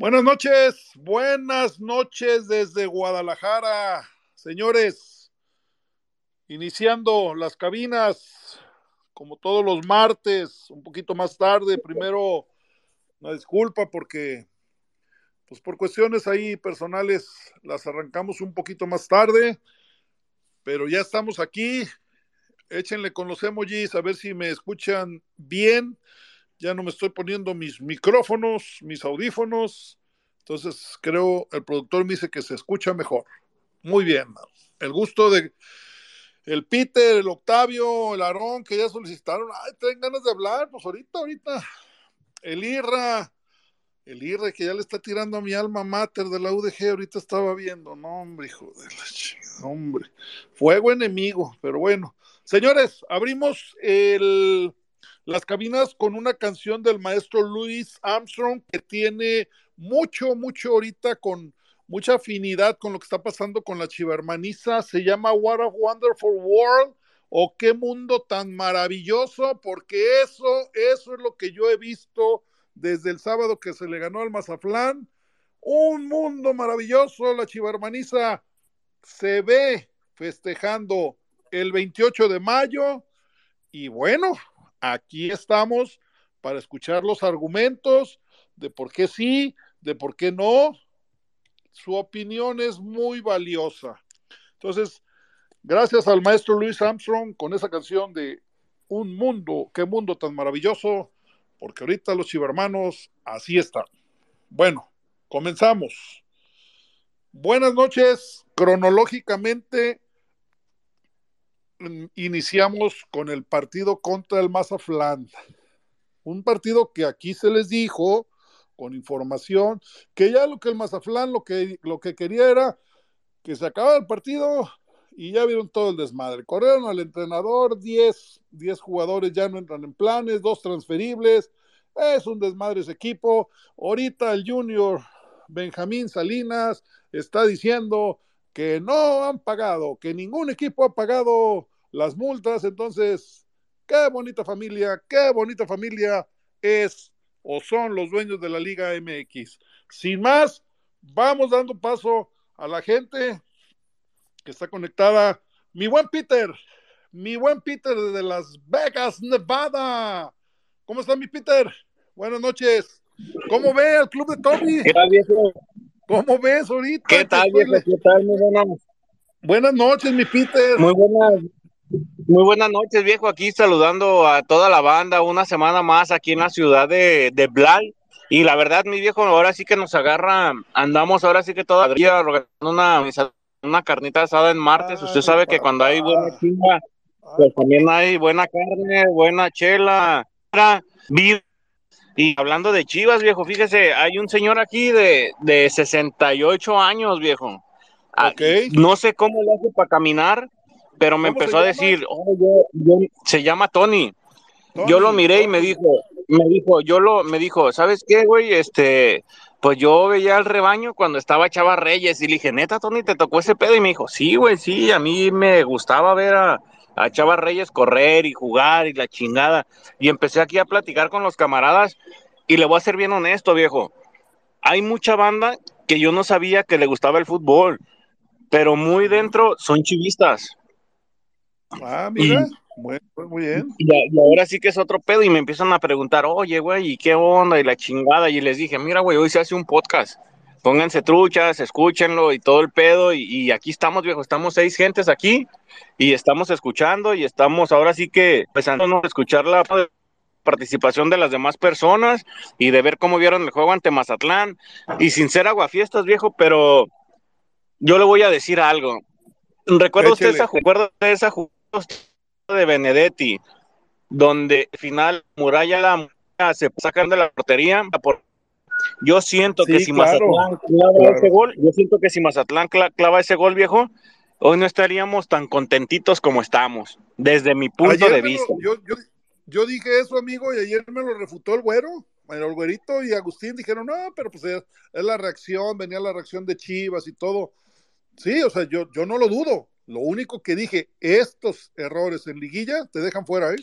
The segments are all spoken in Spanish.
Buenas noches, buenas noches desde Guadalajara, señores. Iniciando las cabinas, como todos los martes, un poquito más tarde. Primero, una disculpa porque, pues por cuestiones ahí personales, las arrancamos un poquito más tarde, pero ya estamos aquí. Échenle con los emojis a ver si me escuchan bien ya no me estoy poniendo mis micrófonos, mis audífonos, entonces creo el productor me dice que se escucha mejor. Muy bien, el gusto de el Peter, el Octavio, el Aarón, que ya solicitaron, ay, tienen ganas de hablar, pues ahorita, ahorita. El Irra, el Irra que ya le está tirando a mi alma mater de la UDG, ahorita estaba viendo, no hombre, hijo de la chingada, hombre, fuego enemigo, pero bueno. Señores, abrimos el las cabinas con una canción del maestro Louis Armstrong que tiene mucho, mucho ahorita con mucha afinidad con lo que está pasando con la chivermaniza. Se llama What a Wonderful World o qué mundo tan maravilloso, porque eso, eso es lo que yo he visto desde el sábado que se le ganó al Mazaflán. Un mundo maravilloso, la chivermaniza se ve festejando el 28 de mayo y bueno, aquí estamos para escuchar los argumentos de por qué sí, de por qué no. Su opinión es muy valiosa. Entonces, gracias al maestro Luis Armstrong con esa canción de Un mundo, qué mundo tan maravilloso, porque ahorita los chivermanos así están. Bueno, comenzamos. Buenas noches. Cronológicamente, iniciamos con el partido contra el Mazaflán. Un partido que aquí se les dijo con información que ya lo que el Mazaflán lo que, lo que quería era que se acabara el partido y ya vieron todo el desmadre. Corrieron al entrenador, 10, 10 jugadores ya no entran en planes, dos transferibles. Es un desmadre ese equipo. Ahorita el junior Benjamín Salinas está diciendo que no han pagado, que ningún equipo ha pagado las multas. Entonces, qué bonita familia, qué bonita familia es o son los dueños de la Liga MX. Sin más, vamos dando paso a la gente que está conectada. Mi buen Peter, mi buen Peter de Las Vegas, Nevada. ¿Cómo está mi Peter? Buenas noches. ¿Cómo ve al club de Tony? ¿Qué tal, viejo? ¿Cómo ves ahorita? ¿Qué tal, viejo? ¿Qué tal? Muy buenas. Buenas noches, mi Peter. Muy buenas, muy buenas noches, viejo. Aquí saludando a toda la banda una semana más aquí en la ciudad de, de Blay. Y la verdad, mi viejo, ahora sí que nos agarra, andamos ahora sí que todavía una, una carnita asada en martes. Usted sabe que cuando hay buena chinga, pues también hay buena carne, buena chela, Y hablando de chivas, viejo, fíjese, hay un señor aquí de, de 68 años, viejo. Ah, Okay. No sé cómo le hace para caminar, pero me ¿Cómo se empezó a decir, "Oh, yo- yo- se llama Tony. Yo lo miré y me dijo, me dijo, yo lo, me dijo, ¿sabes qué, güey? Este, pues yo veía al rebaño cuando estaba Chava Reyes y le dije, neta, Tony, ¿te tocó ese pedo? Y me dijo, sí, güey, sí, a mí me gustaba ver a, a Chava Reyes correr y jugar y la chingada. Y empecé aquí a platicar con los camaradas y le voy a ser bien honesto, viejo. Hay mucha banda que yo no sabía que le gustaba el fútbol, pero muy dentro son chivistas. Ah, mira. Bueno, muy bien. Y, ahora sí que es otro pedo y me empiezan a preguntar, oye, güey, ¿y qué onda? Y la chingada. Y les dije, mira, güey, hoy se hace un podcast. Pónganse truchas, escúchenlo y todo el pedo. Y, y aquí estamos, viejo, estamos seis gentes aquí y estamos escuchando y estamos ahora sí que empezando a escuchar la participación de las demás personas y de ver cómo vieron el juego ante Mazatlán. Y sin ser aguafiestas, viejo, pero yo le voy a decir algo. ¿Recuerda usted esa, recuerda esa jugada de Benedetti, donde al final Muralla la se sacan de la portería. por- Yo siento que si claro, Mazatlán clava claro. ese gol, yo siento que si Mazatlán cla- clava ese gol, viejo, hoy no estaríamos tan contentitos como estamos, desde mi punto Ayer de lo- vista. yo, yo, yo dije eso, amigo, y ayer me lo refutó el güero. El güerito y Agustín dijeron, no, pero pues es, es la reacción, venía la reacción de Chivas y todo. Sí, o sea, yo, yo no lo dudo. Lo único que dije, estos errores en liguilla te dejan fuera, ¿eh?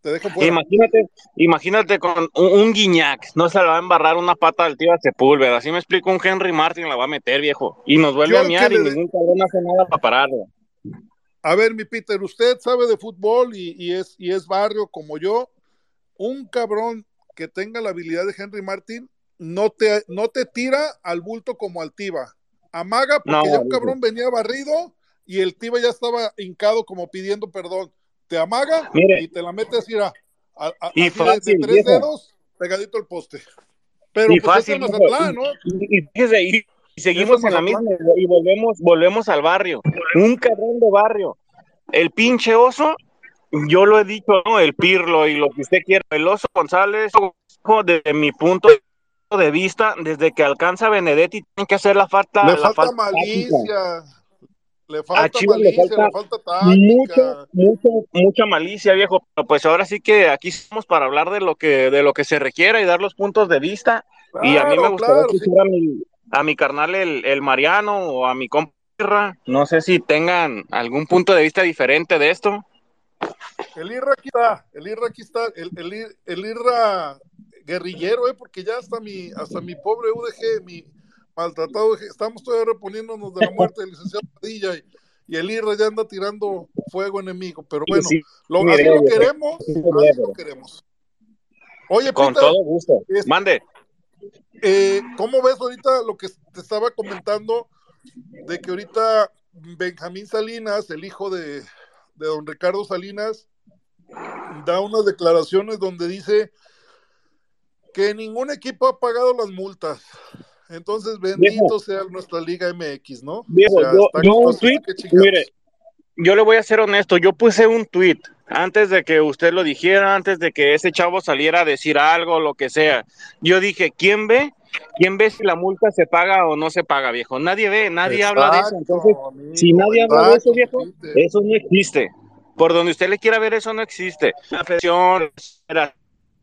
Te dejo fuera. Imagínate, imagínate con un, guiñac, no se le va a embarrar una pata al tío a Sepúlveda. Así me explico, un Henry Martin la va a meter, viejo. Y nos vuelve a miar y ningún cabrón hace nada para pararlo. A ver, mi Peter, usted sabe de fútbol y, es, y es barrio como yo. Un cabrón que tenga la habilidad de Henry Martin no te, no te tira al bulto como al Tiva. Amaga porque ya un cabrón venía barrido y el Tiva ya estaba hincado como pidiendo perdón. Te amaga y te la metes a, a, a y fácil, de, tres dedos pegadito al poste. Pero y pues fácil, ¿no? Y, seguimos en la misma y volvemos, volvemos al barrio. Un cabrón de barrio. El pinche oso, yo lo he dicho, ¿no? El Pirlo y lo que usted quiera. El oso González, desde mi punto de vista, desde que alcanza Benedetti, tiene que hacer la falta. Le falta, malicia. Le falta malicia, le falta, mucha, mucha, mucha malicia, viejo. Pero pues ahora sí que aquí estamos para hablar de lo que, de lo que se requiera y dar los puntos de vista. y a mí me gustaría escuchar a, mi, a mi carnal el, el Mariano o a mi compa. No sé si tengan algún punto de vista diferente de esto. El IRRA aquí está, el IRRA aquí está, el, el, el IRRA guerrillero, ¿eh? porque ya hasta mi, hasta mi pobre UDG, mi maltratado, estamos todavía reponiéndonos de la muerte del licenciado Padilla y, y, el IRA ya anda tirando fuego enemigo, pero bueno, lo, así lo queremos, así lo queremos. Oye, Con todo gusto, este, mande. Eh, ¿Cómo ves ahorita lo que te estaba comentando de que ahorita Benjamín Salinas, el hijo de, de don Ricardo Salinas, da unas declaraciones donde dice que ningún equipo ha pagado las multas. Entonces, bendito sea nuestra Liga MX, ¿no? yo, un tweet, mire, yo le voy a ser honesto, yo puse un tweet antes de que usted lo dijera, antes de que ese chavo saliera a decir algo, lo que sea. Yo dije, ¿quién ve? ¿Quién ve si la multa se paga o no se paga, viejo? Nadie ve, nadie habla de eso. Entonces, si nadie habla de eso, viejo, eso no existe. Por donde usted le quiera ver, eso no existe. La afición,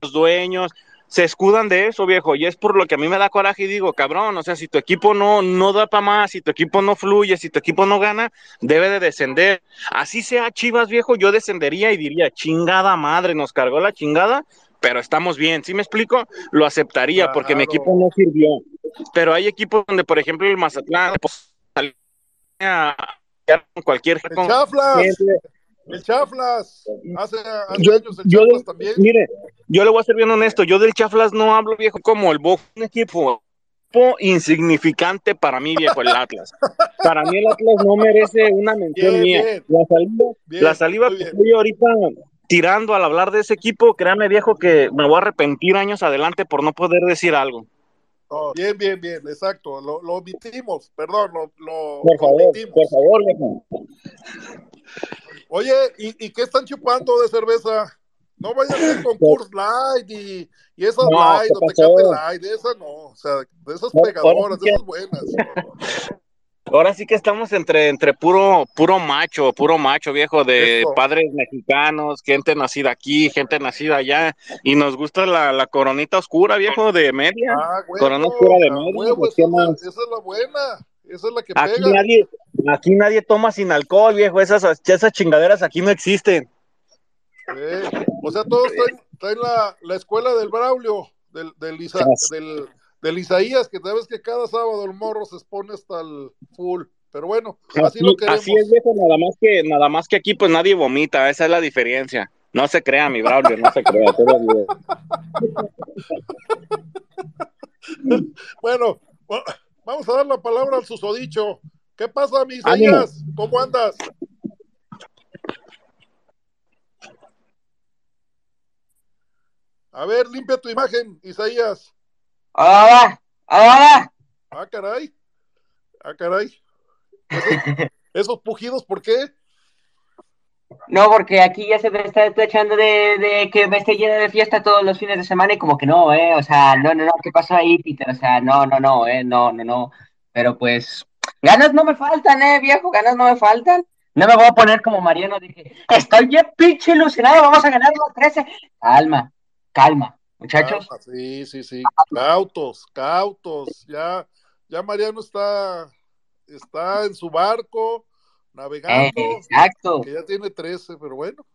los dueños, se escudan de eso, viejo, y es por lo que a mí me da coraje y digo, cabrón, o sea, si tu equipo no, no da para más, si tu equipo no fluye, si tu equipo no gana, debe de descender. Así sea Chivas, viejo, yo descendería y diría, chingada madre, nos cargó la chingada, pero estamos bien, ¿sí me explico? Lo aceptaría porque mi equipo no sirvió. Pero hay equipos donde, por ejemplo, el Mazatlán, pues, a cualquier... El Chaflas, hace, yo, años el Chaflas también. Mire, yo le voy a ser bien honesto, yo del Chaflas no hablo viejo como el Bojo, un equipo insignificante para mí, viejo, el Atlas. Para mí el Atlas no merece una mención mía. La saliva, la saliva que estoy ahorita tirando al hablar de ese equipo, créame viejo que me voy a arrepentir años adelante por no poder decir algo. bien, bien, bien, exacto. Lo, lo omitimos, perdón, lo, lo por favor, omitimos. Por favor, viejo. Oye, ¿y, qué están chupando de cerveza? No vayan a hacer concurso light y, y esas light, o te light, de esas no, o sea, de esas pegadoras, de esas buenas. Ahora sí que estamos entre, entre puro, puro macho, puro macho viejo de padres mexicanos, gente nacida aquí, gente nacida allá, y nos gusta la, la coronita oscura, viejo, de media. Ah, corona oscura de media. esa, es la buena. Esa es la que aquí Nadie, aquí nadie toma sin alcohol, viejo. Esas, esas chingaderas aquí no existen. o sea, todos traen, la, la, escuela del Braulio, del, del, del, Isaías, que sabes que cada sábado el morro se expone hasta el full. Pero bueno, así, lo queremos. Así es, viejo, nada más que, nada más que aquí pues nadie vomita, esa es la diferencia. No se crea, mi Braulio, no se crea, bueno, Vamos a dar la palabra al susodicho. ¿Qué pasa, mis Isaías? ¿Cómo andas? A ver, limpia tu imagen, Isaías. Ahora, ahora. Ah, caray. Ah, caray. Esos, pujidos, ¿por qué? No, porque aquí ya se me está echando de, que me esté llena de fiesta todos los fines de semana y como que no, ¿eh? O sea, no, no, no, ¿qué pasó ahí, Peter? O sea, no, no, no, ¿eh? No, no, no. Pero pues, ganas no me faltan, ¿eh, viejo? Ganas no me faltan. No me voy a poner como Mariano, dije, estoy bien pinche ilusionado, vamos a ganar los 13. Calma, calma, muchachos. sí, sí, sí, cautos, cautos. Ya, ya Mariano está, está en su barco navegando. exacto. Que ya tiene 13, pero bueno.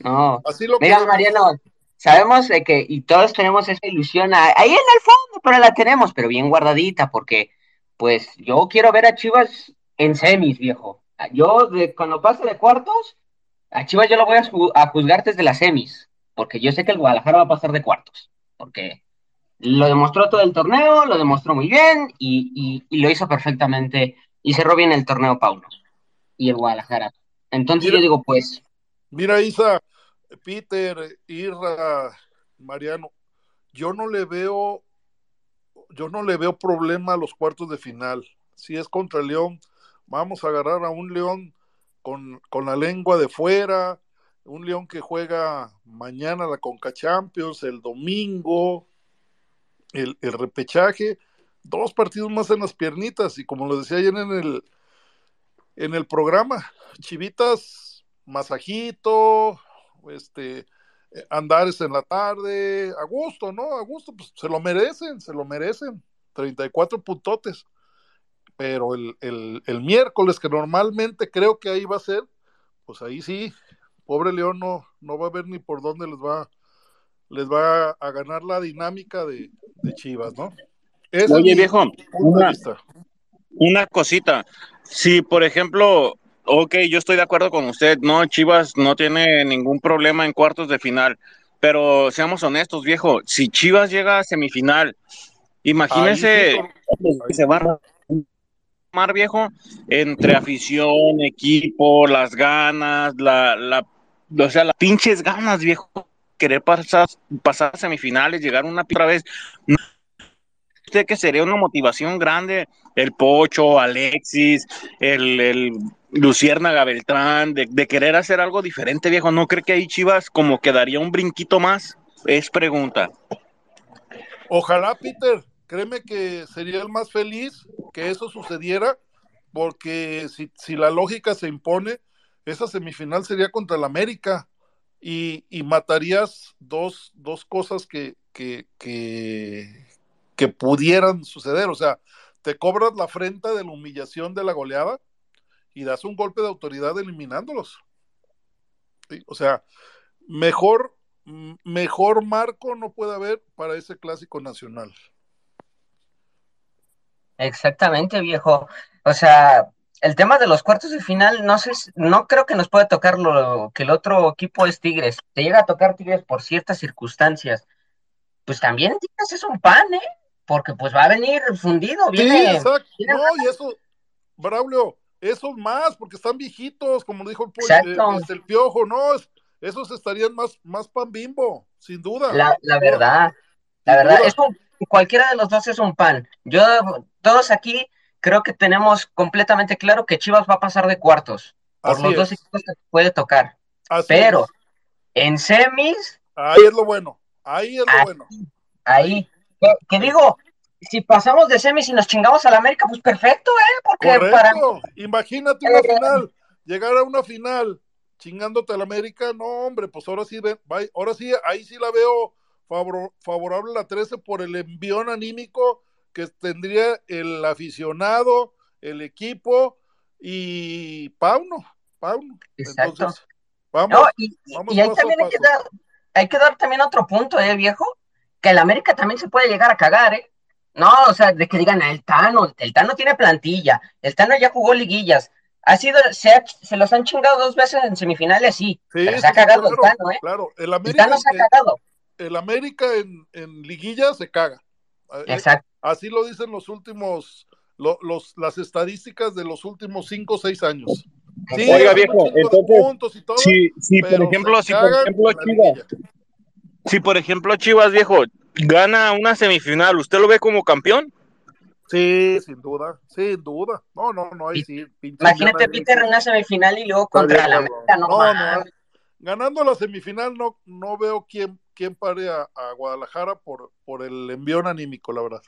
No. Así lo Mira, Mariano, sabemos de que, y todos tenemos esa ilusión ahí en el fondo, pero la tenemos, pero bien guardadita, porque pues yo quiero ver a Chivas en semis, viejo. Yo, de, cuando pase de cuartos, a Chivas yo lo voy a, juzgar desde las semis, porque yo sé que el Guadalajara va a pasar de cuartos, porque lo demostró todo el torneo, lo demostró muy bien y, lo hizo perfectamente y cerró bien el torneo Paulo y el Guadalajara. Entonces yo digo, pues. Mira, Isa, Peter, Irra, Mariano, yo no le veo, yo no le veo problema a los cuartos de final. Si es contra el León, vamos a agarrar a un León con, la lengua de fuera, un León que juega mañana la Conca Champions, el domingo, el, el, repechaje, dos partidos más en las piernitas, y como lo decía ayer en el, en el programa, Chivitas, masajito, este, andares en la tarde, a gusto, ¿no? A gusto, pues se lo merecen, se lo merecen, 34 puntotes pero el, el, miércoles, que normalmente creo que ahí va a ser, pues ahí sí, pobre León no, no va a ver ni por dónde les va, les va a, ganar la dinámica de, Chivas, ¿no? Oye, viejo, una, una cosita. Si, por ejemplo, ok, yo estoy de acuerdo con usted, no, Chivas no tiene ningún problema en cuartos de final, pero seamos honestos, viejo, si Chivas llega a semifinal, imagínese se va mar viejo entre afición, equipo, las ganas, la, la, o sea, las pinches ganas, viejo, querer pasar, pasar a semifinales, llegar una otra vez. Usted que sería una motivación grande, el Pocho, Alexis, el, el Lucierna Beltrán, de, querer hacer algo diferente, viejo. ¿No cree que ahí Chivas como quedaría un brinquito más? Es pregunta. Ojalá, Peter, créeme que sería el más feliz que eso sucediera, porque si, la lógica se impone, esa semifinal sería contra el América y, matarías dos, cosas que, que, que, pudieran suceder. O sea, te cobras la frente de la humillación de la goleada y das un golpe de autoridad eliminándolos. O sea, mejor, mejor marco no puede haber para ese clásico nacional. Exactamente, viejo. O sea, el tema de los cuartos de final, no sé, no creo que nos pueda tocar lo que el otro equipo es Tigres. Te llega a tocar Tigres por ciertas circunstancias. Pues también Tigres es un pan, ¿eh? Porque pues va a venir fundido. Viene, sí, exacto. no, y eso, Braulio, esos más, porque están viejitos, como dijo el, eh, este, el piojo, no, esos estarían más, más pan bimbo, sin duda. La, la verdad, la verdad, es un cualquiera de los dos es un pan. Yo, todos aquí creo que tenemos completamente claro que Chivas va a pasar de cuartos por los dos equipos que puede tocar. Pero en semis. Ahí es lo bueno. Ahí es lo bueno. Ahí. Que, digo, si pasamos de semis y nos chingamos a la América, pues perfecto, ¿eh? Porque para. Imagínate una final, llegar a una final chingándote a la América, no, hombre, pues ahora sí, ahora sí, ahí sí la veo favorable a la 13 por el envión anímico que tendría el aficionado, el equipo y Pauno. Pauno. Entonces, vamos, y, ahí también hay que, dar, hay que dar también otro punto, ¿eh, viejo? Que el América también se puede llegar a cagar, ¿eh? No, o sea, de que digan, el Tano, el Tano tiene plantilla, el Tano ya jugó liguillas, ha sido, se, se los han chingado dos veces en semifinales, sí, pero se ha cagado el Tano, ¿eh? Claro, el América. El Tano se ha cagado el América en, en liguilla se caga. Eh, Exacto. Así lo dicen los últimos, los, las estadísticas de los últimos cinco o seis años. Sí, Oiga, viejo, entonces, si, por ejemplo, si por ejemplo Chivas, si por ejemplo Chivas, viejo, gana una semifinal, ¿usted lo ve como campeón? Sí, sin duda, sin duda. No, no, no hay sí. Imagínate Peter en una semifinal y luego contra la América, no, no, no, ganando la semifinal no, no veo quién, quién pare a, Guadalajara por, por el envión anímico, la verdad.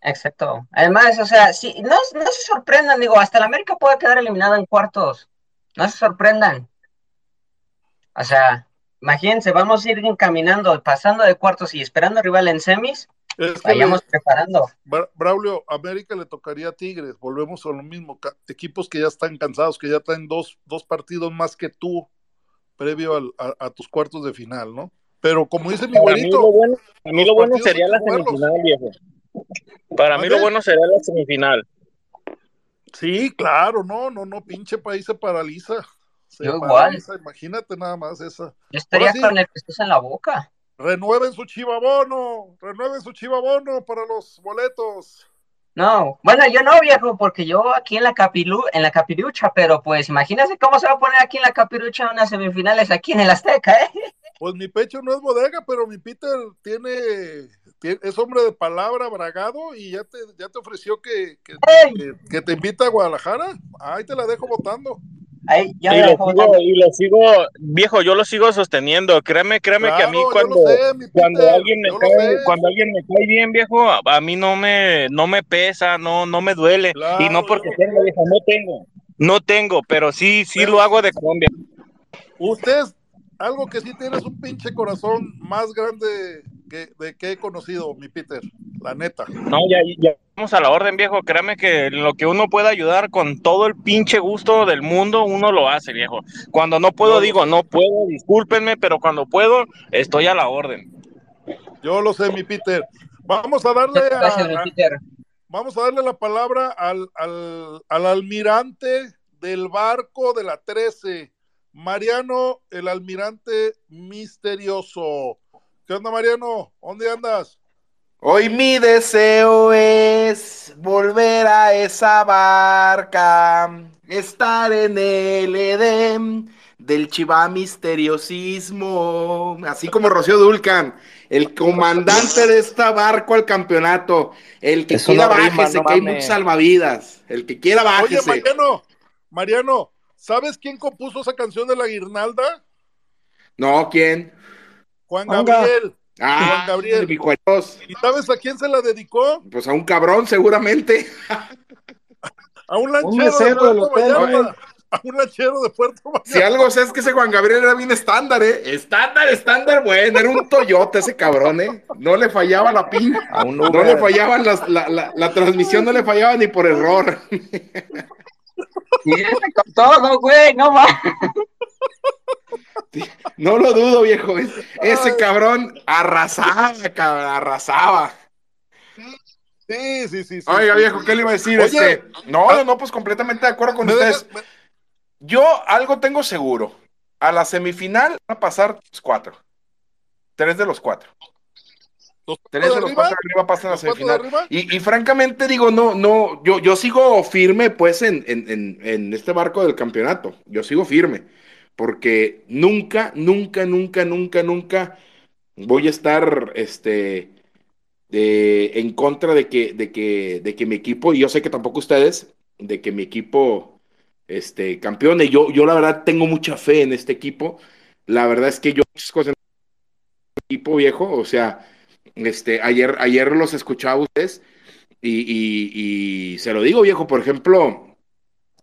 Exacto. Además, o sea, si, no, no se sorprendan, digo, hasta la América puede quedar eliminada en cuartos. No se sorprendan. O sea, imagínense, vamos a ir caminando, pasando de cuartos y esperando rival en semis. vayamos preparando. Braulio, América le tocaría a Tigres, volvemos a lo mismo, equipos que ya están cansados, que ya traen dos, dos partidos más que tú previo a, tus cuartos de final, ¿no? Pero como dice mi güerito. A mí lo bueno, sería la semifinal, viejo. Para mí lo bueno sería la semifinal. Sí, claro, no, no, no, pinche país se paraliza. Yo igual. Imagínate nada más esa. Yo estaría con el en la boca. Renueven su chivabono, renueven su chivabono para los boletos. No, bueno, yo no, viejo, porque yo aquí en la capilu, en la capirucha, pero pues imagínate cómo se va a poner aquí en la capirucha unas semifinales aquí en el Azteca, ¿eh? Pues mi pecho no es bodega, pero mi Peter tiene, es hombre de palabra, bragado, y ya te, ya te ofreció que, que, que te invita a Guadalajara. Ahí te la dejo votando y, lo sigo, viejo, yo lo sigo sosteniendo. Créeme, créeme que a mí cuando, cuando alguien me cae, cuando alguien me cae bien, viejo, a, mí no me, no me pesa, no, no me duele. y no porque tenga, viejo, no tengo, no tengo, pero sí, sí lo hago de Colombia. Usted algo que sí tienes un pinche corazón más grande que, de que he conocido, mi Peter, la neta. No, ya, ya vamos a la orden, viejo. Créame que lo que uno pueda ayudar con todo el pinche gusto del mundo, uno lo hace, viejo. Cuando no puedo, digo, no puedo, discúlpenme, pero cuando puedo, estoy a la orden. Yo lo sé, mi Peter. Vamos a darle a, vamos a darle la palabra al, al, al almirante del barco de la 13 Mariano, el almirante misterioso. ¿Qué onda, Mariano? ¿Dónde andas? Hoy mi deseo es volver a esa barca, estar en el Edén del chiva misteriosismo, así como Rocío Dulcan, el comandante de esta barco al campeonato, el que quiera bájese, que hay muchos salvavidas, el que quiera bájese. Oye, Mariano, Mariano, ¿Sabes quién compuso esa canción de la guirnalda? No, ¿quién? Juan Gabriel. Ah, Juan Gabriel. ¿Y sabes a quién se la dedicó? Pues a un cabrón, seguramente. a un lanchero de Puerto Vallarta. A un lanchero de Puerto Vallarta. Si algo sé es que ese Juan Gabriel era bien estándar, ¿eh? Estándar, estándar, bueno. Era un Toyota ese cabrón, ¿eh? No le fallaba la pin. No le fallaban las, la, la, la transmisión, no le fallaba ni por error. con todo, güey, no más. No lo dudo, viejo. Ese cabrón arrasaba, cabrón, arrasaba. Sí, sí, sí. Oiga, viejo, ¿qué le iba a decir? este, no, no, no, pues completamente de acuerdo con ustedes. Yo algo tengo seguro. A la semifinal van a pasar cuatro. Tres de los cuatro. Tres de los cuatro arriba pasan a la semifinal. Y, y, francamente digo, no, no, yo, yo sigo firme pues en, en, en, este barco del campeonato. Yo sigo firme. Porque nunca, nunca, nunca, nunca, nunca voy a estar este, en contra de que, de, que, de que mi equipo, y yo sé que tampoco ustedes, de que mi equipo este, campeone. Yo, yo la verdad tengo mucha fe en este equipo. La verdad es que yo muchas cosas en el equipo viejo, o sea, este, ayer, ayer los escuchaba ustedes y, se lo digo, viejo, por ejemplo,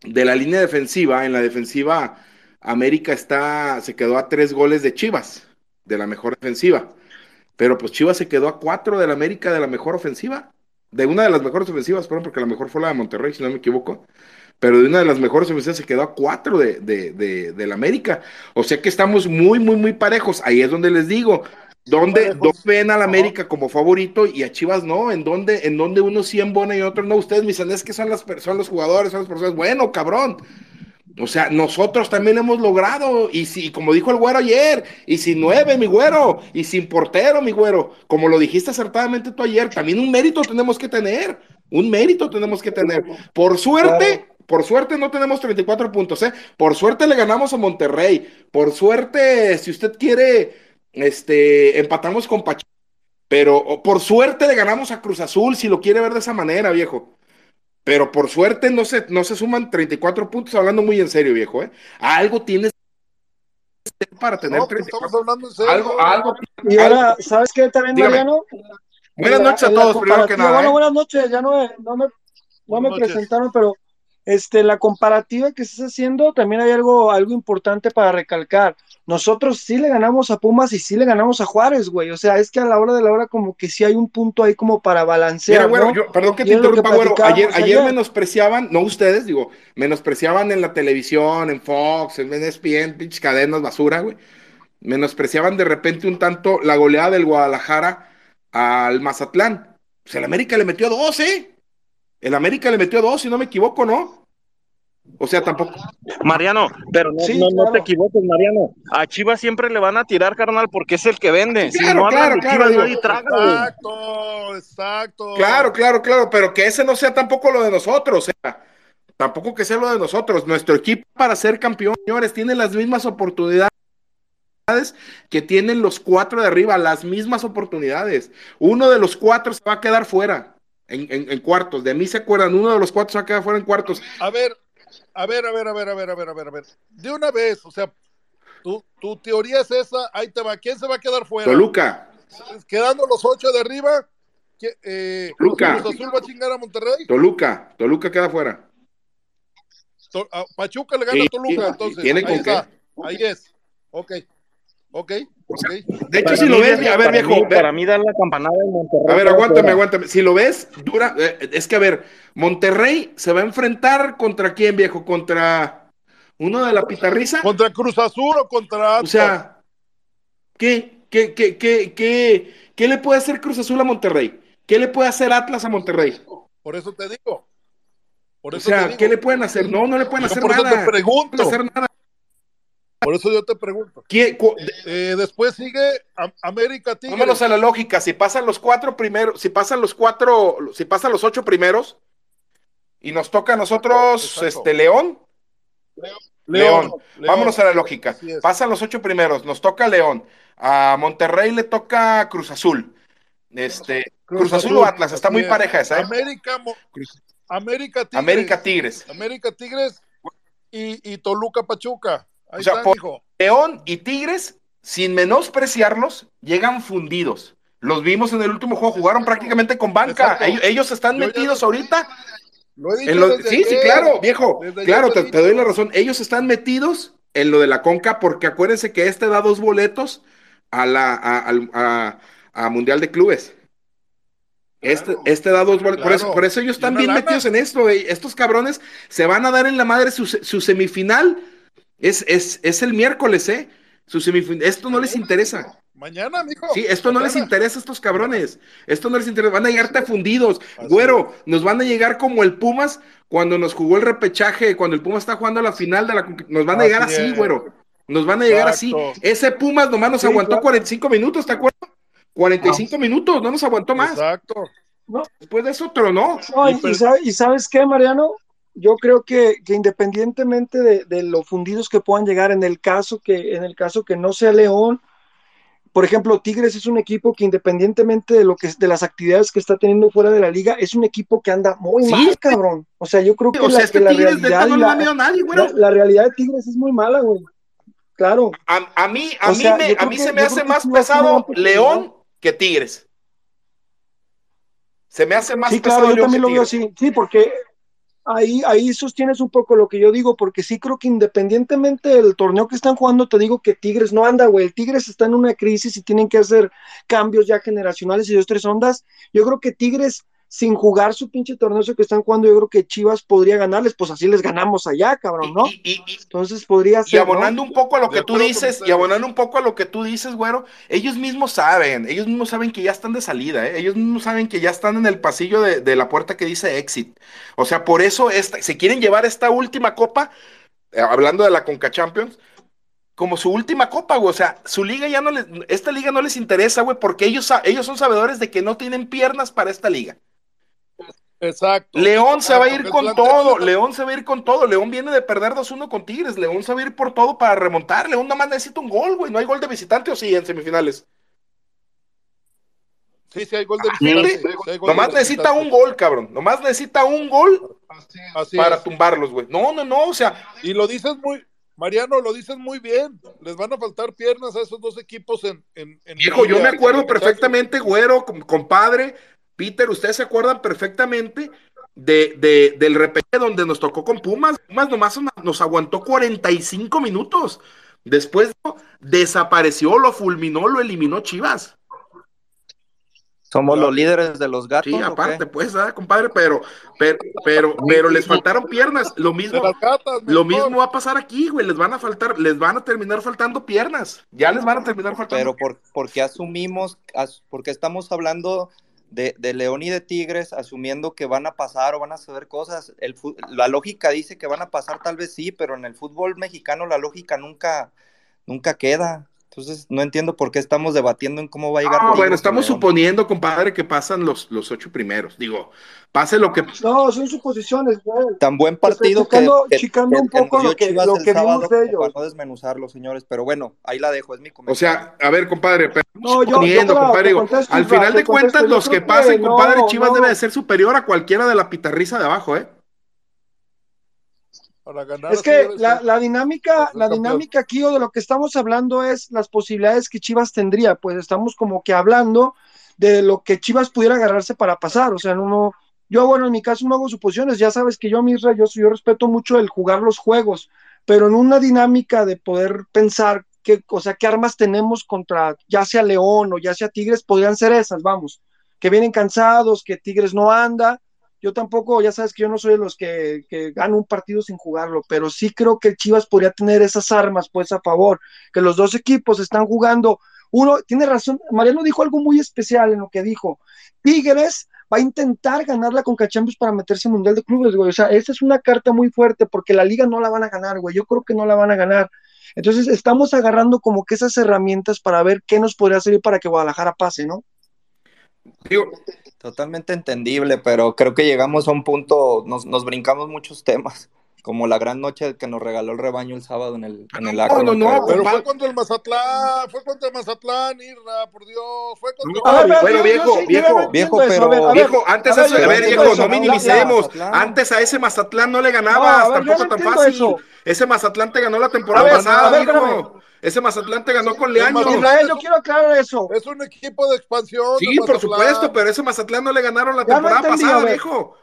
de la línea defensiva, en la defensiva, América está, se quedó a tres goles de Chivas, de la mejor defensiva. Pero pues Chivas se quedó a cuatro de la América de la mejor ofensiva. De una de las mejores ofensivas, perdón, porque la mejor fue la de Monterrey, si no me equivoco. Pero de una de las mejores ofensivas se quedó a cuatro de, de, de la América. O sea que estamos muy, muy, muy parejos. Ahí es donde les digo, ¿Dónde, ven al América como favorito y a Chivas no? ¿En dónde, en dónde uno sí embona y otro no? Ustedes me dicen, es que son, las, son los jugadores, son las personas. Bueno, cabrón. O sea, nosotros también hemos logrado, y si, como dijo el güero ayer, y sin nueve, mi güero, y sin portero, mi güero, como lo dijiste acertadamente tú ayer, también un mérito tenemos que tener, un mérito tenemos que tener. Por suerte, por suerte no tenemos 34 puntos, ¿eh? Por suerte le ganamos a Monterrey, por suerte, si usted quiere este, empatamos con Pachuca, pero por suerte le ganamos a Cruz Azul, si lo quiere ver de esa manera, viejo. Pero por suerte no se, no se suman 34 puntos, hablando muy en serio, viejo. ¿eh? Algo tienes para tener no, pues, Estamos hablando en serio. Algo, algo, y ahora, ¿sabes qué también, Mariano? Buenas noches a todos, primero que nada. Bueno, ¿eh? buenas noches, ya no, no me, no me presentaron, pero este, la comparativa que estás haciendo, también hay algo, algo importante para recalcar. Nosotros sí le ganamos a Pumas y sí le ganamos a Juárez, güey. O sea, es que a la hora de la hora como que sí hay un punto ahí como para balancear. Mira, yo, perdón que te interrumpa, güero. Ayer, ayer, menospreciaban, no ustedes, digo, menospreciaban en la televisión, en Fox, en ESPN, pinches cadenas basura, güey. Menospreciaban de repente un tanto la goleada del Guadalajara al Mazatlán. Pues el América le metió dos, ¿eh? El América le metió dos, si no me equivoco, ¿no? O sea, tampoco. Mariano, pero no, te equivoques, Mariano. A Chivas siempre le van a tirar, carnal, porque es el que vende. si no claro, claro, Exacto, exacto. Claro, claro, claro, pero que ese no sea tampoco lo de nosotros. O sea, tampoco que sea lo de nosotros. Nuestro equipo para ser campeón, señores, tiene las mismas oportunidades que tienen los cuatro de arriba, las mismas oportunidades. Uno de los cuatro se va a quedar fuera en, cuartos. De mí se acuerdan, uno de los cuatro se va a quedar fuera en cuartos. A ver, a ver, a ver, a ver, a ver, a ver, a ver, a ver. De una vez, o sea, tu, tu teoría es esa, ahí te va. ¿Quién se va a quedar fuera? Toluca. Quedando los ocho de arriba, eh, Toluca. Azul va a chingar a Monterrey. Toluca, Toluca queda fuera. Pachuca le gana a Toluca, entonces. ¿Tiene ahí está. Ahí es. Ok. Ok, De hecho, si lo ves, a ver, viejo. para mí dar la campanada en Monterrey. A ver, aguántame, aguántame. Si lo ves, dura. Eh, es que, a ver, Monterrey se va a enfrentar contra quién, viejo? Contra uno de la pitarriza. ¿Contra Cruz Azul o contra O sea, ¿qué, qué, qué, qué, qué, qué le puede hacer Cruz Azul a Monterrey? ¿Qué le puede hacer Atlas a Monterrey? Por eso te digo. Por eso o sea, ¿qué le pueden hacer? No, no le pueden hacer nada. Por eso te pregunto. No hacer nada. Por eso yo te pregunto. Eh, después sigue América Tigres. Vámonos a la lógica. Si pasan los cuatro primeros, si pasan los cuatro, si pasan los ocho primeros y nos toca a nosotros este León. León. Vámonos a la lógica. Pasan los ocho primeros, nos toca León. A Monterrey le toca Cruz Azul. Este, Cruz, Azul, o Atlas, está muy pareja esa. ¿eh? América, América Tigres. América Tigres. América Tigres y, y Toluca Pachuca o sea, León y Tigres, sin menospreciarlos, llegan fundidos. Los vimos en el último juego, jugaron prácticamente con banca. Ellos, están metidos ahorita. sí, sí, claro, viejo. Claro, te, doy la razón. Ellos están metidos en lo de la Conca, porque acuérdense que este da dos boletos a la a, Mundial de Clubes. Este, este da dos boletos. por, eso, por eso ellos están bien metidos en esto. Estos cabrones se van a dar en la madre su, su semifinal es, es, es el miércoles, ¿eh? Su esto no les interesa. Mañana, mijo. Sí, esto no les interesa a estos cabrones. Esto no les interesa. Van a llegarte fundidos. Güero, nos van a llegar como el Pumas cuando nos jugó el repechaje, cuando el Pumas está jugando a la final de la. Nos van a llegar así, güero. Nos van a llegar así. Ese Pumas nomás nos aguantó 45 minutos, ¿te acuerdas? 45 minutos, no nos aguantó más. Exacto. Después de eso otro, no. y, sabes qué, Mariano? Yo creo que, independientemente de, lo fundidos que puedan llegar, en el caso que, en el caso que no sea León, por ejemplo, Tigres es un equipo que independientemente de lo que de las actividades que está teniendo fuera de la liga, es un equipo que anda muy mal, cabrón. O sea, yo creo que, la, realidad la, realidad de Tigres es muy mala, güey. Claro. A, mí, a mí, me, a mí se me hace más pesado León que Tigres. Se me hace más sí, claro, yo también lo veo así. Sí, porque ahí, ahí sostienes un poco lo que yo digo, porque sí creo que independientemente del torneo que están jugando, te digo que Tigres no anda, güey. El Tigres está en una crisis y tienen que hacer cambios ya generacionales y dos, tres ondas. Yo creo que Tigres sin jugar su pinche torneo que están jugando, yo creo que Chivas podría ganarles, pues así les ganamos allá, cabrón, ¿no? Entonces podría ser. Y abonando un poco a lo que tú dices, y abonando un poco a lo que tú dices, güero, ellos mismos saben, ellos mismos saben que ya están de salida, ¿eh? ellos mismos saben que ya están en el pasillo de, la puerta que dice exit. O sea, por eso esta, se quieren llevar esta última copa, eh, hablando de la Conca Champions, como su última copa, güey. O sea, su liga ya no les, esta liga no les interesa, güey, porque ellos, ellos son sabedores de que no tienen piernas para esta liga. Exacto. León se va a ir con todo, León se va a ir con todo. León viene de perder 2-1 con Tigres. León se va a ir por todo para remontar. León nomás necesita un gol, güey. No hay gol de visitante o sí en semifinales. Sí, sí hay gol de visitante. nomás necesita un gol, cabrón. Nomás necesita un gol para tumbarlos, güey. No, no, no, o sea. Y lo dices muy, Mariano, lo dices muy bien. Les van a faltar piernas a esos dos equipos en. en, Hijo, yo me acuerdo perfectamente, güero, compadre Peter, ustedes se acuerdan perfectamente de, del repeche donde nos tocó con Pumas. Pumas nomás nos aguantó 45 minutos. Después desapareció, lo fulminó, lo eliminó Chivas. Somos los líderes de los gatos. Sí, aparte, pues, ¿ah, compadre, pero, pero, pero, pero les faltaron piernas. Lo mismo, lo mismo va a pasar aquí, güey. Les van a faltar, les van a terminar faltando piernas. Ya les van a terminar faltando. Pero por, porque asumimos, porque estamos hablando de, de, León y de Tigres, asumiendo que van a pasar o van a suceder cosas. El, la lógica dice que van a pasar, tal vez sí, pero en el fútbol mexicano la lógica nunca, nunca queda. Entonces, no entiendo por qué estamos debatiendo en cómo va a llegar. Ah, bueno, estamos suponiendo, compadre, que pasan los, los ocho primeros. Digo, pase lo que. No, son suposiciones, güey. Tan buen partido que, chicando un poco lo que, lo que vimos de ellos. Para no desmenuzarlo, señores, pero bueno, ahí la dejo, es mi comentario. O sea, a ver, compadre, pero no, yo, suponiendo, compadre, digo, al final de cuentas, los que pasen, compadre, Chivas debe de ser superior a cualquiera de la pitarriza de abajo, ¿eh? Es que la, dinámica, la dinámica aquí o de lo que estamos hablando es las posibilidades que Chivas tendría, pues estamos como que hablando de lo que Chivas pudiera agarrarse para pasar, o sea, no, yo bueno, en mi caso no hago suposiciones, ya sabes que yo, Misra, yo, yo respeto mucho el jugar los juegos, pero en una dinámica de poder pensar qué, o sea, qué armas tenemos contra ya sea León o ya sea Tigres, podrían ser esas, vamos, que vienen cansados, que Tigres no anda, yo tampoco, ya sabes que yo no soy de los que, que ganan un partido sin jugarlo, pero sí creo que Chivas podría tener esas armas pues a favor, que los dos equipos están jugando. Uno, tiene razón, Mariano dijo algo muy especial en lo que dijo. Tigres va a intentar ganar la Conca Champions para meterse en Mundial de Clubes, güey. O sea, esa es una carta muy fuerte porque la liga no la van a ganar, güey. Yo creo que no la van a ganar. Entonces, estamos agarrando como que esas herramientas para ver qué nos podría servir para que Guadalajara pase, ¿no? Totalmente entendible, pero creo que llegamos a un punto, nos, nos brincamos muchos temas como la gran noche que nos regaló el rebaño el sábado en el, en el No, no, no, pero fue contra el Mazatlán, fue contra el Mazatlán, Irra, por Dios, fue contra no, Bueno, viejo, viejo, viejo, pero viejo, antes a, ver, viejo, no minimicemos, antes a ese Mazatlán no le ganabas, tampoco tan fácil. Ese Mazatlán te ganó la temporada pasada, viejo. Ese Mazatlán te ganó con Leaño. Israel, yo quiero aclarar eso. Es un equipo de expansión. Sí, por supuesto, pero ese Mazatlán no le ganaron la temporada pasada, viejo.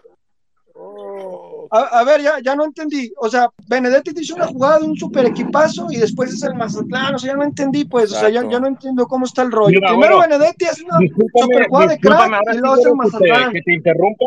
A, ver, ya, ya no entendí. O sea, Benedetti te hizo una jugada de un super equipazo y después es el Mazatlán. O sea, ya no entendí, pues. O sea, ya, ya, no entiendo cómo está el rollo. Primero Benedetti hace una super jugada de crack y luego hace el Mazatlán. Que te interrumpa.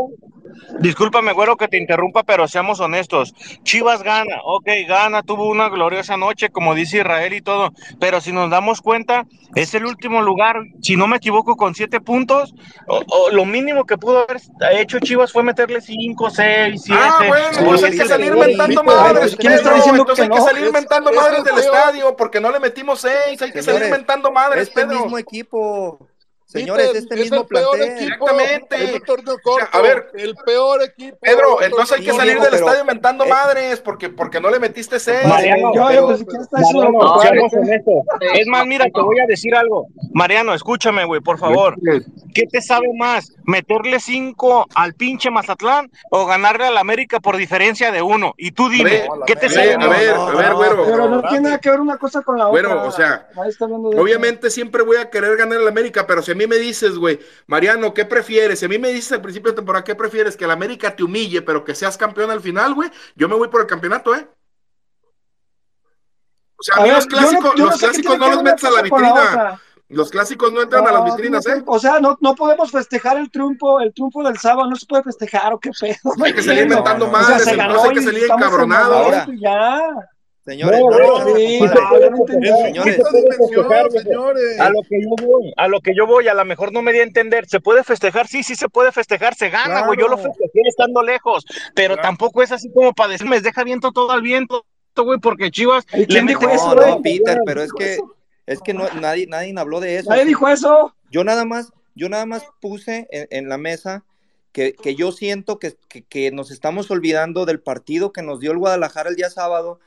Discúlpame, güero, que te interrumpa, pero seamos honestos. Chivas gana, ok, gana, tuvo una gloriosa noche, como dice Israel y todo, pero si nos damos cuenta, es el último lugar, si no me equivoco, con siete puntos. O, lo mínimo que pudo haber hecho Chivas fue meterle cinco, seis, siete. Ah, bueno, pues hay que salir inventando madres. ¿Quién está diciendo que hay que salir inventando madres del estadio porque no le metimos seis, hay que salir inventando madres, este mismo equipo Señores, este mismo plantel. Exactamente. a ver, el peor equipo. Pedro, entonces hay que salir del estadio inventando eh, madres porque, porque no le metiste seis. Mariano, es más, mira, te voy a decir algo. Mariano, escúchame, güey, por favor. ¿Qué te sabe más? ¿Meterle cinco al pinche Mazatlán o ganarle al América por diferencia de uno? Y tú dime, ¿qué te sabe más? A ver, a ver, güero. Pero no tiene nada que ver una cosa con la otra. Bueno, o sea, obviamente siempre voy a querer ganar al América, pero si a mí me dices, güey, Mariano, ¿qué prefieres? Si a mí me dices al principio de temporada, ¿qué prefieres? Que el América te humille, pero que seas campeón al final, güey. Yo me voy por el campeonato, ¿eh? O sea, a, mí los clásicos, no, los clásicos no los metes a la vitrina. Los clásicos no entran a las vitrinas, ¿eh? O sea, no, no podemos festejar el triunfo, el triunfo del sábado, no se puede festejar, o qué pedo. Hay que salir inventando más, o sea, hay que salir encabronado. Ya. Señores, A lo que yo voy, a lo que yo voy, a lo mejor no me di a entender. ¿Se puede festejar? Sí, sí se puede festejar, se gana, güey. Yo lo festejé estando lejos, pero tampoco es así como para decirme, deja viento todo al viento, güey, porque Chivas. ¿Quién dijo eso, no, Peter, pero es que, es que no, nadie, nadie habló de eso. Nadie dijo eso. Yo nada más, yo nada más puse en, la mesa que, que, yo siento que, que, que, nos estamos olvidando del partido que nos dio el Guadalajara el día sábado,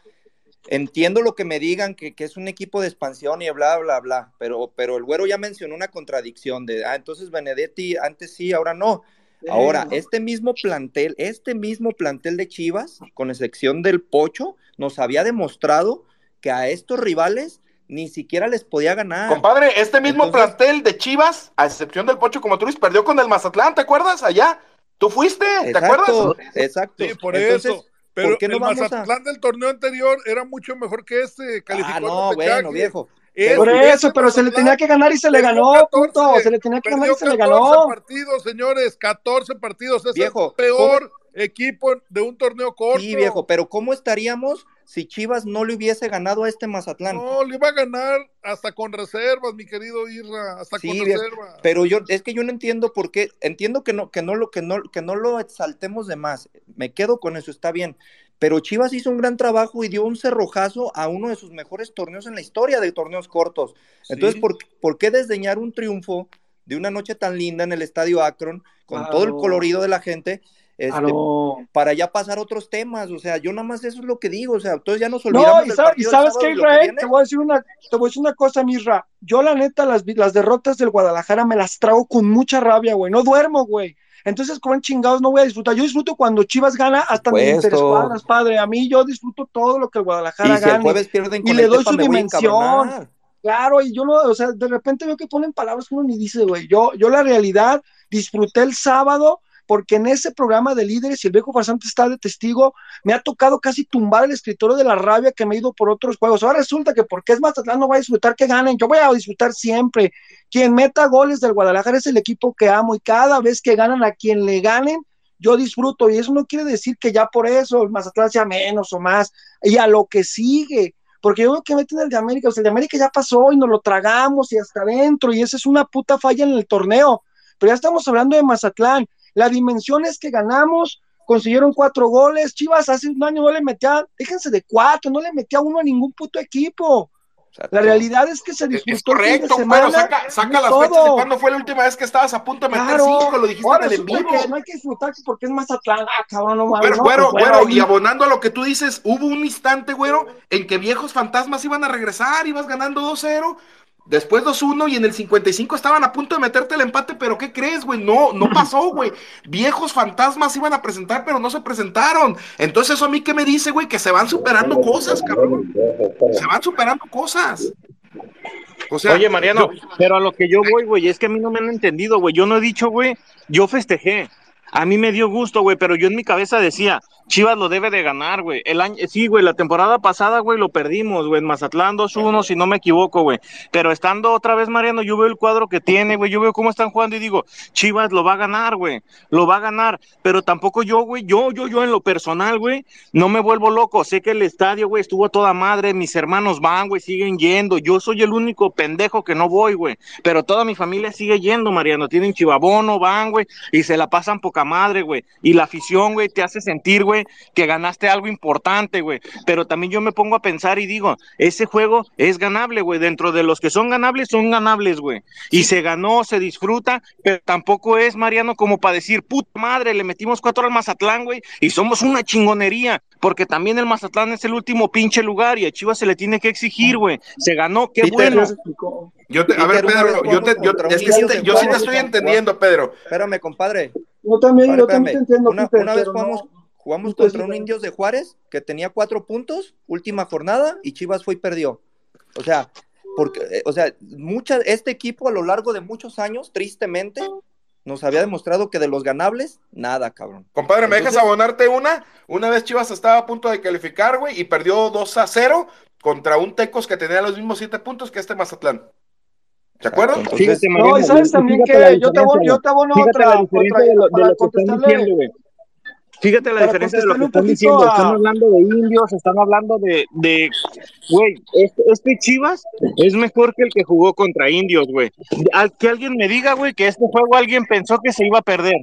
Entiendo lo que me digan, que, es un equipo de expansión y bla, bla, bla, pero, pero el güero ya mencionó una contradicción de, ah, entonces Benedetti antes sí, ahora no. Ahora, este mismo plantel, este mismo plantel de Chivas, con excepción del Pocho, nos había demostrado que a estos rivales ni siquiera les podía ganar. Compadre, este mismo plantel de Chivas, a excepción del Pocho, como tú dices, perdió con el Mazatlán, ¿te acuerdas? Allá. Tú fuiste, ¿te acuerdas? Exacto. Sí, por eso. Pero ¿por qué no el Mazatlán del torneo anterior era mucho mejor que este. Calificó ah, no, bueno, viejo. por eso, pero se le tenía que ganar y se le ganó, punto. Se le tenía que ganar y se le ganó. 14 partidos, señores, 14 partidos. Es viejo, el peor equipo de un torneo corto. Sí, viejo, pero ¿cómo estaríamos si Chivas no le hubiese ganado a este Mazatlán? No, le iba a ganar hasta con reservas, mi querido Irra, hasta con reservas. Pero yo es que yo no entiendo por qué, entiendo que no que no lo que no que no lo exaltemos de más. Me quedo con eso, está bien. Pero Chivas hizo un gran trabajo y dio un cerrojazo a uno de sus mejores torneos en la historia de torneos cortos. Entonces, ¿por, ¿por, qué desdeñar un triunfo de una noche tan linda en el Estadio Akron, con todo el colorido de la gente, este, para ya pasar otros temas, o sea, yo nada más eso es lo que digo, o sea, entonces ya nos olvidamos. No, y, sabes qué, Israel, te voy a decir una, te voy a decir una cosa, Misra, yo la neta, las, las derrotas del Guadalajara me las trago con mucha rabia, güey, no duermo, güey. Entonces, como en chingados no voy a disfrutar? Yo disfruto cuando Chivas gana hasta mis interescuadras, padre. A mí yo disfruto todo lo que el Guadalajara gana. y le doy su dimensión. Claro, y yo no, o sea, de repente veo que ponen palabras que uno ni dice, güey. Yo, yo la realidad disfruté el sábado porque en ese programa de líderes, y el viejo farsante está de testigo, me ha tocado casi tumbar el escritorio de la rabia que me he ido por otros juegos. Ahora resulta que porque es Mazatlán no va a disfrutar que ganen, yo voy a disfrutar siempre. Quien meta goles del Guadalajara es el equipo que amo y cada vez que ganan a quien le ganen, yo disfruto. Y eso no quiere decir que ya por eso el Mazatlán sea menos o más, y a lo que sigue. Porque yo veo que meten el de América, o sea, el de América ya pasó y nos lo tragamos y hasta adentro, y esa es una puta falla en el torneo. Pero ya estamos hablando de Mazatlán. La dimensión es que ganamos, consiguieron cuatro goles. Chivas hace un año no le metía, déjense de cuatro, no le metía uno a ningún puto equipo. La realidad es que se disfrutó. Es correcto, pero saca, saca las fechas de cuándo fue la última vez que estabas a punto de meter cinco, lo dijiste en el en vivo. no hay que disfrutar porque es más atlanta, ah, cabrón, no Pero, güero, pues, güero, y abonando a lo que tú dices, hubo un instante, güero, en que viejos fantasmas iban a regresar, ibas ganando 2-0, Después 2-1 y en el 55 estaban a punto de meterte el empate, pero ¿qué crees, güey? No, no pasó, güey. Viejos fantasmas iban a presentar, pero no se presentaron. Entonces, eso a mí qué me dice, güey, que se van superando cosas, cabrón. Se van superando cosas. O sea, Oye, Mariano, pero a lo que yo voy, güey, es que a mí no me han entendido, güey. Yo no he dicho, güey, yo festejé. A mí me dio gusto, güey, pero yo en mi cabeza decía, Chivas lo debe de ganar, güey. El año, sí, güey, la temporada pasada, güey, lo perdimos, güey, en Mazatlán 2-1, si no me equivoco, güey. Pero estando otra vez, Mariano, yo veo el cuadro que tiene, güey, yo veo cómo están jugando y digo, Chivas lo va a ganar, güey, lo va a ganar. Pero tampoco yo, güey, yo, yo, yo en lo personal, güey, no me vuelvo loco. Sé que el estadio, güey, estuvo toda madre, mis hermanos van, güey, siguen yendo. Yo soy el único pendejo que no voy, güey. Pero toda mi familia sigue yendo, Mariano. Tienen chivabono, van, güey, y se la pasan poca madre, güey. Y la afición, güey, te hace sentir, güey que ganaste algo importante, güey. Pero también yo me pongo a pensar y digo, ese juego es ganable, güey. Dentro de los que son ganables, son ganables, güey. Y se ganó, se disfruta, pero tampoco es, Mariano, como para decir, puta madre, le metimos cuatro al Mazatlán, güey, y somos una chingonería, porque también el Mazatlán es el último pinche lugar y a Chivas se le tiene que exigir, güey. Se ganó, qué bueno. Yo a ver, Pedro, yo, te, yo, es que sí te, yo sí te estoy entendiendo, Pedro. Espérame, compadre. Yo también, yo también te entiendo. Una, una vez jugamos, Jugamos contra un Indios de Juárez que tenía cuatro puntos, última jornada, y Chivas fue y perdió. O sea, porque, eh, o sea, mucha, este equipo a lo largo de muchos años, tristemente, nos había demostrado que de los ganables, nada, cabrón. Compadre, ¿me dejas abonarte una? Una vez Chivas estaba a punto de calificar, güey, y perdió 2 a 0 contra un Tecos que tenía los mismos siete puntos que este Mazatlán. ¿De acuerdo? no, y sabes también que yo te abono, yo te abono otra, para contestarle. Fíjate la diferencia de lo que están diciendo. Están hablando de indios, están hablando de, de güey, este, este, Chivas es mejor que el que jugó contra indios, güey. Que alguien me diga, güey, que este juego alguien pensó que se iba a perder.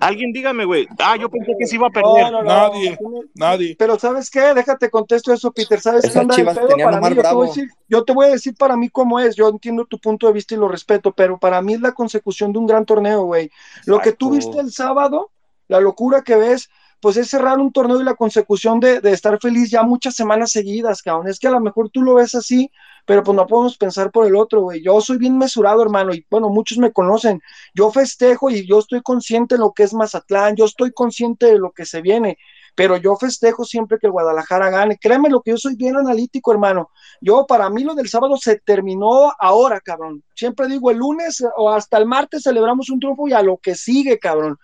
Alguien dígame, güey. Ah, yo pensé que se iba a perder. nadie, nadie. Pero ¿sabes qué? Déjate contesto eso, Peter. ¿Sabes qué anda Chivas pedo para mí? Yo te, voy a decir, yo te voy a decir para mí cómo es. Yo entiendo tu punto de vista y lo respeto, pero para mí es la consecución de un gran torneo, güey. Lo que tú viste el sábado la locura que ves, pues es cerrar un torneo y la consecución de, estar feliz ya muchas semanas seguidas, cabrón. Es que a lo mejor tú lo ves así, pero pues no podemos pensar por el otro, güey. Yo soy bien mesurado, hermano, y bueno, muchos me conocen. Yo festejo y yo estoy consciente de lo que es Mazatlán, yo estoy consciente de lo que se viene, pero yo festejo siempre que el Guadalajara gane. Créeme lo que yo soy bien analítico, hermano. Yo, para mí, lo del sábado se terminó ahora, cabrón. Siempre digo, el lunes o hasta el martes celebramos un triunfo y a lo que sigue, cabrón.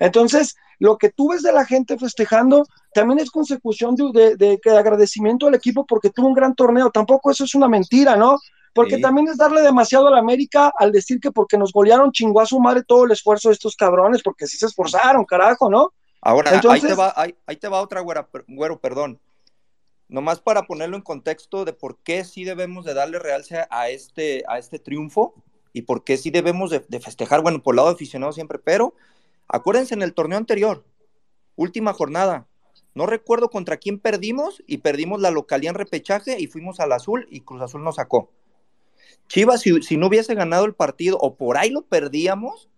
Entonces, lo que tú ves de la gente festejando también es consecución de, de, de, agradecimiento al equipo porque tuvo un gran torneo. Tampoco eso es una mentira, ¿no? Porque también es darle demasiado a la América al decir que porque nos golearon chingó a su madre todo el esfuerzo de estos cabrones, porque sí se esforzaron, carajo, ¿no? Ahora, ahí, te va, ahí, te va otra güera, güero, perdón. Nomás para ponerlo en contexto de por qué sí debemos de darle realce a este, a este triunfo y por qué sí debemos de, de festejar, bueno, por el lado aficionado siempre, pero acuérdense en el torneo anterior, última jornada, no recuerdo contra quién perdimos y perdimos la localía en repechaje y fuimos al azul y Cruz Azul nos sacó. Chivas, si, no hubiese ganado el partido o por ahí lo perdíamos,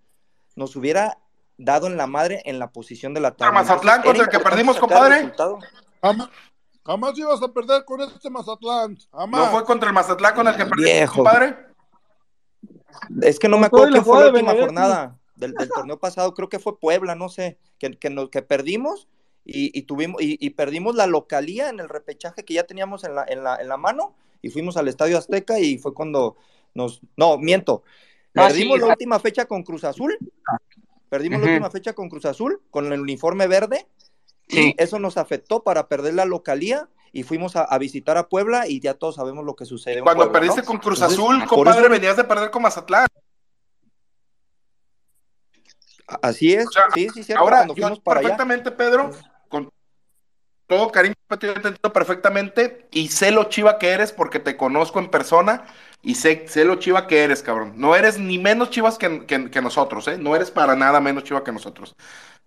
nos hubiera dado en la madre en la posición de la tabla. Mazatlán contra el que perdimos, compadre? Jamás, ibas a perder con este Mazatlán. ¿No fue contra el Mazatlán con el que perdimos, compadre? Es que no me acuerdo quién fue la última jornada del, torneo pasado. Creo que fue Puebla, no sé, que, que, que perdimos y, tuvimos y, perdimos la localía en el repechaje que ya teníamos en la, en la, en la mano y fuimos al Estadio Azteca y fue cuando nos... No, miento. Ah, perdimos la última fecha con Cruz Azul. Perdimos la última fecha con Cruz Azul, con el uniforme verde. Y eso nos afectó para perder la localía y fuimos a, visitar a Puebla y ya todos sabemos lo que sucede. Cuando perdiste con Cruz Azul, compadre, venías de perder con Mazatlán. Así es, sí, sí, cierto. Ahora, perfectamente, Pedro, con todo cariño, te entiendo perfectamente y sé lo chiva que eres porque te conozco en persona y sé, sé lo chiva que eres, cabrón. No eres ni menos chivas que, que, nosotros, ¿eh? No eres para nada menos chiva que nosotros.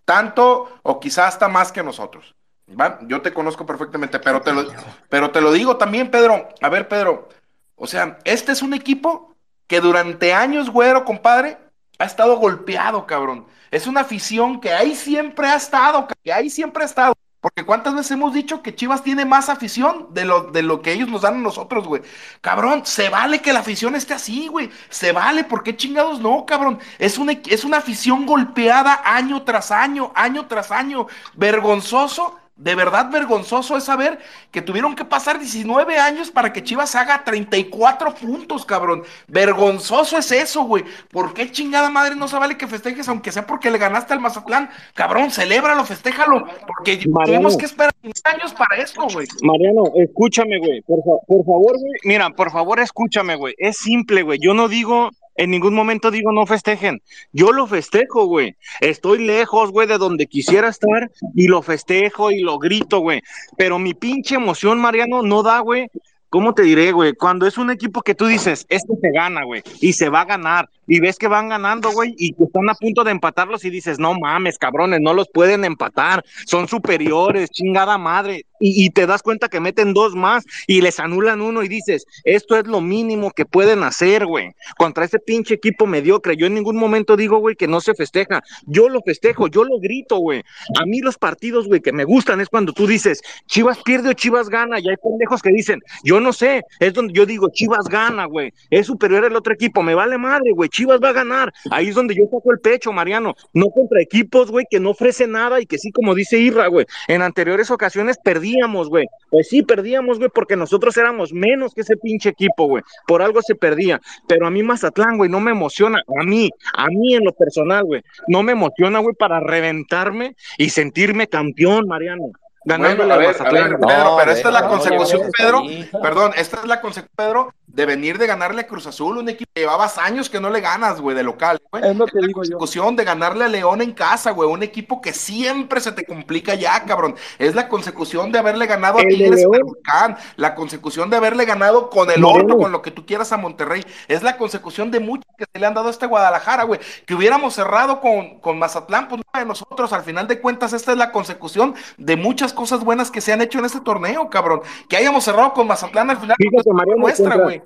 Tanto o quizás hasta más que nosotros. ¿va? Yo te conozco perfectamente, pero te, lo, pero te lo digo también, Pedro. A ver, Pedro. O sea, este es un equipo que durante años, güero, compadre, ha estado golpeado, cabrón. Es una afición que ahí siempre ha estado, que ahí siempre ha estado. Porque cuántas veces hemos dicho que Chivas tiene más afición de lo, de lo que ellos nos dan a nosotros, güey. Cabrón, se vale que la afición esté así, güey. Se vale, ¿por qué chingados no, cabrón? Es una, es una afición golpeada año tras año, año tras año. Vergonzoso de verdad vergonzoso es saber que tuvieron que pasar 19 años para que Chivas haga 34 puntos, cabrón. Vergonzoso es eso, güey. ¿Por qué chingada madre no se vale que festejes, aunque sea porque le ganaste al Mazatlán? Cabrón, celébralo, festéjalo. Porque tenemos que esperar años para esto, güey. Mariano, escúchame, güey. Por, por favor, güey. Mira, por favor, escúchame, güey. Es simple, güey. Yo no digo en ningún momento digo no festejen. Yo lo festejo, güey. Estoy lejos, güey, de donde quisiera estar y lo festejo y lo grito, güey. Pero mi pinche emoción, Mariano, no da, güey, ¿cómo te diré, güey? Cuando es un equipo que tú dices, este se gana, güey, y se va a ganar, y ves que van ganando, güey, y que están a punto de empatarlos y dices, no mames, cabrones, no los pueden empatar, son superiores, chingada madre, y, te das cuenta que meten dos más y les anulan uno y dices, esto es lo mínimo que pueden hacer, güey, contra ese pinche equipo mediocre. Yo en ningún momento digo, güey, que no se festeja, yo lo festejo, yo lo grito, güey. A mí los partidos, güey, que me gustan es cuando tú dices, Chivas pierde o Chivas gana, y hay pendejos que dicen, yo no sé, es donde yo digo, Chivas gana, güey, es superior al otro equipo, me vale madre, güey, Chivas va a ganar. Ahí es donde yo saco el pecho, Mariano, no contra equipos, güey, que no ofrecen nada y que sí, como dice Irra, güey, en anteriores ocasiones perdíamos, güey. Pues sí, perdíamos, güey, porque nosotros éramos menos que ese pinche equipo, güey. Por algo se perdía. Pero a mí Mazatlán, güey, no me emociona. A mí, a mí en lo personal, güey, no me emociona, güey, para reventarme y sentirme campeón, Mariano ganando a ver, Pedro, pero esta es la consecución, Pedro, perdón, esta es la consecución, Pedro, de venir de ganarle a Cruz Azul, un equipo que llevabas años que no le ganas, güey, de local, güey. Es lo que la consecución de ganarle a León en casa, güey, un equipo que siempre se te complica ya, cabrón. Es la consecución de haberle ganado a Tigres en el la consecución de haberle ganado con el horno, con lo que tú quieras a Monterrey. Es la consecución de muchos que se le han dado a este Guadalajara, güey. Que hubiéramos cerrado con, con Mazatlán, pues no de nosotros. Al final de cuentas, esta es la consecución de muchas cosas buenas que se han hecho en este torneo, cabrón. Que hayamos cerrado con Mazatlán al final, Fíjate, María, muestra, güey.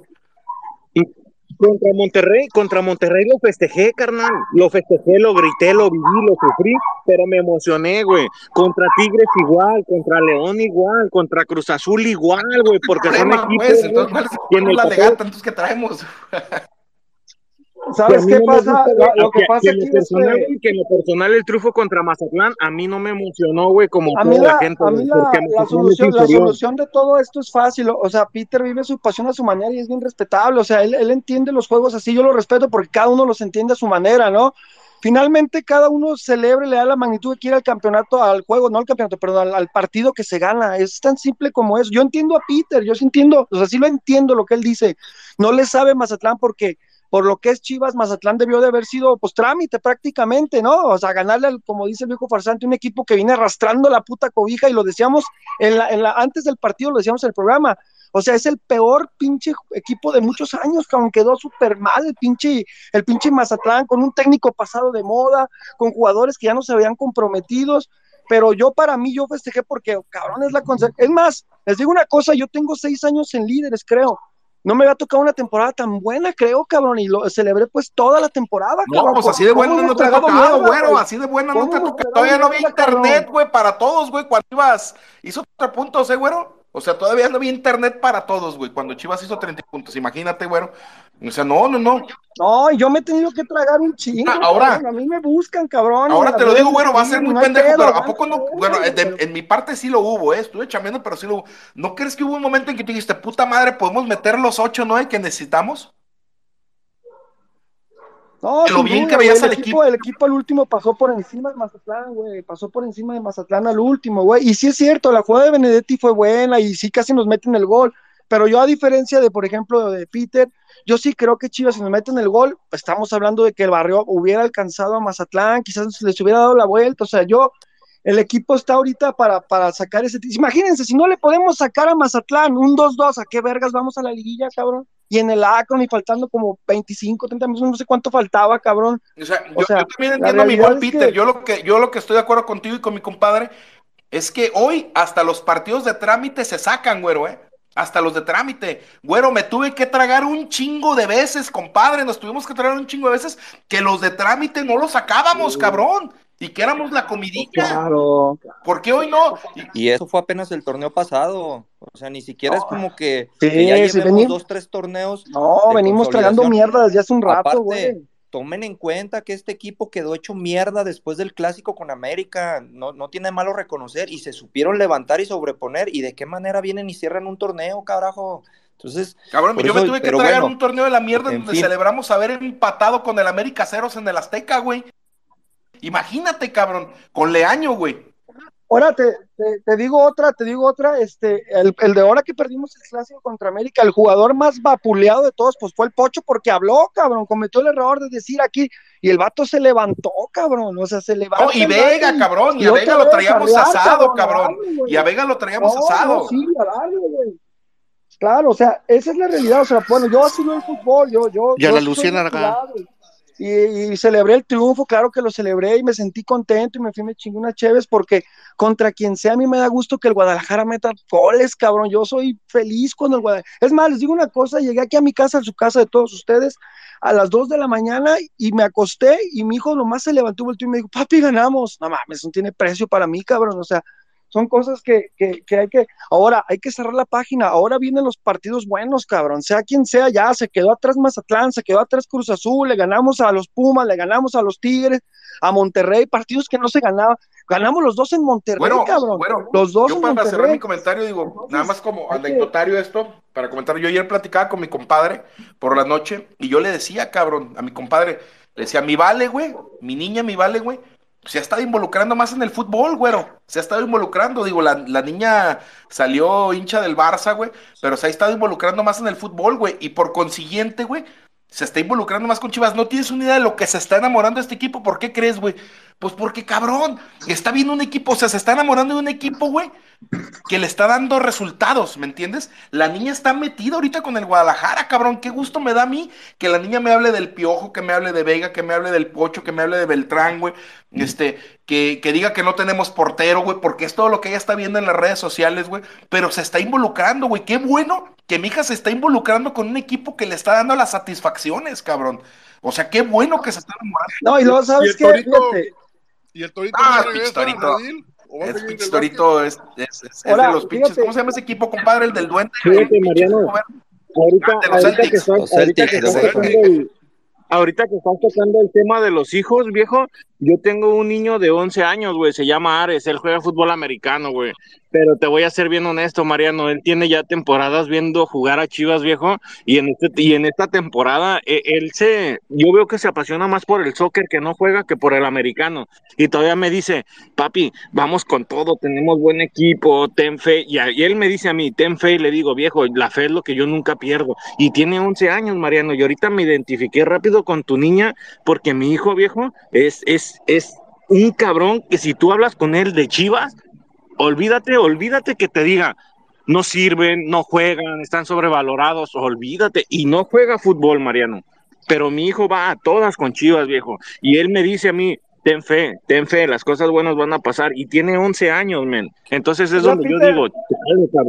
Contra Monterrey, contra Monterrey lo festejé, carnal. Lo festejé, lo grité, lo viví, lo sufrí, pero me emocioné, güey. Contra Tigres igual, contra León igual, contra Cruz Azul igual, güey, porque son equipos. Pues, entonces, ¿cuál es la legata entonces que traemos? ¿Sabes qué pasa? Lo, que, pasa aquí es que... en lo personal el triunfo contra Mazatlán a mí no me emocionó, güey, como a toda la, gente. A mí la, solución, la, solución, de todo esto es fácil. O sea, Peter vive su pasión a su manera y es bien respetable. O sea, él, él entiende los juegos así, yo lo respeto porque cada uno los entiende a su manera, ¿no? finalmente cada uno celebra y le da la magnitud que quiere al campeonato, al juego, no al campeonato, perdón, al, partido que se gana. Es tan simple como eso. Yo entiendo a Peter, yo sí entiendo, o sea, sí lo entiendo lo que él dice. No le sabe Mazatlán porque por lo que es Chivas, Mazatlán debió de haber sido pues trámite prácticamente, ¿no? O sea, ganarle, como dice el viejo farsante, un equipo que viene arrastrando la puta cobija y lo decíamos en la, en la, antes del partido, lo decíamos en el programa, o sea, es el peor pinche equipo de muchos años, que aún quedó súper mal el pinche, el pinche Mazatlán, con un técnico pasado de moda, con jugadores que ya no se habían comprometidos. Pero yo, para mí, yo festejé porque, cabrón, es la Es más, les digo una cosa, yo tengo seis años en líderes, creo. No me había tocado una temporada tan buena, creo, cabrón, y lo celebré pues toda la temporada, No, pues así de buena no te ha tocado, güero, así de buena no te ha tocado. Todavía no había internet, güey, para todos, güey, cuando ibas, hizo otro punto, ¿eh, güero? O sea, todavía no había internet para todos, güey. Cuando Chivas hizo 30 puntos, imagínate, güey. O sea, no, no, no. No, yo me he tenido que tragar un chingo. Ah, ahora. A mí me buscan, cabrón. Ahora te lo digo, güey, va a ser muy pendejo, pero ¿a poco no? Bueno, en mi parte sí lo hubo, ¿eh? Estuve chambeando, pero sí lo hubo. ¿No crees que hubo un momento en que te dijiste, puta madre, podemos meter los ocho, ¿no? Que necesitamos. No, lo bien que veías al equipo, El equipo al último pasó por encima de Mazatlán, güey. Pasó por encima de Mazatlán al último, güey. Y sí es cierto, la jugada de Benedetti fue buena y sí casi nos meten el gol. Pero yo, a diferencia de, por ejemplo, de Peter, yo sí creo que Chivas, si nos meten el gol, estamos hablando de que el barrio hubiera alcanzado a Mazatlán, quizás les hubiera dado la vuelta. O sea, yo, el equipo está ahorita para, para sacar ese. Imagínense, si no le podemos sacar a Mazatlán un 2-2, ¿a qué vergas vamos a la liguilla, cabrón? y en el Akron y faltando como 25, 30 minutos, no sé cuánto faltaba, cabrón. O sea, yo, también entiendo a mi buen Peter, yo, lo que, yo lo que estoy de acuerdo contigo y con mi compadre es que hoy hasta los partidos de trámite se sacan, güero, ¿eh? Hasta los de trámite. Güero, me tuve que tragar un chingo de veces, compadre, nos tuvimos que tragar un chingo de veces que los de trámite no los sacábamos, cabrón y que éramos la comidita. Claro. ¿Por qué hoy no? Y eso fue apenas el torneo pasado. O sea, ni siquiera es como que, ya llevemos dos, tres torneos. No, venimos tragando mierda desde hace un rato, güey. Tomen en cuenta que este equipo quedó hecho mierda después del clásico con América. No, no tiene malo reconocer. Y se supieron levantar y sobreponer. ¿Y de qué manera vienen y cierran un torneo, carajo? Entonces, cabrón, yo me tuve que traer un torneo de la mierda donde celebramos haber empatado con el América Ceros en el Azteca, güey. Imagínate, cabrón, con Leaño, güey. Ahora te, te, digo otra, te digo otra, este, el, de ahora que perdimos el clásico contra América, el jugador más vapuleado de todos, pues fue el Pocho porque habló, cabrón, cometió el error de decir aquí, y el vato se levantó, cabrón, o sea, se levantó. No, y Vega, cabrón, y, a Vega lo traíamos asado, cabrón, y a Vega lo traíamos asado. sí, güey. Claro, o sea, esa es la realidad, o sea, bueno, yo así el fútbol, yo, yo. Y a la Luciana y, celebré el triunfo, claro que lo celebré y me sentí contento y me fui, me chingué unas chéves porque contra quien sea a mí me da gusto que el Guadalajara meta goles, cabrón, yo soy feliz cuando el Guadalajara, es más, les digo una cosa, llegué aquí a mi casa, a su casa de todos ustedes, a las 2 de la mañana y me acosté y mi hijo nomás se levantó y me dijo, papi, ganamos, no mames, no tiene precio para mí, cabrón, o sea, son cosas que, que, que, hay que, ahora hay que cerrar la página, ahora vienen los partidos buenos, cabrón, sea quien sea, ya se quedó atrás Mazatlán, se quedó atrás Cruz Azul, le ganamos a los Pumas, le ganamos a los Tigres, a Monterrey, partidos que no se ganaban, ganamos los dos en Monterrey, cabrón, bueno, los dos yo para cerrar mi comentario digo, nada más como anecdotario esto, para comentar, yo ayer platicaba con mi compadre por la noche y yo le decía, cabrón, a mi compadre, le decía, mi vale, güey, mi niña, mi vale, güey, se ha estado involucrando más en el fútbol, güero. Se ha estado involucrando. Digo, la, niña salió hincha del Barça, güey, pero se ha estado involucrando más en el fútbol, güey. Y por consiguiente, güey, se está involucrando más con Chivas. No tienes una idea de lo que se está enamorando este equipo. ¿Por qué crees, güey? Pues porque, cabrón, está viendo un equipo, o sea, se está enamorando de un equipo, güey, que le está dando resultados, ¿me entiendes? La niña está metida ahorita con el Guadalajara, cabrón. Qué gusto me da a mí que la niña me hable del Piojo, que me hable de Vega, que me hable del Pocho, que me hable de Beltrán, güey. Este, que, que diga que no tenemos portero, güey, porque es todo lo que ella está viendo en las redes sociales, güey. Pero se está involucrando, güey. Qué bueno que mi hija se está involucrando con un equipo que le está dando las satisfacciones, cabrón. O sea, qué bueno que se está enamorando. No, y luego sabes que ¿Y el Torito ah, no regresa El Torito es, es, es, de los pinches. ¿Cómo se llama ese equipo, compadre? El del Duende. Fíjate, Mariano. Ahorita, ahorita, que estás, ahorita, que estás tocando el, ahorita que estás tocando el tema de los hijos, viejo, yo tengo un niño de 11 años, güey, se llama Ares, él juega fútbol americano, güey. Pero te voy a ser bien honesto, Mariano, él tiene ya temporadas viendo jugar a Chivas, viejo, y en, este, y en esta temporada e, él se, yo veo que se apasiona más por el soccer que no juega que por el americano. Y todavía me dice, papi, vamos con todo, tenemos buen equipo, ten fe. Y, él me dice a mí, ten fe, y le digo, viejo, la fe es lo que yo nunca pierdo. Y tiene 11 años, Mariano, y ahorita me identifiqué rápido con tu niña porque mi hijo, viejo, es, es es, un cabrón que si tú hablas con él de Chivas, olvídate, olvídate que te diga, no sirven, no juegan, están sobrevalorados, olvídate. Y no juega fútbol, Mariano. Pero mi hijo va a todas con Chivas, viejo. Y él me dice a mí, ten fe, ten fe, las cosas buenas van a pasar. Y tiene 11 años, men. Entonces es donde yo digo,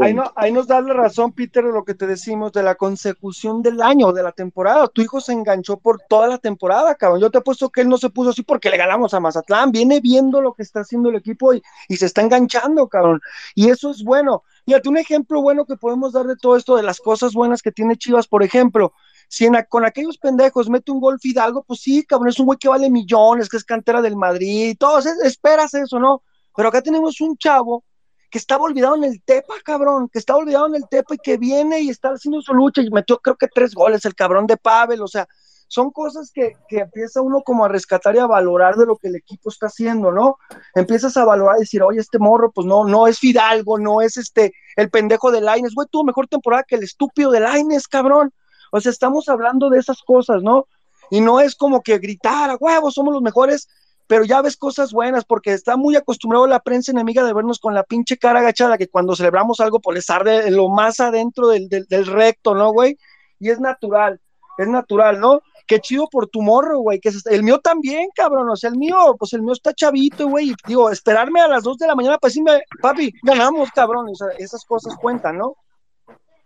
ahí, no, ahí, nos da la razón, Peter, de lo que te decimos, de la consecución del año, de la temporada. Tu hijo se enganchó por toda la temporada, cabrón. Yo te he puesto que él no se puso así porque le ganamos a Mazatlán. Viene viendo lo que está haciendo el equipo y, y se está enganchando, cabrón. Y eso es bueno. Fíjate, un ejemplo bueno que podemos dar de todo esto, de las cosas buenas que tiene Chivas, por ejemplo, si con aquellos pendejos mete un gol Fidalgo, pues sí, cabrón, es un güey que vale millones, que es cantera del Madrid, todo, esperas eso, ¿no? Pero acá tenemos un chavo que estaba olvidado en el Tepa, cabrón, que estaba olvidado en el Tepa y que viene y está haciendo su lucha y metió creo que tres goles, el cabrón de Pavel, o sea, son cosas que, que, empieza uno como a rescatar y a valorar de lo que el equipo está haciendo, ¿no? Empiezas a valorar y decir, oye, este morro, pues no, no es Fidalgo, no es este, el pendejo de Laines, güey, tuvo mejor temporada que el estúpido de Laines, cabrón. O sea, estamos hablando de esas cosas, ¿no? Y no es como que gritar, a huevos, somos los mejores, pero ya ves cosas buenas, porque está muy acostumbrado la prensa enemiga de vernos con la pinche cara agachada, que cuando celebramos algo, por pues les arde lo más adentro del, recto, ¿no, güey? Y es natural, es natural, ¿no? Qué chido por tu morro, güey, que el mío también, cabrón, o sea, el mío, pues el mío está chavito, güey, digo, esperarme a las dos de la mañana para decirme, papi, ganamos, cabrón, o sea, esas cosas cuentan, ¿no?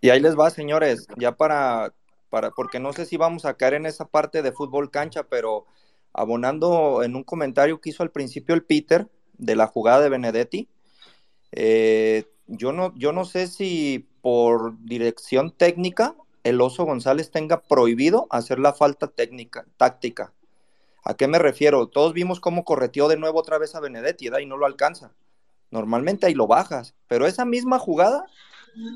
Y ahí les va, señores, ya para porque no sé si vamos a caer en esa parte de fútbol cancha, pero abonando en un comentario que hizo al principio el Peter de la jugada de Benedetti, eh, yo, no, yo no sé si por dirección técnica el Oso González tenga prohibido hacer la falta técnica, táctica. ¿A qué me refiero? Todos vimos cómo correteó de nuevo otra vez a Benedetti y no lo alcanza. Normalmente ahí lo bajas, pero esa misma jugada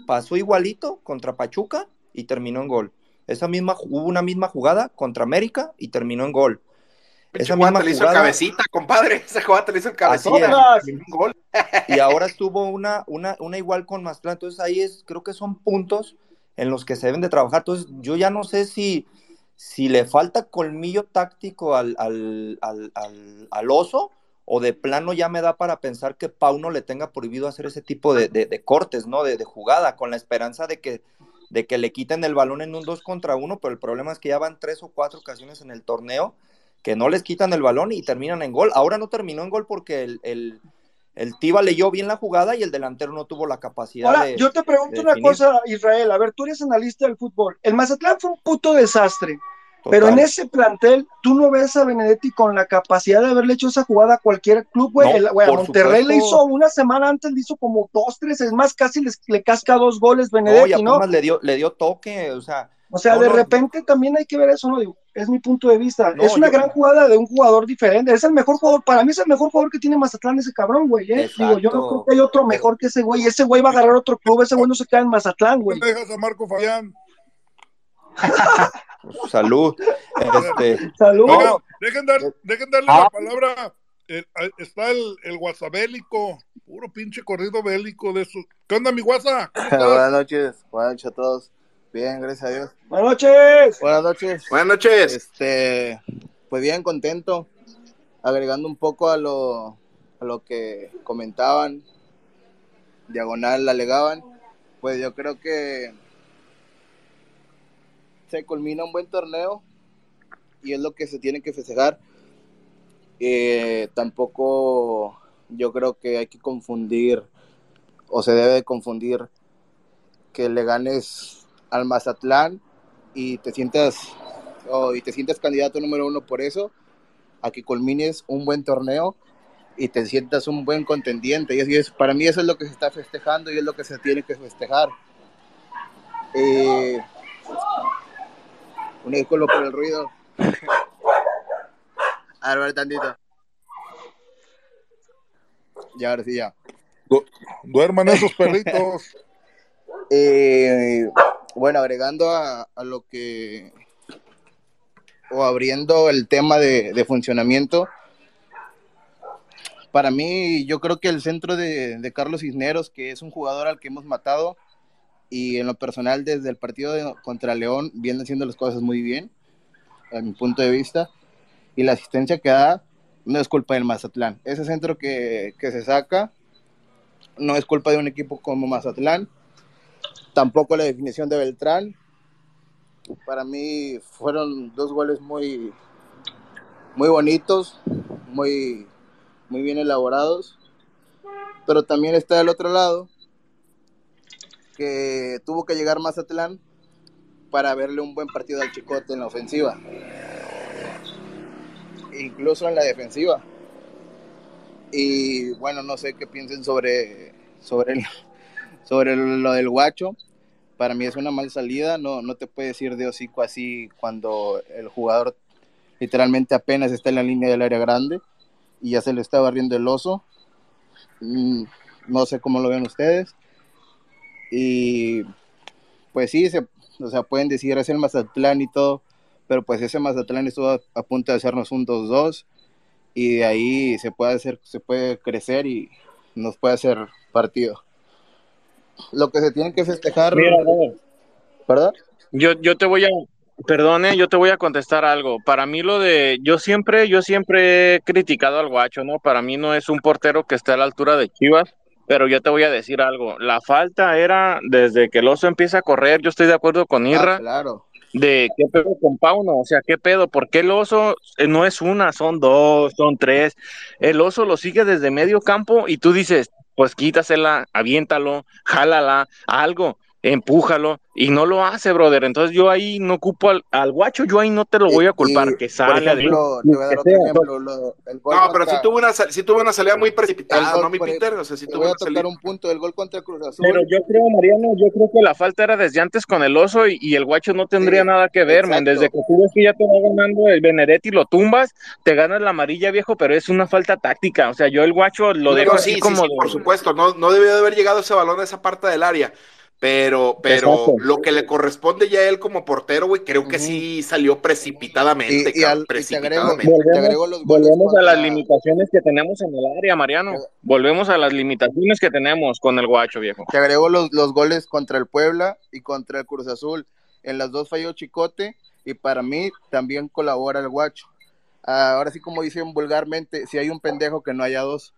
pasó igualito contra Pachuca y terminó en gol. Esa misma, hubo una misma jugada contra América y terminó en gol. Esa misma le hizo el cabecita, compadre. Esa jugada te le hizo el cabecita. gol. y ahora estuvo una, una, una igual con Mazatlán. Entonces ahí es, creo que son puntos en los que se deben de trabajar. Entonces yo ya no sé si, si le falta colmillo táctico al, al, al, al, oso o de plano ya me da para pensar que Pauno le tenga prohibido hacer ese tipo de, de, cortes, ¿no? De, de, jugada, con la esperanza de que de que le quiten el balón en un 2 contra 1, pero el problema es que ya van tres o cuatro ocasiones en el torneo que no les quitan el balón y terminan en gol. Ahora no terminó en gol porque el, el, el Tiva leyó bien la jugada y el delantero no tuvo la capacidad Ahora, yo te pregunto una cosa, Israel, a ver, tú eres analista del fútbol. El Mazatlán fue un puto desastre. Pero en ese plantel, tú no ves a Benedetti con la capacidad de haberle hecho esa jugada a cualquier club, güey. a Monterrey le hizo una semana antes, le hizo como dos, tres, es más, casi le casca dos goles Benedetti, ¿no? le dio, le dio toque, o sea. O sea, de repente también hay que ver eso, ¿no? Digo, es mi punto de vista. es una gran jugada de un jugador diferente. Es el mejor jugador, para mí es el mejor jugador que tiene Mazatlán ese cabrón, güey. ¿eh? Digo, yo no creo que hay otro mejor que ese güey. Ese güey va a agarrar otro club, ese güey no se queda en Mazatlán, güey. dejas a Marco Fabián? Salud. Este, Salud. dejen, darle la ah. palabra. está el, el guasabélico, puro pinche corrido bélico de eso. ¿Qué onda, mi guasa? Buenas noches, buenas noches a todos. Bien, gracias a Dios. Buenas noches. Buenas noches. Buenas noches. Este, pues bien, contento. Agregando un poco a lo, a lo que comentaban, diagonal alegaban, pues yo creo que se culmina un buen torneo y es lo que se tiene que festejar. Eh, tampoco yo creo que hay que confundir o se debe confundir que le ganes al Mazatlán y te sientas y te sientas candidato número uno por eso a que culmines un buen torneo y te sientas un buen contendiente y es, para mí eso es lo que se está festejando y es lo que se tiene que festejar eh, un disculpa por el ruido. A ver, tantito. Ya, ahora sí, ya. duerman esos perritos. Eh, bueno, agregando a, lo que, o abriendo el tema de, funcionamiento, para mí yo creo que el centro de, de, Carlos Cisneros, que es un jugador al que hemos matado, y en lo personal desde el partido contra León viene haciendo las cosas muy bien, a mi punto de vista, y la asistencia que da no es culpa del Mazatlán. Ese centro que, que se saca no es culpa de un equipo como Mazatlán, tampoco la definición de Beltrán. Para mí fueron dos goles muy, muy bonitos, muy, muy bien elaborados, pero también está del otro lado que tuvo que llegar Mazatlán para verle un buen partido al Chicote en la ofensiva. Incluso en la defensiva. Y bueno, no sé qué piensen sobre, sobre, sobre lo del guacho. Para mí es una mal salida, no, no te puedes decir de hocico así cuando el jugador literalmente apenas está en la línea del área grande y ya se le está barriendo el oso. Mm, no sé cómo lo ven ustedes. Y pues sí, se, o sea, pueden decir es el Mazatlán y todo, pero pues ese Mazatlán estuvo a, punto de hacernos un 2-2 y de ahí se puede hacer, se puede crecer y nos puede hacer partido. Lo que se tiene que festejar, ¿verdad? Yo, yo te voy a, perdone, yo te voy a contestar algo. Para mí lo de, yo siempre, yo siempre he criticado al guacho, ¿no? Para mí no es un portero que esté a la altura de Chivas pero yo te voy a decir algo. La falta era desde que el oso empieza a correr. Yo estoy de acuerdo con ah, Irra. claro. De qué pedo con Pauno, o sea, qué pedo, porque el oso eh, no es una, son dos, son tres. El oso lo sigue desde medio campo y tú dices, pues quítasela, aviéntalo, jálala, algo empújalo y no lo hace, brother. Entonces yo ahí no ocupo al, guacho, yo ahí no te lo voy a culpar, que salga de No, pero si tuvo una si tuvo una salida muy precipitada, ¿no, mi Peter? O sea, si tuvo voy a tocar un punto del gol contra Cruz Azul. Pero yo creo, Mariano, yo creo que la falta era desde antes con el oso y, el guacho no tendría nada que ver, man. Desde que tú ves que ya te va ganando el Benedetti, lo tumbas, te ganas la amarilla, viejo, pero es una falta táctica. O sea, yo el guacho lo dejo así como. por supuesto, no, no debió de haber llegado ese balón a esa parte del área pero, pero lo que le corresponde ya a él como portero, güey, creo que sí salió precipitadamente. Y, volvemos, a las limitaciones que tenemos en el área, Mariano. Volvemos a las limitaciones que tenemos con el guacho, viejo. Te agrego los, los goles contra el Puebla y contra el Cruz Azul. En las dos falló Chicote y para mí también colabora el guacho. Ah, ahora sí, como dicen vulgarmente, si hay un pendejo que no haya dos.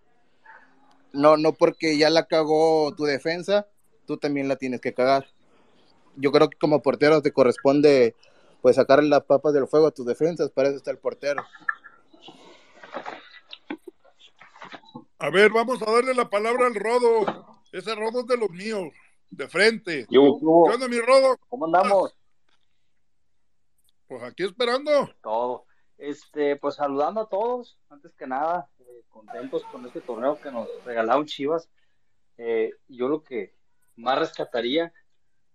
No, no porque ya la cagó tu defensa, tú también la tienes que cagar. Yo creo que como portero te corresponde pues sacarle las papas del fuego a tus defensas, para eso está el portero. A ver, vamos a darle la palabra al Rodo. Ese Rodo es de los míos, de frente. ¿Qué onda, mi Rodo? ¿Cómo andamos? Pues aquí esperando. Todo. Este, pues saludando a todos, antes que nada, eh, contentos con este torneo que nos regalaron Chivas. Eh, yo lo que más rescataría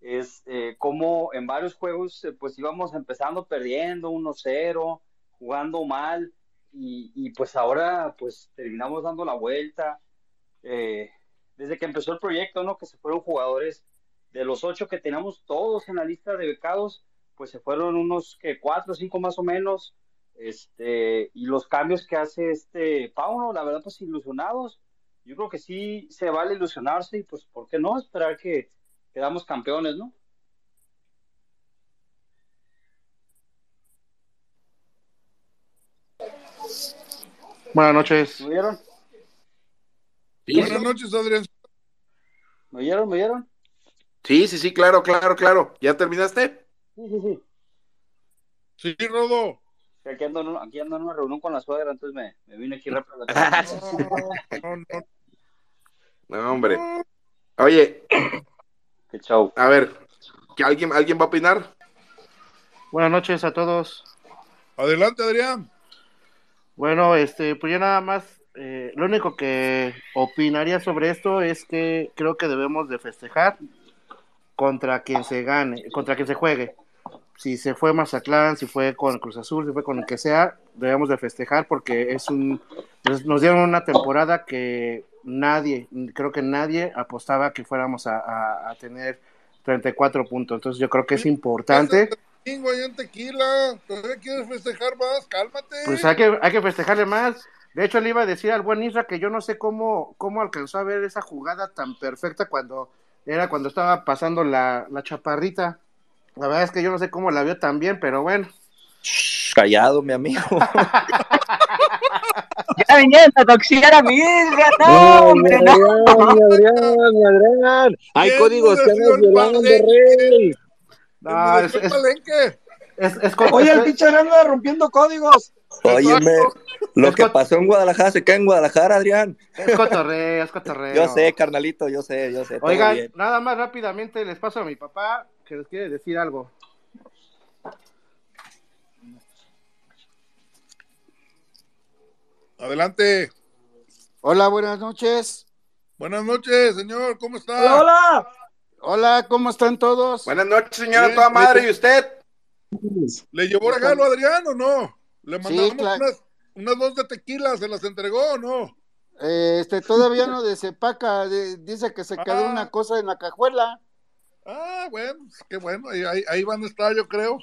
es eh, cómo en varios juegos eh, pues íbamos empezando perdiendo 1-0, jugando mal y, pues ahora pues terminamos dando la vuelta. Eh, desde que empezó el proyecto, ¿no? Que se fueron jugadores de los ocho que teníamos todos en la lista de becados, pues se fueron unos que cuatro o cinco más o menos. Este, y los cambios que hace este Pauno, la verdad, pues ilusionados yo creo que sí se vale ilusionarse y pues, ¿por qué no esperar que quedamos campeones, no? Buenas noches. ¿Me oyeron? Buenas noches, Adrián. ¿Me oyeron? ¿Me oyeron? Sí, sí, sí, claro, claro, claro. ¿Ya terminaste? Sí, sí, sí. Sí, Rodo. Aquí ando, aquí ando en una reunión con la suegra, entonces me, me vine aquí rápido. no, no, no, hombre. Oye. Qué chau. A ver, ¿alguien, ¿alguien va a opinar? Buenas noches a todos. Adelante, Adrián. Bueno, este, pues yo nada más, eh, lo único que opinaría sobre esto es que creo que debemos de festejar contra quien se gane, contra quien se juegue. Si se fue Mazatlán, si fue con Cruz Azul, si fue con el que sea, debemos de festejar porque es un, nos dieron una temporada que nadie, creo que nadie apostaba que fuéramos a, a, tener 34 puntos. Entonces yo creo que es importante. tequila, quieres festejar más? Cálmate. Pues hay que, hay que festejarle más. De hecho, le iba a decir al buen Isra que yo no sé cómo, cómo alcanzó a ver esa jugada tan perfecta cuando era cuando estaba pasando la, la chaparrita. La verdad es que yo no sé cómo la vio tan bien, pero bueno. callado, mi amigo. vinieron a mi hija, no, hombre, no. Adrián, Adrián, Hay códigos que nos violando, rey. No, es, es, es, es, Oye, el pinche anda rompiendo códigos. Óyeme, lo que pasó en Guadalajara se queda en Guadalajara, Adrián. Es cotorreo, es cotorreo. Yo sé, carnalito, yo sé, yo sé. Oigan, nada más rápidamente les paso a mi papá que les quiere decir algo. Adelante. Hola, buenas noches. Buenas noches, señor, ¿cómo está? Hola, hola. Hola, ¿cómo están todos? Buenas noches, señora, toda madre, ¿y usted? ¿Le llevó regalo a Adrián o no? ¿Le mandamos unas, unas, dos de tequila? ¿Se las entregó o no? este, todavía no de Cepaca, dice que se quedó ah. una cosa en la cajuela. Ah, bueno, pues, qué bueno, ahí, ahí van a estar, yo creo.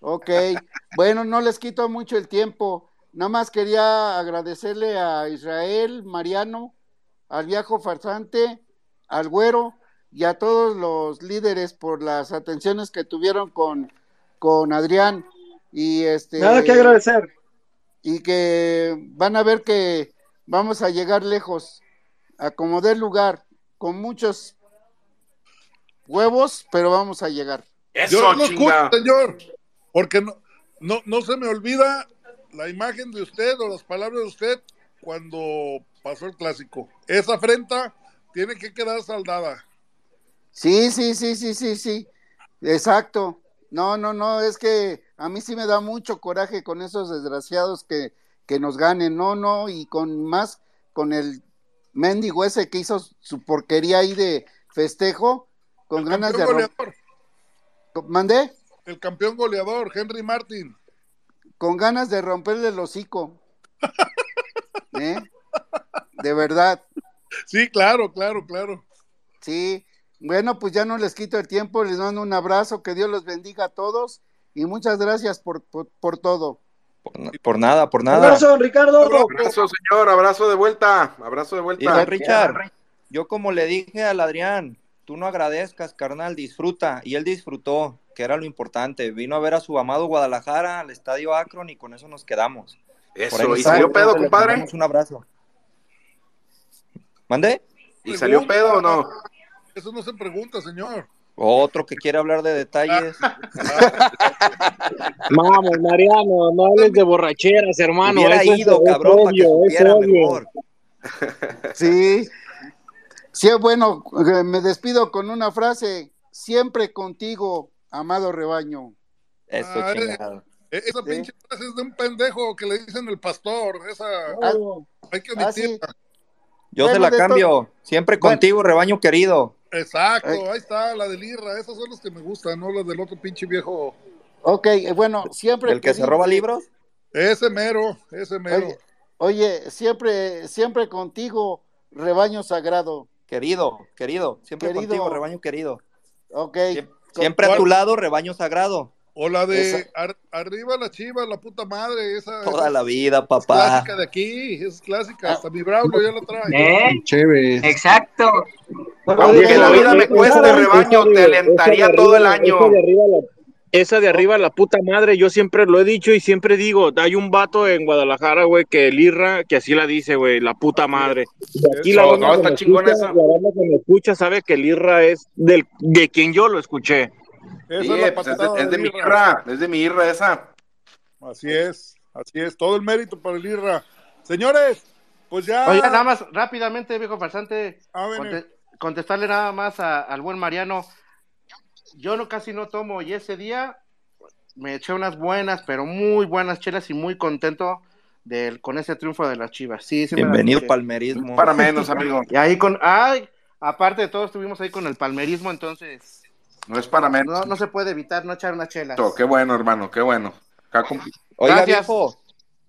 Ok, bueno, no les quito mucho el tiempo. Nada más quería agradecerle a Israel, Mariano, al viejo farsante, al güero y a todos los líderes por las atenciones que tuvieron con, con Adrián. Y este, Nada que agradecer. Y que van a ver que vamos a llegar lejos, a como dé lugar, con muchos huevos, pero vamos a llegar. Eso, Yo no escucho, señor, porque no, no, no se me olvida la imagen de usted o las palabras de usted cuando pasó el clásico. Esa afrenta tiene que quedar saldada. Sí, sí, sí, sí, sí, sí. Exacto. No, no, no, es que a mí sí me da mucho coraje con esos desgraciados que, que nos ganen. No, no, y con más, con el mendigo ese que hizo su porquería ahí de festejo, con ganas de... Goleador. ¿Mandé? El campeón goleador, Henry Martin con ganas de romperle el hocico. ¿Eh? De verdad. Sí, claro, claro, claro. Sí, bueno, pues ya no les quito el tiempo, les mando un abrazo, que Dios los bendiga a todos y muchas gracias por, por, todo. Por, nada, por nada. Abrazo, Ricardo. Abrazo, señor, abrazo de vuelta, abrazo de vuelta. Richard, yo como le dije al Adrián, tú no agradezcas, carnal, disfruta, y él disfrutó que era lo importante. Vino a ver a su amado Guadalajara, al estadio Akron, y con eso nos quedamos. Eso, ¿y salió pedo, compadre? Un abrazo. ¿Mande? ¿Y salió pedo o no? Eso no se pregunta, señor. Otro que quiere hablar de detalles. Vamos, Mariano, no hables de borracheras, hermano. Hubiera ido, cabrón, para que supiera mejor. Sí. Sí, bueno, eh, me despido con una frase. Siempre contigo, amado rebaño. Eso, ah, chingado. Eh, esa pinche frase es de un pendejo que le dicen el pastor. Esa hay que ah, omitirla. Yo se la cambio. Siempre contigo, rebaño querido. Exacto, ahí está, la del Irra. Esas son las que me gustan, no las del otro pinche viejo. Ok, eh, bueno, siempre. ¿El que se roba libros? Ese mero, ese mero. Oye, siempre, siempre contigo, rebaño sagrado. Querido, querido, siempre contigo, rebaño querido. Ok. Siempre a tu lado, rebaño sagrado. O la de arriba la chiva, la puta madre, esa. Toda la vida, papá. Es clásica de aquí, es clásica, hasta mi Braulio ya la trae. ¿Eh? Chévere. Exacto. Aunque la vida me cueste, rebaño, te alentaría todo el año. Esa de arriba, la puta madre, yo siempre lo he dicho y siempre digo, hay un vato en Guadalajara, güey, que el Irra, que así la dice, güey, la puta madre. aquí la no, está chingón esa. La banda que me escucha sabe que el Irra es del, de quien yo lo escuché. Sí, es, pues es, de, mi Irra, es de mi Irra esa. Así es, así es, todo el mérito para el Irra. Señores, pues ya. Oye, nada más, rápidamente, viejo farsante, contestarle nada más al buen Mariano yo no casi no tomo y ese día me eché unas buenas, pero muy buenas chelas y muy contento del, con ese triunfo de las Chivas. Sí, Bienvenido palmerismo. Para menos, amigo. Y ahí con, ay, aparte de todo estuvimos ahí con el palmerismo, entonces. No es para menos. No, se puede evitar no echar una chela. Qué bueno, hermano, qué bueno. Oiga, viejo,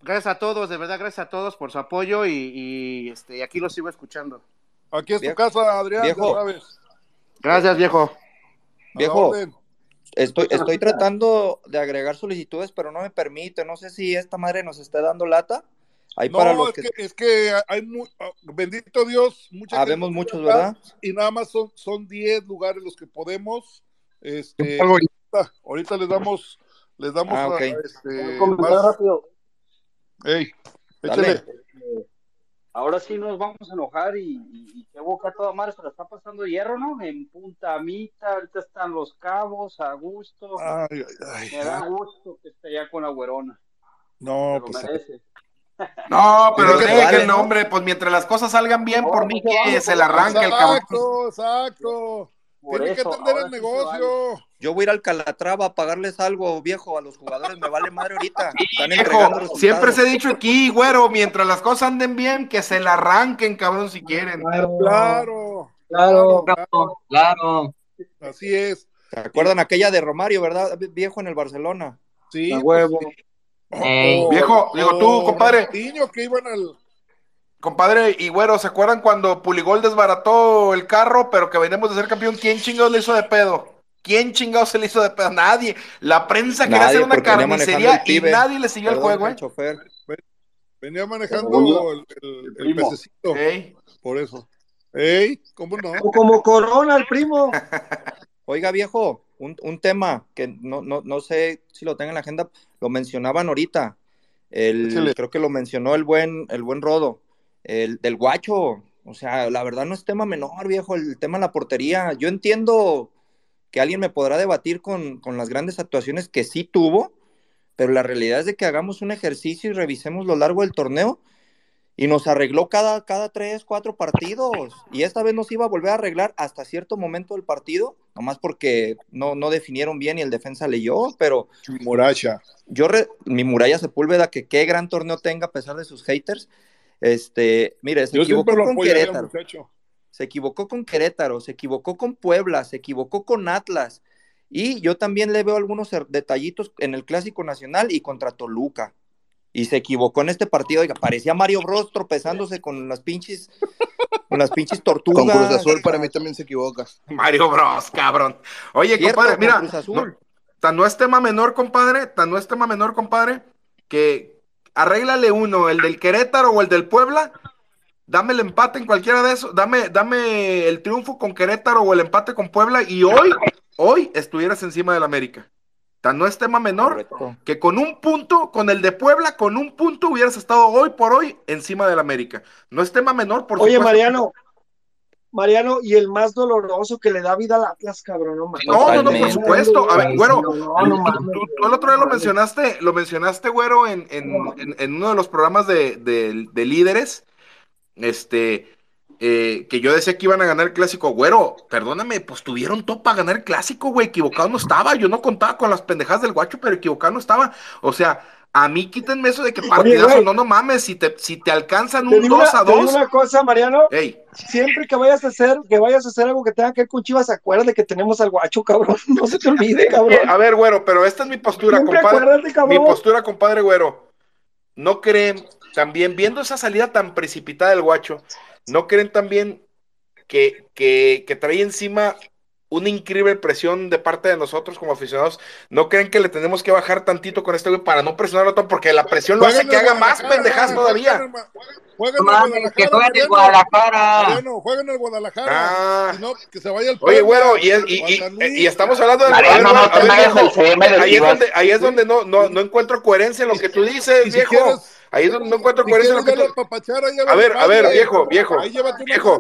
gracias a todos, de verdad, gracias a todos por su apoyo y, este, aquí lo sigo escuchando. Aquí es tu casa, Adrián, viejo. Gracias, viejo. Viejo, estoy, estoy tratando de agregar solicitudes, pero no me permite. No sé si esta madre nos está dando lata. Ahí no, para los es, que... que... es que hay, mu bendito Dios, mucha Habemos gente muchos, ¿verdad? Y nada más son, son 10 lugares los que podemos. Este, ahorita, ahorita les damos, les damos Ah, a- este, más- rápido. Ey, échale. Ahora sí nos vamos a enojar y, y, y qué boca toda madre se la está pasando hierro, ¿no? En Punta Amita, ahorita están los cabos, a gusto. Ay, ay, ay. Me da gusto que esté allá con la güerona. No, Se lo pues merece. No, pero Tiene que dejen, darle, ¿no? hombre, pues mientras las cosas salgan bien, por mí que se la arranque el cabrón. exacto, exacto. Por Tiene que atender el negocio. Yo voy a ir al Calatrava a pagarles algo, viejo, a los jugadores. Me vale madre ahorita. Están Viejo, siempre se ha dicho aquí, güero, mientras las cosas anden bien, que se la arranquen, cabrón, si quieren. Claro, Claro, claro. Claro, claro. así es. ¿Se acuerdan aquella de Romario, verdad? Viejo en el Barcelona. Sí, A pues, huevo. sí. Viejo, digo, tú, compadre. Ronaldinho, que iban al. Compadre y güero, ¿se acuerdan cuando Puligol desbarató el carro, pero que venimos de ser campeón? ¿Quién chingados le hizo de pedo? ¿Quién chingados se le hizo de pedo? Nadie. La prensa quería Nadie, hacer una carnicería y nadie le siguió el juego, el ¿eh? Venía manejando el, el, pececito. Ey. Por eso. Ey, ¿cómo no? O como Corona, el primo. Oiga, viejo, un, un tema que no, no, no sé si lo tengo en la agenda, lo mencionaban ahorita. El, creo que lo mencionó el buen, el buen Rodo, el del guacho. O sea, la verdad no es tema menor, viejo, el tema de la portería. Yo entiendo que alguien me podrá debatir con, con las grandes actuaciones que sí tuvo, pero la realidad es de que hagamos un ejercicio y revisemos lo largo del torneo y nos arregló cada, cada tres, cuatro partidos. Y esta vez nos iba a volver a arreglar hasta cierto momento del partido, nomás porque no, no definieron bien y el defensa leyó, pero Moracha. yo, re- mi muralla Sepúlveda, que qué gran torneo tenga a pesar de sus haters, este, mire, se Yo equivocó con Querétaro, se equivocó con Querétaro, se equivocó con Puebla, se equivocó con Atlas. Y yo también le veo algunos er- detallitos en el Clásico Nacional y contra Toluca. Y se equivocó en este partido. Oiga, parecía Mario Bros tropezándose con las pinches, con las pinches tortugas. Con Cruz Azul para mí también se equivoca. Mario Bros, cabrón. Oye, Cierto, compadre, mira, Cruz Azul. no, tan no es tema menor, compadre, tan no es tema menor, compadre, que arréglale uno, el del Querétaro o el del Puebla, dame el empate en cualquiera de esos, dame, dame el triunfo con Querétaro o el empate con Puebla y hoy, hoy estuvieras encima del América. Tan no es tema menor Correcto. que con un punto, con el de Puebla, con un punto hubieras estado hoy por hoy encima del América. No es tema menor, por Oye, supuesto. Mariano, Mariano, y el más doloroso que le da vida al Atlas, cabrón, no mames. No, no, no, por supuesto. A ver, güero, No, no, no mames. tú, tú el otro día lo mencionaste, lo mencionaste, güero, en, en, en- en uno de los programas de, de- de líderes, este, eh, que yo decía que iban a ganar el clásico, güero, perdóname, pues tuvieron todo para ganar el clásico, güey, equivocado no estaba, yo no contaba con las pendejadas del guacho, pero equivocado no estaba, o sea, a mí quítenme eso de que partidazo, güey. no, no mames, si te, si te alcanzan un digo, 2 una, a te digo 2, una cosa, Mariano, ey, siempre que vayas a hacer, que vayas a hacer algo que tenga que ver con Chivas, acuérdate que tenemos al guacho, cabrón. No se te olvide, cabrón. a ver, güero, pero esta es mi postura, Siempre compadre. acuérdate, Mi postura, compadre Güero. ¿No creen, también viendo esa salida tan precipitada del guacho, no creen también que, que, que trae encima una increíble presión de parte de nosotros como aficionados? ¿No creen que le tenemos que bajar tantito con este güey para no presionarlo tanto? Porque la presión lo hace que haga más juegan todavía. jueguen en. Guadalajara. Mariano, juegan en el Guadalajara. Ah. Si no, que se vaya el Oye, güero, y, es- o y, a y- San Luis. y estamos hablando de... Mariano, a ver, no a ver, viejo, ahí es donde, ahí es donde no, no, no encuentro coherencia en lo que tú dices, si viejo. quieres- Ahí es donde no encuentro Si coherencia en lo que ahí A ver, a ver, viejo, viejo, viejo.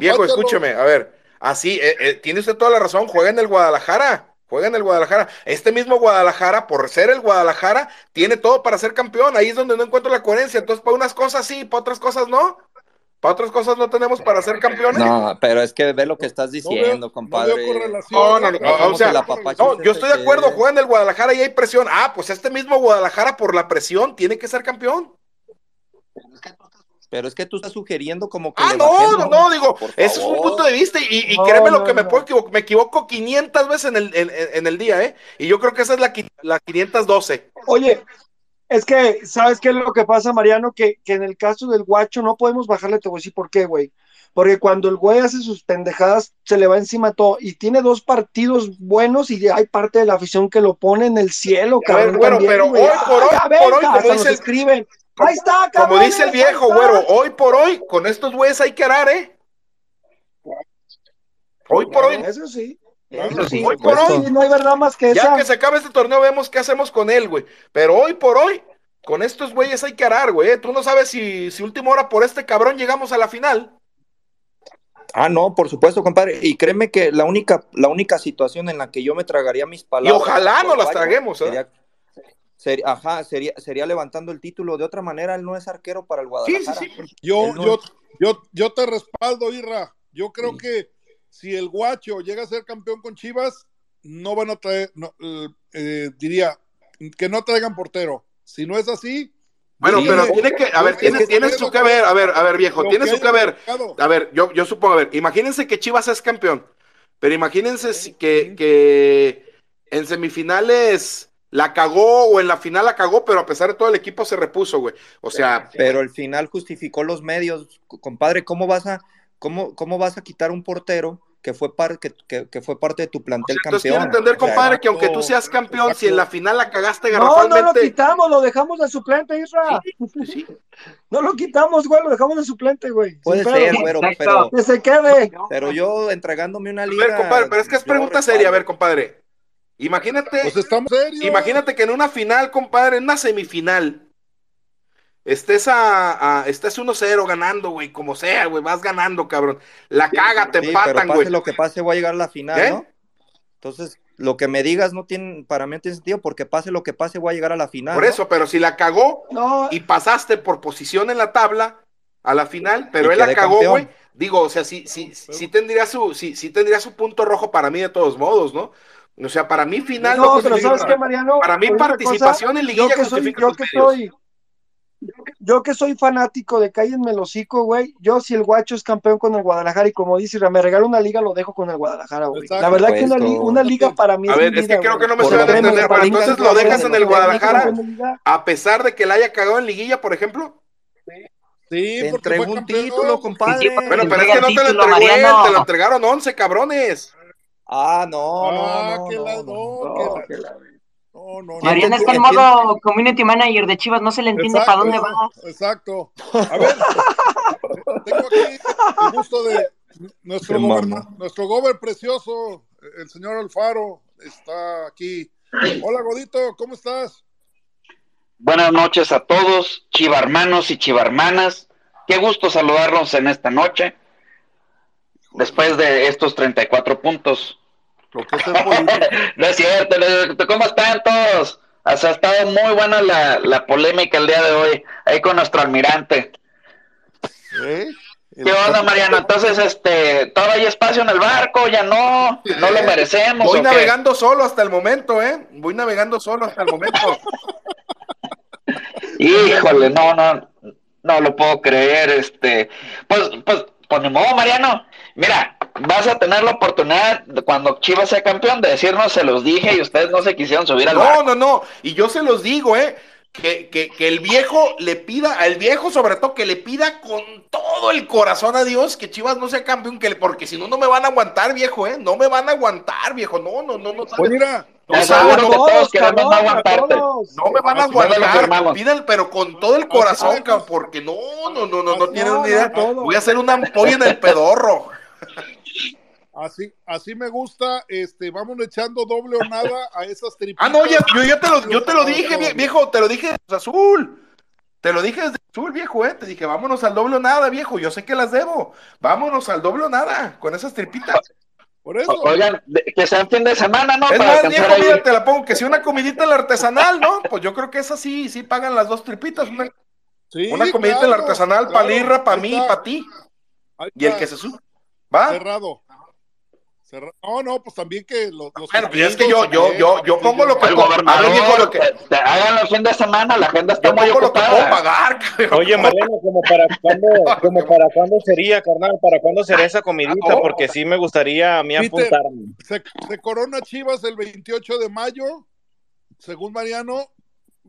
Viejo, escúcheme, a ver, así, eh, eh, tiene usted toda la razón, juega en el Guadalajara, juega en el Guadalajara. Este mismo Guadalajara, por ser el Guadalajara, tiene todo para ser campeón, ahí es donde no encuentro la coherencia. Entonces, para unas cosas sí, para otras cosas no. Para otras cosas no tenemos para ser campeones. No, pero es que ve lo que estás No veo- diciendo, no compadre. No, no, no, No, o sea, no, yo estoy de acuerdo, juega en el Guadalajara y hay presión. Ah, pues este mismo Guadalajara por la presión tiene que ser campeón. Pero es que tú estás sugiriendo como que Ah, le no, no, no, digo, ese es un punto de vista y, y No, créeme lo no, que me no. puedo equivocar, me equivoco 500 veces en el, en, el día, ¿eh? Y yo creo que esa es la, la 512. Oye, Es que, ¿sabes qué es lo que pasa, Mariano? Que, que en el caso del guacho no podemos bajarle, te voy a decir por qué, güey. Porque cuando el güey hace sus pendejadas, se le va encima todo. Y tiene dos partidos buenos y hay parte de la afición que lo pone en el cielo, cabrón. bueno, pero hoy por hoy, por hoy, como dice el, escriben. Ahí está, cabrón. Como dice el viejo, güero, hoy por hoy, con estos güeyes hay que arar, ¿eh? Hoy por hoy. Eso sí. Eso sí, hoy por hoy. No hay verdad más que Ya que se acabe este torneo, vemos qué hacemos con él, güey. Pero hoy por hoy, con estos güeyes hay que arar, güey. Tú no sabes si, si última hora por este cabrón llegamos a la final. Ah, no, por supuesto, compadre. Y créeme que la única, la única situación en la que yo me tragaría mis palabras. Y ojalá no las traguemos, ¿eh? Sería, ajá, sería, sería levantando el título. De otra manera, él no es arquero para el Guadalajara. Sí, sí, sí. Yo, yo, yo, yo te respaldo, Irra. Yo creo que si el Guacho llega a ser campeón con Chivas, no van a traer, eh, eh, diría, que no traigan portero. Si no es así, bueno, pero tiene que, a ver, tiene, tiene su que ver, a ver, a ver, viejo, tiene su que ver. A ver, yo, yo supongo, a ver, imagínense que Chivas es campeón, pero imagínense que, que en semifinales la cagó o en la final la cagó, pero a pesar de todo el equipo se repuso, güey. O sea. Pero el final justificó los medios, compadre, ¿cómo vas a, cómo, cómo vas a quitar un portero que fue, que, que, fue parte de tu plantel campeón. Entonces quiero entender, compadre, que aunque tú seas campeón, si en la final la cagaste garrafalmente... No, no lo quitamos, lo dejamos de suplente, Isra. Sí, No lo quitamos, güey, lo dejamos de suplente, güey. Puede ser, pero, pero... Que se quede. Pero yo entregándome una liga... A ver, compadre, pero es que es pregunta seria, a ver, compadre. Imagínate... Pues estamos serios. Imagínate que en una final, compadre, en una semifinal estés a, a estés 1-0 ganando, güey, como sea, güey, vas ganando, cabrón. La caga, te empatan, güey. lo que pase, voy a llegar a la final, ¿no? Entonces, lo que me digas no tiene, para mí no tiene sentido, porque pase lo que pase, voy a llegar a la final. Por eso, pero si la cagó y pasaste por posición en la tabla a la final, pero él la cagó, güey. Digo, o sea, sí, sí, sí tendría su, sí, sí tendría su punto rojo para mí de todos modos, ¿no? O sea, para mí final no, pero ¿sabes qué, Mariano? Para mí participación en liguilla yo que soy, yo que soy yo que soy fanático de Cállenme el hocico, güey, yo si el guacho es campeón con el Guadalajara y como dice, me regala una liga, lo dejo con el Guadalajara, güey. La verdad que una, liga, una liga para mí a ver, es que creo que no me se van a entender, pero entonces lo dejas en el Guadalajara a pesar de que la haya cagado en liguilla, por ejemplo. Sí, te entregó un título, compadre. bueno, pero es que no te lo entregó él, te lo entregaron 11 cabrones. Ah, no, ah, no, que la, no, que la... No, no, Mariana está en modo community manager de Chivas, no se le entiende para dónde va. Exacto. A ver, tengo aquí el gusto de nuestro gober, nuestro gober precioso, el señor Alfaro, está aquí. Hola, Godito, ¿cómo estás? Buenas noches a todos, chivarmanos y chivarmanas. Qué gusto saludarlos en esta noche. Después de estos 34 puntos no es cierto, ¿cómo están todos? ha estado muy buena la, polémica el día de hoy, ahí con nuestro almirante. ¿Qué onda, Mariano? Entonces, este, ¿todo hay espacio en el barco? ¿Ya no? ¿No lo merecemos? Voy navegando solo hasta el momento, ¿eh? Voy navegando solo hasta el momento. Híjole, no, no, no lo puedo creer, este, pues, pues, pues ni modo, Mariano. Mira, vas a tener la oportunidad cuando Chivas sea campeón de decirnos se los dije y ustedes no se quisieron subir al No, no, no, y yo se los digo, ¿eh? Que, que, que, el viejo le pida, al viejo sobre todo, que le pida con todo el corazón a Dios que Chivas no sea campeón, que porque si no, no me van a aguantar, viejo, ¿eh? No me van a aguantar, viejo, no, no, no, no. Pues mira, no, todos no aguantarte. No me van a aguantar, piden, pero con todo el corazón, porque no, no, no, no, no tienen ni idea. Voy a hacer una ampolla en el pedorro. Así, así me gusta, este, vamos echando doble o nada a esas tripitas. Ah, no, ya, yo ya te lo, yo te lo dije, viejo, te lo dije desde azul. Te lo dije desde azul, viejo, eh. Te dije, vámonos al doble o nada, viejo. Yo sé que las debo. Vámonos al doble o nada, con esas tripitas. Por eso. Oigan, que sea fin de semana, ¿no? Es más, viejo, mira, te la pongo, que sea una comidita en la artesanal, ¿no? Pues yo creo que esa sí, sí pagan las dos tripitas. Una, una comidita en la artesanal, para Lirra, para mí, para ti. Y el que se sube. ¿Va? Cerrado. No, no, pues también que los. los bueno, pues es que yo, yo, yo, yo pongo lo que. El gobernador dijo lo que. Te, hagan los fines de semana, la agenda está muy ocupada. pagar, Oye, Mariano, como para cuándo, como para cuándo sería, carnal, para cuándo sería esa comidita, porque sí me gustaría a mí apuntarme. Se, se corona Chivas el 28 de mayo, según Mariano,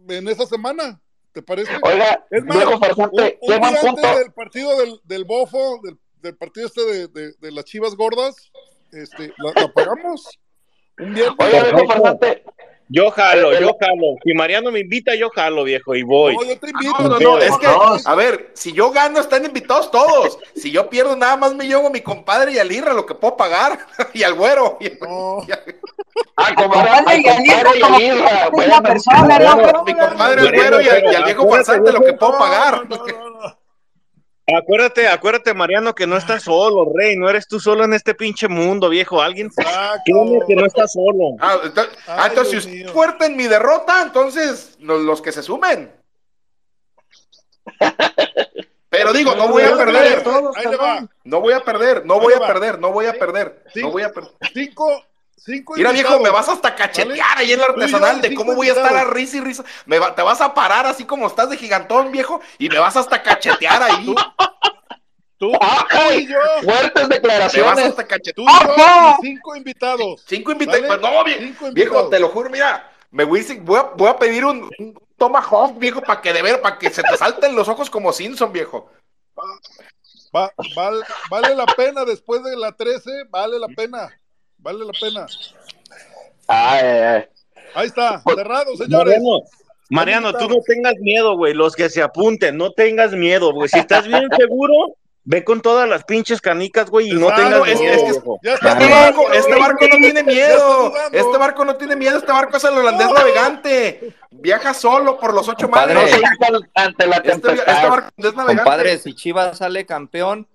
en esa semana. ¿Te parece? Oiga, es más, viejo farsante, un, un día antes del partido del, del bofo, del, del partido este de, de, de las chivas gordas, este, la, la pagamos. Un viernes. Oiga, viejo farsante, Yo jalo, yo jalo. Si Mariano me invita, yo jalo, viejo, y voy. No, yo te invito. No, no, no, es que, a ver, si yo gano, están invitados todos. Si yo pierdo, nada más me llevo a mi compadre y al Irra lo que puedo pagar. Y al güero. Y- No. Ah, como Compadre, y al Irra y al mi compadre el güero y al, viejo farsante lo que puedo pagar. Acuérdate, acuérdate, Mariano, que no estás solo, rey. No eres tú solo en este pinche mundo, viejo. Alguien, créeme que no estás solo. Ah, ah, Ay, entonces, si usted fuerte en mi derrota, entonces los, los que se sumen. Pero digo, no voy a perder. Ahí le va. No voy a perder, no voy a perder, no voy a perder. No voy a perder. Cinco, cinco Mira, viejo, invitados. me vas hasta cachetear ahí en la artesanal de cómo voy a estar a invitados. risa y risa. Me va- te vas a parar así como estás de gigantón, viejo, y me vas hasta cachetear ahí. Tú, tú ¡Ay! y yo. Fuertes Me vas declaraciones. hasta cachetear. yo. y cinco invitados. Cinco invitados. ¿Sale? No, vie- Cinco viejo, invitados. te lo juro, mira. Me voy, a- voy, a, voy a pedir un, un tomahawk, viejo, para que de ver, para que se te salten los ojos como Simpson, viejo. Va- val- vale la pena después de la 13, vale la pena. Vale la pena. Ay, ay, ay. Ahí está, cerrado, señores. Mariano, Mariano, tú no tengas miedo, güey. Los que se apunten, no tengas miedo, güey. Si estás bien seguro, ve con todas las pinches canicas, güey, y no tengas miedo, es que- viejo. Ya está. Este barco, este barco no tiene miedo. Este barco no tiene miedo. Este barco es el holandés navegante. Viaja solo por los ocho Compadre. Ante la Este, este tempestad. barco es navegante. Compadre, si Chivas sale campeón,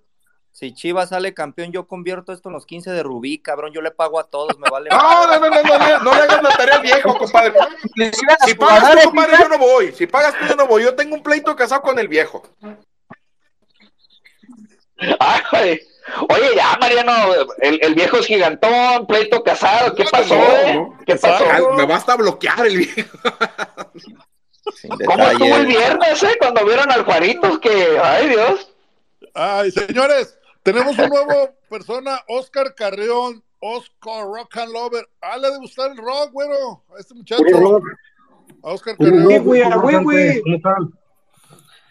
si Chivas sale campeón, yo convierto esto en los 15 de Rubí, cabrón. Yo le pago a todos, me vale. No, no, no, no, no, no, no le hagas la tarea al viejo, compadre. Si pagas tú, compadre, yo no voy. Si pagas tú, yo no voy. Yo tengo un pleito casado con el viejo. Ay, oye, ya, Mariano, el, el viejo es gigantón, pleito casado. ¿Qué pasó, eh? ¿Qué pasó? Me basta bloquear el viejo. ¿Cómo estuvo el viernes, eh? Cuando vieron al Juanito, que, ay, Dios. Ay, señores, tenemos un nuevo persona, Oscar Carrión, Oscar Rock and Lover. Ah, le de gustar el rock, güero, a este muchacho. A Oscar Carrión. ¿Cómo están?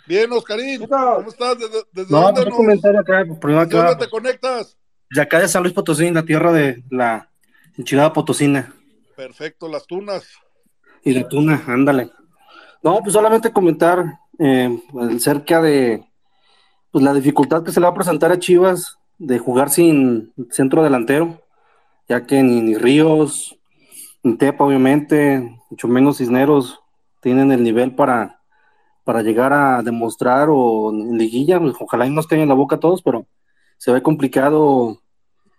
Bien, Oscarín, ¿cómo estás? ¿Desde, desde No, dónde, pues nos- acá, primero ¿de que dónde te conectas? de acá de San Luis Potosí, la tierra de la enchilada potosina Perfecto, las tunas. y de tuna, ándale. No, pues solamente comentar eh, acerca de pues, la dificultad que se le va a presentar a Chivas de jugar sin centro delantero, ya que ni, ni Ríos, ni Tepa, obviamente, mucho menos Cisneros, tienen el nivel para, para llegar a demostrar o en liguilla, pues, ojalá y nos caigan la boca todos, pero se ve complicado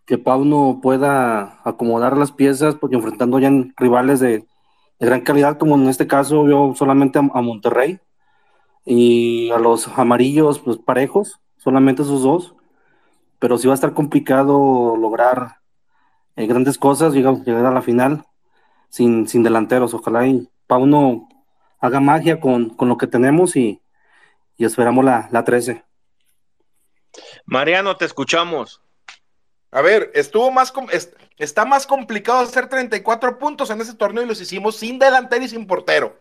que Pauno pueda acomodar las piezas, porque enfrentando ya en rivales de, de gran calidad, como en este caso yo solamente a Monterrey y a los amarillos, pues parejos, solamente esos dos, pero sí va a estar complicado lograr eh, grandes cosas, llegar, llegar a la final sin, sin delanteros, ojalá y Pauno haga magia con, con lo que tenemos y, y esperamos la, la 13. Mariano, te escuchamos. A ver, estuvo más com- es- está más complicado hacer 34 puntos en ese torneo y los hicimos sin delantero y sin portero.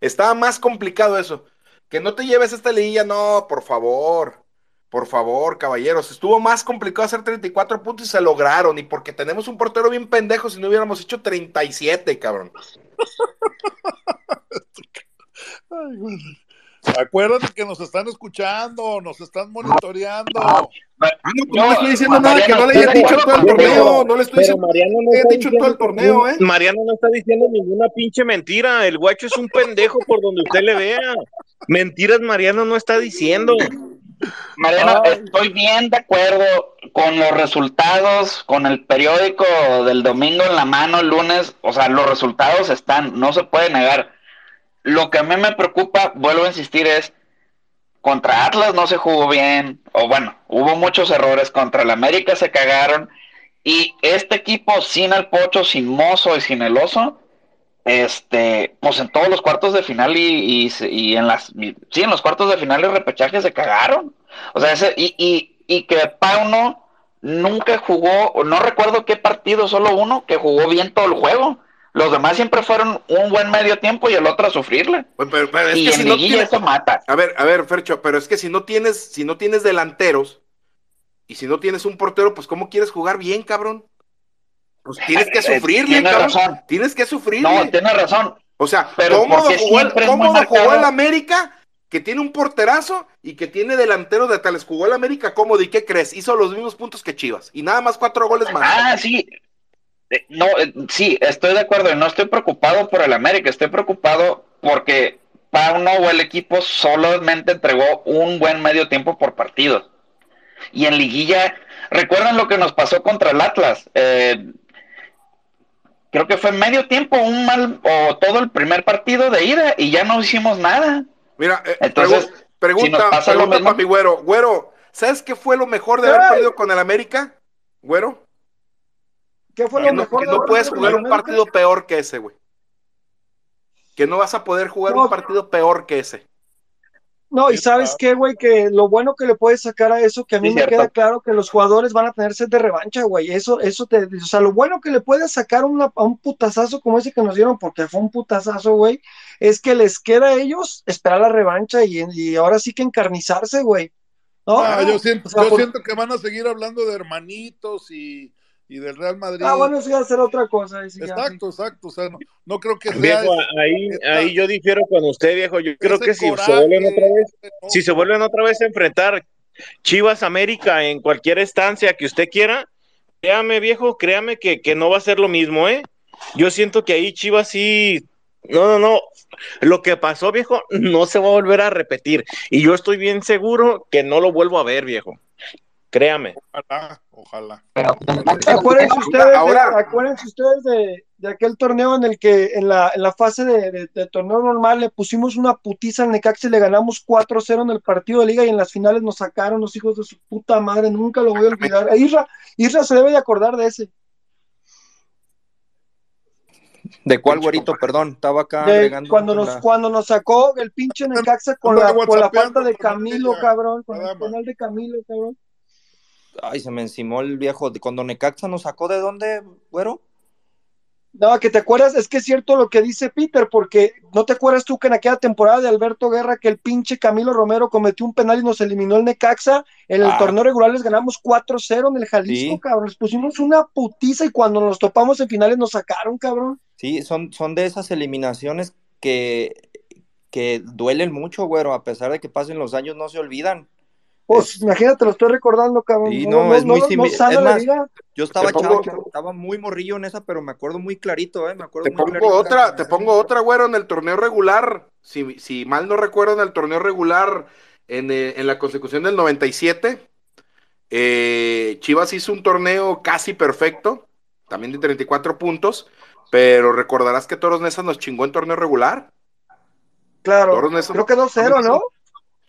Estaba más complicado eso. Que no te lleves esta liguilla, no, por favor. Por favor, caballeros. Estuvo más complicado hacer 34 puntos y se lograron. Y porque tenemos un portero bien pendejo, si no hubiéramos hecho 37, cabrón. Ay, güey. Acuérdate que nos están escuchando, nos están monitoreando. Ah, no, pues no le estoy diciendo No, nada que no le haya Mariano, dicho todo el torneo. No le estoy diciendo Mariano no dicho todo el diciendo torneo, ¿eh? Mariano no está diciendo ninguna pinche mentira. El guacho es un pendejo por donde usted le vea. Mentiras Mariano no está diciendo. Mariano, estoy bien de acuerdo con los resultados, con el periódico del domingo en la mano, el lunes, o sea, los resultados están, no se puede negar. Lo que a mí me preocupa, vuelvo a insistir, es contra Atlas no se jugó bien, o bueno, hubo muchos errores, contra el América se cagaron, y este equipo sin el Pocho, sin Mozo y sin el Oso, este, pues en todos los cuartos de final y, y, y en las, sí, en los cuartos de final y repechaje se cagaron. O sea, ese, y, y, que Pauno nunca jugó, no recuerdo qué partido, solo uno, que jugó bien todo el juego. Los demás siempre fueron un buen medio tiempo y el otro a sufrirle. Pues, pero, pero es y que en si no tienes... eso mata. A ver, a ver, Fercho, pero es que si no tienes, si no tienes delanteros y si no tienes un portero, pues ¿cómo quieres jugar bien, cabrón? Pues tienes que Eh, sufrirle, tiene cabrón. razón. Tienes que sufrirle. No, tiene razón. O sea, Pero cómodo jugó, cómodo jugó el América, que tiene un porterazo y que tiene delantero de tales. Jugó el América cómodo. ¿Y qué crees? Hizo los mismos puntos que Chivas. Y nada más cuatro goles más. Ah, sí. Eh, No, eh, sí, estoy de acuerdo. No estoy preocupado por el América, estoy preocupado porque Pauno o el equipo solamente entregó un buen medio tiempo por partido. Y en liguilla, ¿recuerdan lo que nos pasó contra el Atlas? Eh, creo que fue medio tiempo, un mal, o todo el primer partido de ida y ya no hicimos nada. Mira, eh, Entonces, pregu- pregunta, si nos pasa lo pregunta mismo- para mi güero. Güero, ¿sabes qué fue lo mejor de haber ¡Ey! perdido con el América? Güero, ¿Qué fue que lo no, mejor que no puedes jugar un partido peor que ese, güey. Que no vas a poder jugar No. un partido peor que ese. No, y sabes qué, güey, que lo bueno que le puedes sacar a eso, que a mí Sí, me cierto. queda claro que los jugadores van a tener sed de revancha, güey. Eso, eso te, o sea, lo bueno que le puedes sacar una- a un putazazo como ese que nos dieron, porque fue un putazazo, güey, es que les queda a ellos esperar la revancha y, y ahora sí que encarnizarse, güey. ¿No? Ah, yo siento, O sea, yo por- siento que van a seguir hablando de hermanitos y, y del Real Madrid. Ah, bueno, eso ya será otra cosa. exacto, exacto. O sea, no, no creo que sea. Viejo, ahí, esta- ahí yo difiero con usted, viejo. Yo creo que si coraje, se vuelven otra vez, ¿no? si se vuelven otra vez a enfrentar Chivas América en cualquier estancia que usted quiera, créame, viejo, créame que, que no va a ser lo mismo, ¿eh? Yo siento que ahí Chivas sí. No, no, no. Lo que pasó, viejo, no se va a volver a repetir. Y yo estoy bien seguro que no lo vuelvo a ver, viejo. Créame. Ojalá, ojalá. Acuérdense ustedes, Ahora- de, acuérdense ustedes de, de aquel torneo en el que en la, en la fase de, de- de torneo normal le pusimos una putiza al Necaxa y le ganamos 4-0 en el partido de liga y en las finales nos sacaron los hijos de su puta madre, nunca lo voy a olvidar. E Isra, Isra se debe de acordar de ese. ¿De cuál güerito? Perdón, estaba acá De agregando cuando la- nos, cuando nos sacó el pinche Necaxa con la, con la falta de Camilo, cabrón, con el penal de Camilo, cabrón. Ay, se me encimó el viejo. Cuando Necaxa nos sacó de dónde, güero? No, que te acuerdas, es que es cierto lo que dice Peter, porque no te acuerdas tú que en aquella temporada de Alberto Guerra que el pinche Camilo Romero cometió un penal y nos eliminó el Necaxa, en el Ah. torneo regular les ganamos 4-0 en el Jalisco, Sí. cabrón, les pusimos una putiza y cuando nos topamos en finales nos sacaron, cabrón. Sí, son, son de esas eliminaciones que, que duelen mucho, güero. A pesar de que pasen los años, no se olvidan. Pues imagínate, lo estoy recordando, cabrón. Sí, no, es muy simi- sana es la más, vida. Yo estaba pongo- chavo, estaba muy morrillo en esa, pero me acuerdo muy clarito, ¿eh? Me acuerdo Te muy pongo clarito. otra, te pongo otra, güero, en el torneo regular. Si, si mal no recuerdo, en el torneo regular, en, eh, en la consecución del 97, eh, Chivas hizo un torneo casi perfecto, también de 34 puntos, pero recordarás que Toros Nesa nos chingó en torneo regular. Claro, Toros Nesa- creo que 2-0, ¿no?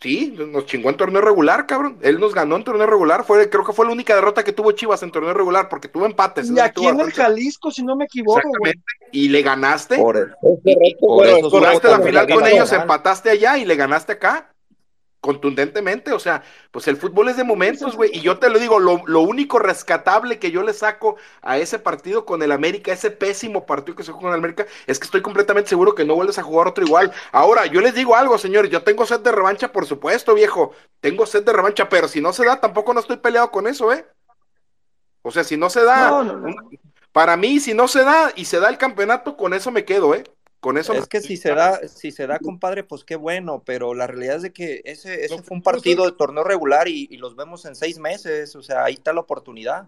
Sí, nos chingó en torneo regular, cabrón. Él nos ganó en torneo regular. Fue, creo que fue la única derrota que tuvo Chivas en torneo regular, porque tuvo empates. Y aquí en el. Jalisco, si no me equivoco, güey. Y le ganaste. Por, Es correcto, por güero, eso Jugaste la final con ellos, normal. empataste allá y le ganaste acá. Contundentemente, o sea, pues el fútbol es de momentos, güey. Y yo te lo digo, lo, lo único rescatable que yo le saco a ese partido con el América, ese pésimo partido que se jugó con el América, es que estoy completamente seguro que no vuelves a jugar otro igual. Ahora, yo les digo algo, señores, yo tengo sed de revancha, por supuesto, viejo. Tengo sed de revancha, pero si no se da, tampoco no estoy peleado con eso, ¿eh? O sea, si no se da, No, no, no. un- para mí, si no se da y se da el campeonato, con eso me quedo, ¿eh? Con eso me Es que si se da, si se da, compadre, pues qué bueno, pero la realidad es de que ese, ese fue un partido de torneo regular y, y los vemos en seis meses, o sea, ahí está la oportunidad.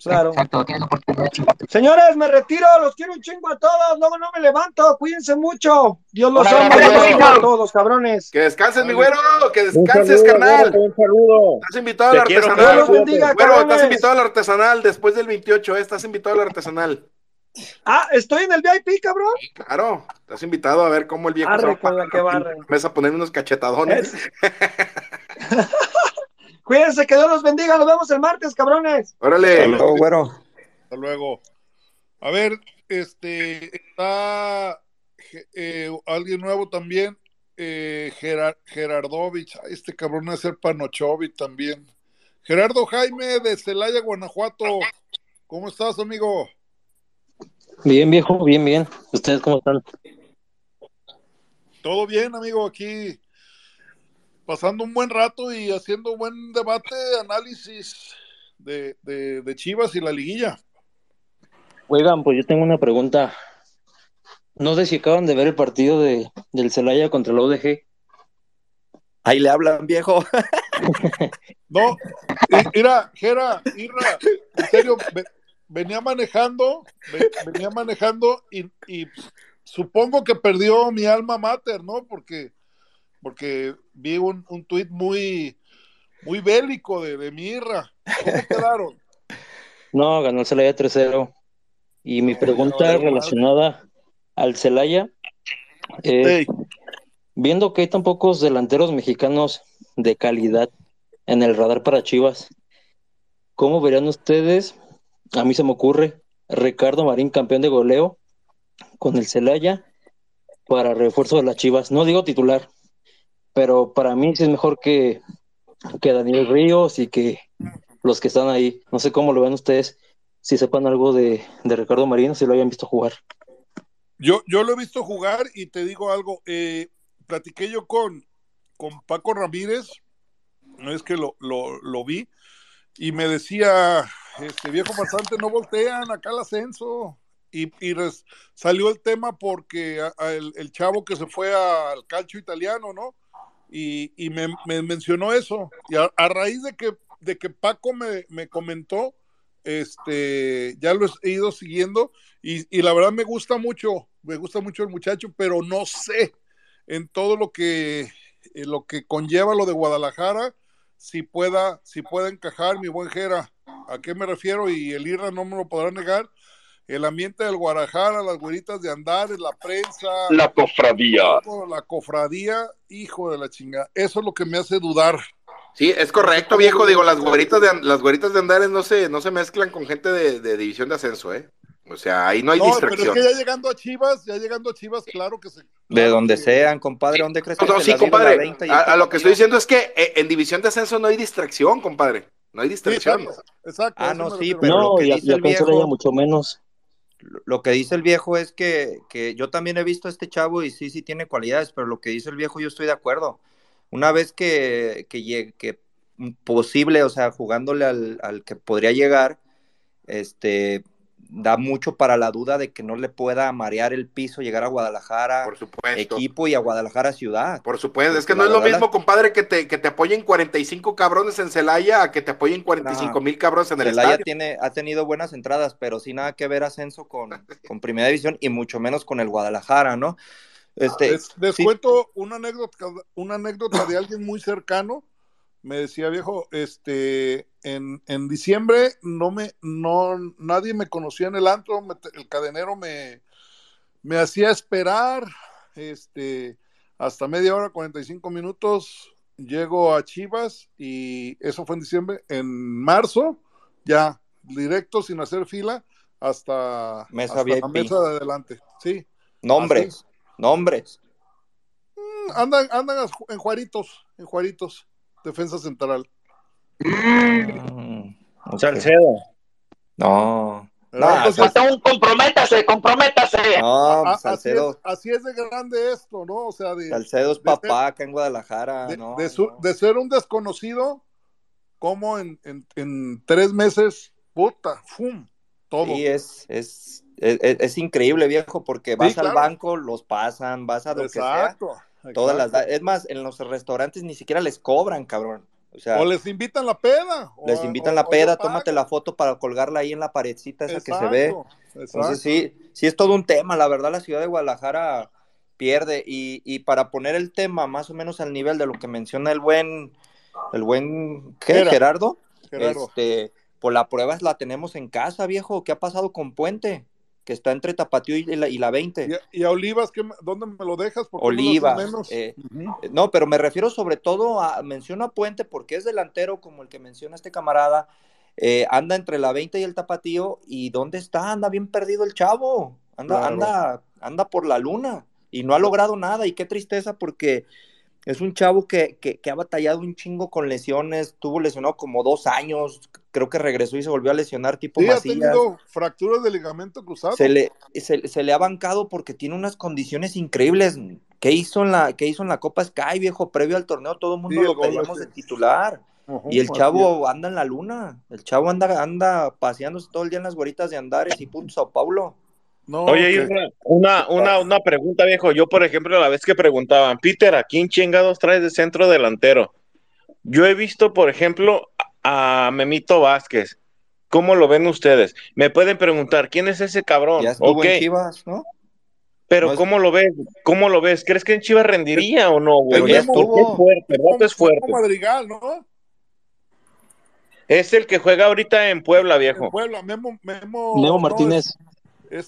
Claro. Exacto, tienes oportunidad, chivato. Señores, me retiro, los quiero un chingo a todos, luego no me levanto, cuídense mucho. Dios los ama, quiero a todos, cabrones. Que descanses, mi Vale. güero, que Un descanses, saludo, carnal. güero, un saludo. Estás invitado Te al quiero, artesanal. Dios los bendiga, Güero, estás invitado al artesanal después del 28, ¿eh? Estás invitado al artesanal. Ah, estoy en el VIP, cabrón. Claro, estás invitado a ver cómo el viejo Arre se va a con la que barre. mesa a poner unos cachetadones. Cuídense, que Dios los bendiga, nos vemos el martes, cabrones. Órale. Hasta luego, güero. Hasta luego. A ver, este está eh, alguien nuevo también, eh, Gerar- Gerardovich. Ay, Este cabrón es el Panochovich también. Gerardo Jaime de Celaya, Guanajuato. ¿Cómo estás, amigo? Bien, viejo, bien, bien. ¿Ustedes cómo están? Todo bien, amigo, aquí pasando un buen rato y haciendo buen debate, análisis de, de, Chivas y la liguilla. Oigan, pues yo tengo una pregunta. No sé si acaban de ver el partido de, del Celaya contra el ODG. Ahí le hablan, viejo. no, mira, Jera, Irra, en serio, venía manejando, venía manejando y, y, supongo que perdió mi alma mater, ¿no? Porque, porque vi un, un tuit muy, muy bélico de, de Mirra. ¿Cómo quedaron? No, ganó el Celaya 3-0. Y mi pregunta relacionada al Celaya, eh, viendo que hay tan pocos delanteros mexicanos de calidad en el radar para Chivas, ¿cómo verían ustedes a mí se me ocurre Ricardo Marín, campeón de goleo con el Celaya para refuerzo de las Chivas. No digo titular, pero para mí sí es mejor que, que Daniel Ríos y que los que están ahí. No sé cómo lo ven ustedes, si sepan algo de, Ricardo Marín, si lo hayan visto jugar. Yo, yo lo he visto jugar y te digo algo, eh, platiqué yo con, con Paco Ramírez, no es que lo, lo vi, y me decía, este viejo bastante, no voltean acá el ascenso. Y, salió el tema porque el, chavo que se fue al calcio italiano, ¿no? Y, me, mencionó eso. Y a, raíz de que, de que Paco me, me, comentó, este, ya lo he ido siguiendo y, y, la verdad me gusta mucho, me gusta mucho el muchacho, pero no sé en todo lo que, lo que conlleva lo de Guadalajara si pueda, si pueda encajar mi buen Jera. ¿A qué me refiero? Y el IRA no me lo podrá negar. El ambiente del Guadalajara, las güeritas de andar, la prensa. La cofradía. La cofradía, hijo de la chingada. Eso es lo que me hace dudar. Sí, es correcto, viejo. Digo, las güeritas de, las güeritas de andares no se, no se mezclan con gente de, de división de ascenso, ¿eh? O sea, ahí no hay distracción. Pero es que ya llegando a Chivas, ya llegando a Chivas, claro que se. de donde sean, compadre, ¿dónde crees que No, sí, compadre. A, lo que estoy diciendo es que eh, en división de ascenso no hay distracción, compadre. No hay distracción. exacto, Ah, no, sí, pero lo que dice el viejo. mucho menos. Lo que dice el viejo es que, que yo también he visto a este chavo y sí, sí tiene cualidades, pero lo que dice el viejo yo estoy de acuerdo. Una vez que, que, llegue, que posible, o sea, jugándole al, al que podría llegar, este, da mucho para la duda de que no le pueda marear el piso, llegar a Guadalajara, por supuesto. equipo y a Guadalajara ciudad. Por supuesto, es que no es lo mismo, compadre, que te, que te apoyen 45 cabrones en Celaya a que te apoyen 45 mil cabrones en el Celaya tiene, ha tenido buenas entradas, pero sin nada que ver ascenso con, con Primera División y mucho menos con el Guadalajara, ¿no? Este, les, cuento una anécdota, una anécdota de alguien muy cercano me decía viejo, este, en, en, diciembre no me, no, nadie me conocía en el antro, el cadenero me, me hacía esperar, este, hasta media hora, 45 minutos, llego a Chivas y eso fue en diciembre, en marzo, ya, directo, sin hacer fila, hasta, mesa la mesa de adelante, sí. Nombres, nombres. Mm, andan, andan en Juaritos, en Juaritos defensa central. Mm, Salcedo. No. No, falta un comprométase, comprométase. No, pues, Salcedo. Así es, de grande esto, ¿no? O sea, de. Salcedo es papá acá en Guadalajara. De, no, de, ser un desconocido, como en, en, tres meses, puta, ¡fum! Todo. Sí, es, es, es, increíble, viejo, porque vas al banco, los pasan, vas a lo Exacto. que sea Todas las, es más, en los restaurantes ni siquiera les cobran, cabrón. O, sea, o les invitan la peda. Les invitan la peda, tómate la foto para colgarla ahí en la paredcita esa que se ve. Entonces sí, sí es todo un tema. La verdad, la ciudad de Guadalajara pierde. Y, y, para poner el tema más o menos al nivel de lo que menciona el buen, el buen Gerardo, Gerardo. Este, pues la prueba la tenemos en casa, viejo. ¿Qué ha pasado con Puente? Que está entre Tapatío y la, y la 20. ¿Y, a Olivas, ¿qué, ¿dónde me lo dejas? Olivas. Eh, no, pero me refiero sobre todo a, menciono a Puente porque es delantero como el que menciona este camarada, eh, anda entre la 20 y el Tapatío, y ¿dónde está? Anda bien perdido el chavo, anda, anda, anda por la luna, y no ha logrado nada, y qué tristeza porque es un chavo que, que, que ha batallado un chingo con lesiones, tuvo lesionado como dos años, creo que regresó y se volvió a lesionar tipo sí, Macías. ha tenido fracturas de ligamento cruzado. Se le, se, se le ha bancado porque tiene unas condiciones increíbles. ¿Qué hizo en la, qué hizo en la Copa Sky, viejo? Previo al torneo, todo el mundo Sí, lo pedíamos de titular. Y el chavo anda en la luna. El chavo anda, anda paseándose todo el día en las güeritas de Andares y punto Sao Paulo. No, Oye, que- Isra, una, una, una pregunta, viejo. Yo, por ejemplo, la vez que preguntaban, Peter, ¿a quién chingados traes de centro delantero? Yo he visto, por ejemplo, a Memito Vázquez. ¿Cómo lo ven ustedes? Me pueden preguntar, ¿quién es ese cabrón? Ya estuvo Ok, en Chivas, ¿no? pero No es- ¿cómo lo ves? ¿Cómo lo ves? ¿Crees que en Chivas rendiría o no, güey? Pero ya Es porque estuvo. es fuerte, el vato es fuerte. Madrigal, ¿no? Es el que juega ahorita en Puebla, En viejo. Puebla, Memo, Memo, Leo no, Martínez. es-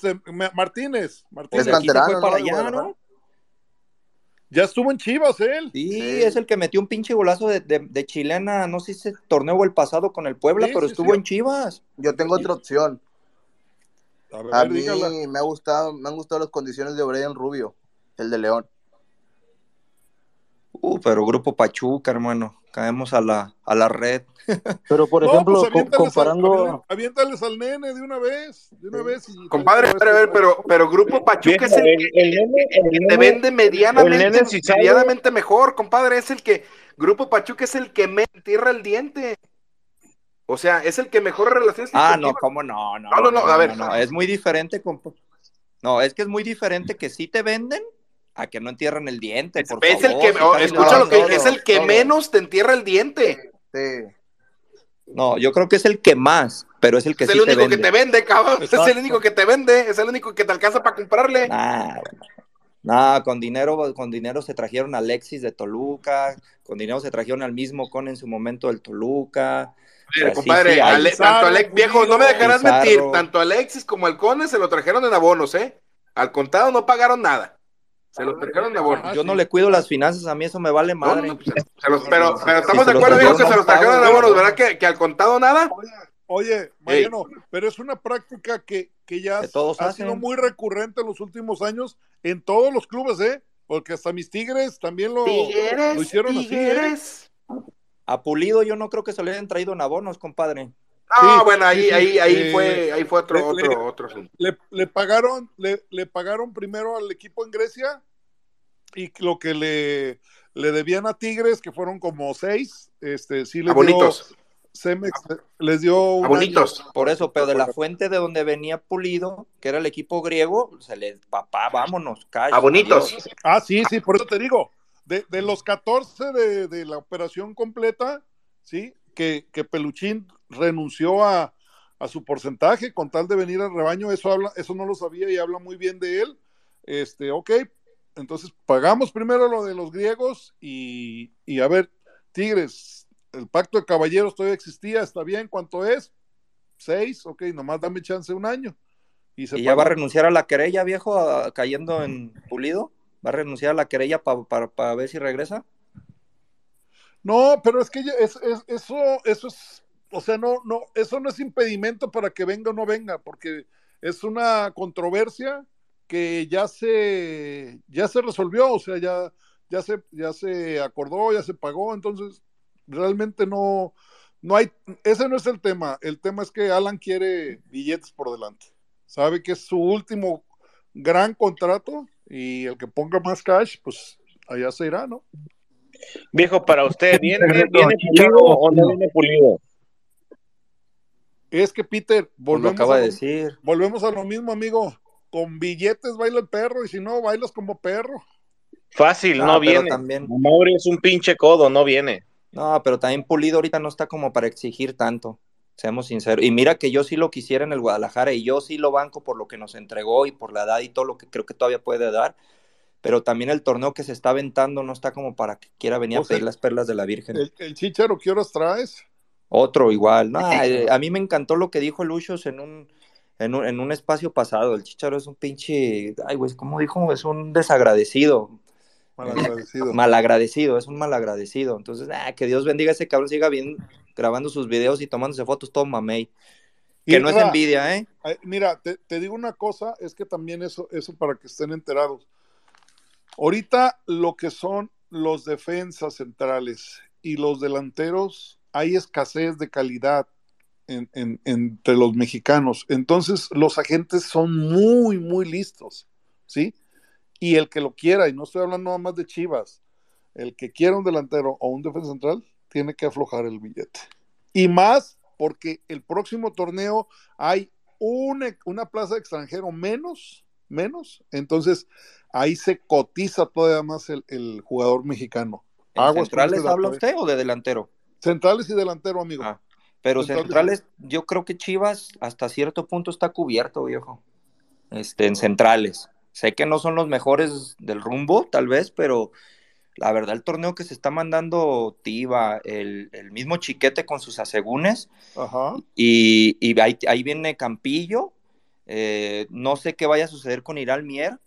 este, Martínez, Martínez. Es canterano, fue para ¿no? Allá. ¿no? Ya estuvo en Chivas él. Sí, Sí. es el que metió un pinche golazo de, de- de chilena, no sé si ese torneo o el pasado con el Puebla, Sí, pero sí, estuvo sí. en Chivas. Yo tengo otra opción. A ver, A mí dígala. me ha gustado, me han gustado las condiciones de Brian Rubio, el de León. Uh, pero Grupo Pachuca, hermano, caemos a la, a la red. Pero, por No, ejemplo, pues aviéntales, comparando... al, aviéntales al nene de una vez, de una vez. y- Compadre, a ver, a ver, pero, pero Grupo Pachuca es el que el, el nene, te vende medianamente, el nene medianamente mejor, compadre. Es el que, Grupo Pachuca es el que me entierra el diente. O sea, es el que mejor relaciones Ah, no, ¿cómo no? No, No, no, no, a ver. no, es muy diferente. compa. No, es que es muy diferente que sí te venden a que no entierran el diente, por Es el que, oh, escucha no, lo que todo, es el que todo. menos te entierra el diente. Sí. No, yo creo que es el que más, pero es el que es sí el te único vende. que te vende, cabrón. Es el único que te vende, es el único que te alcanza para comprarle. Nah, con dinero, con dinero se trajeron a Alexis de Toluca, con dinero se trajeron al mismo con en su momento del Toluca. Mira, compadre, sí, hay- Ale- Pizarro, tanto Alex, viejo, no me dejarás Pizarro. mentir, tanto Alexis como el Cone se lo trajeron en abonos, ¿eh? Al contado no pagaron nada. Se lo trajeron en abonos. yo no le cuido las finanzas, a mí eso me vale madre. no, pues, se los- pero, pero estamos de los acuerdo, trajeron que se los pago, abonos, güey. ¿verdad? Que, que al contado nada. Oye, Mariano, pero es una práctica que, que ya Que todos ha hacen. sido muy recurrente en los últimos años en todos los clubes, ¿eh? Porque hasta mis Tigres también lo, lo hicieron así, ¿eh? A Pulido yo no creo que se le hayan traído en abonos, compadre. No, Sí, bueno, ahí, sí, ahí, ahí eh, fue, ahí fue otro, le- otro, otro asunto. Le, le pagaron, le, le pagaron primero al equipo en Grecia y lo que le, le debían a Tigres, que fueron como seis, este, sí les A bonitos. dio, Cemex les dio un año. Por eso, pero de la fuente de donde venía Pulido, que era el equipo griego, se le, papá, vámonos, cash. A bonitos. adiós. Ah, sí, sí, por eso te digo, de, de los 14 de, de la operación completa, sí, que, que Peluchín renunció a, a su porcentaje con tal de venir al rebaño, eso habla, eso no lo sabía y habla muy bien de él. Este, ok, entonces pagamos primero lo de los griegos y, y a ver, Tigres, el pacto de caballeros todavía existía, está bien, ¿cuánto es? Seis, ok, nomás dame chance un año. Y, se Y ya va a renunciar a la querella, viejo, a- cayendo en Pulido. Va a renunciar a la querella para ver si regresa. No, pero es que es, es- eso, eso es, o sea, no, no, eso no es impedimento para que venga o no venga, porque es una controversia que ya se, ya se resolvió, o sea, ya, ya se, ya se acordó, ya se pagó, entonces realmente no, no hay, ese no es el tema, el tema es que Alan quiere billetes por delante, sabe que es su último gran contrato y el que ponga más cash, pues allá se irá, ¿no? Viejo, para usted, ¿viene, ¿viene pulido o no viene pulido? Es que Peter, volvemos, acaba a de lo, decir. volvemos a lo mismo, amigo. Con billetes baila el perro y si no, bailas como perro. Fácil, Ah, no pero viene. también- Mauri es un pinche codo, no viene. No, pero también Pulido ahorita no está como para exigir tanto, seamos sinceros. Y mira que yo sí lo quisiera en el Guadalajara y yo sí lo banco por lo que nos entregó y por la edad y todo lo que creo que todavía puede dar. Pero también el torneo que se está aventando no está como para que quiera venir O a sea, pedir las perlas de la Virgen. El, el chicharo, ¿qué horas traes? Otro igual. No, a mí me encantó lo que dijo Luchos en un, en un, en un espacio pasado. El Chicharo es un pinche, ay, güey, ¿cómo dijo? Es un desagradecido. Malagradecido. Malagradecido, es un malagradecido. Entonces, ah, que Dios bendiga a ese cabrón, siga bien grabando sus videos y tomándose fotos todo mamey. Que no es envidia, ¿eh? Mira, te, te digo una cosa, es que también eso, eso para que estén enterados. Ahorita lo que son los defensas centrales y los delanteros, hay escasez de calidad. entre los mexicanos. Entonces, los agentes son muy, muy listos, ¿sí? Y el que lo quiera, y no estoy hablando nada más de Chivas, el que quiera un delantero o un defensa central, tiene que aflojar el billete. Y más porque el próximo torneo hay una, una plaza de extranjero menos, menos, entonces ahí se cotiza todavía más el, jugador mexicano. ¿Centrales habla usted o de delantero? Centrales y delantero, amigo. Ah, pero centrales, yo creo que Chivas hasta cierto punto está cubierto, viejo. Este, en centrales. Sé que no son los mejores del rumbo, tal vez, pero la verdad el torneo que se está mandando Tiva, el, mismo Chiquete con sus asegúnes, y, ahí, viene Campillo, eh, no sé qué vaya a suceder con Iral Mier,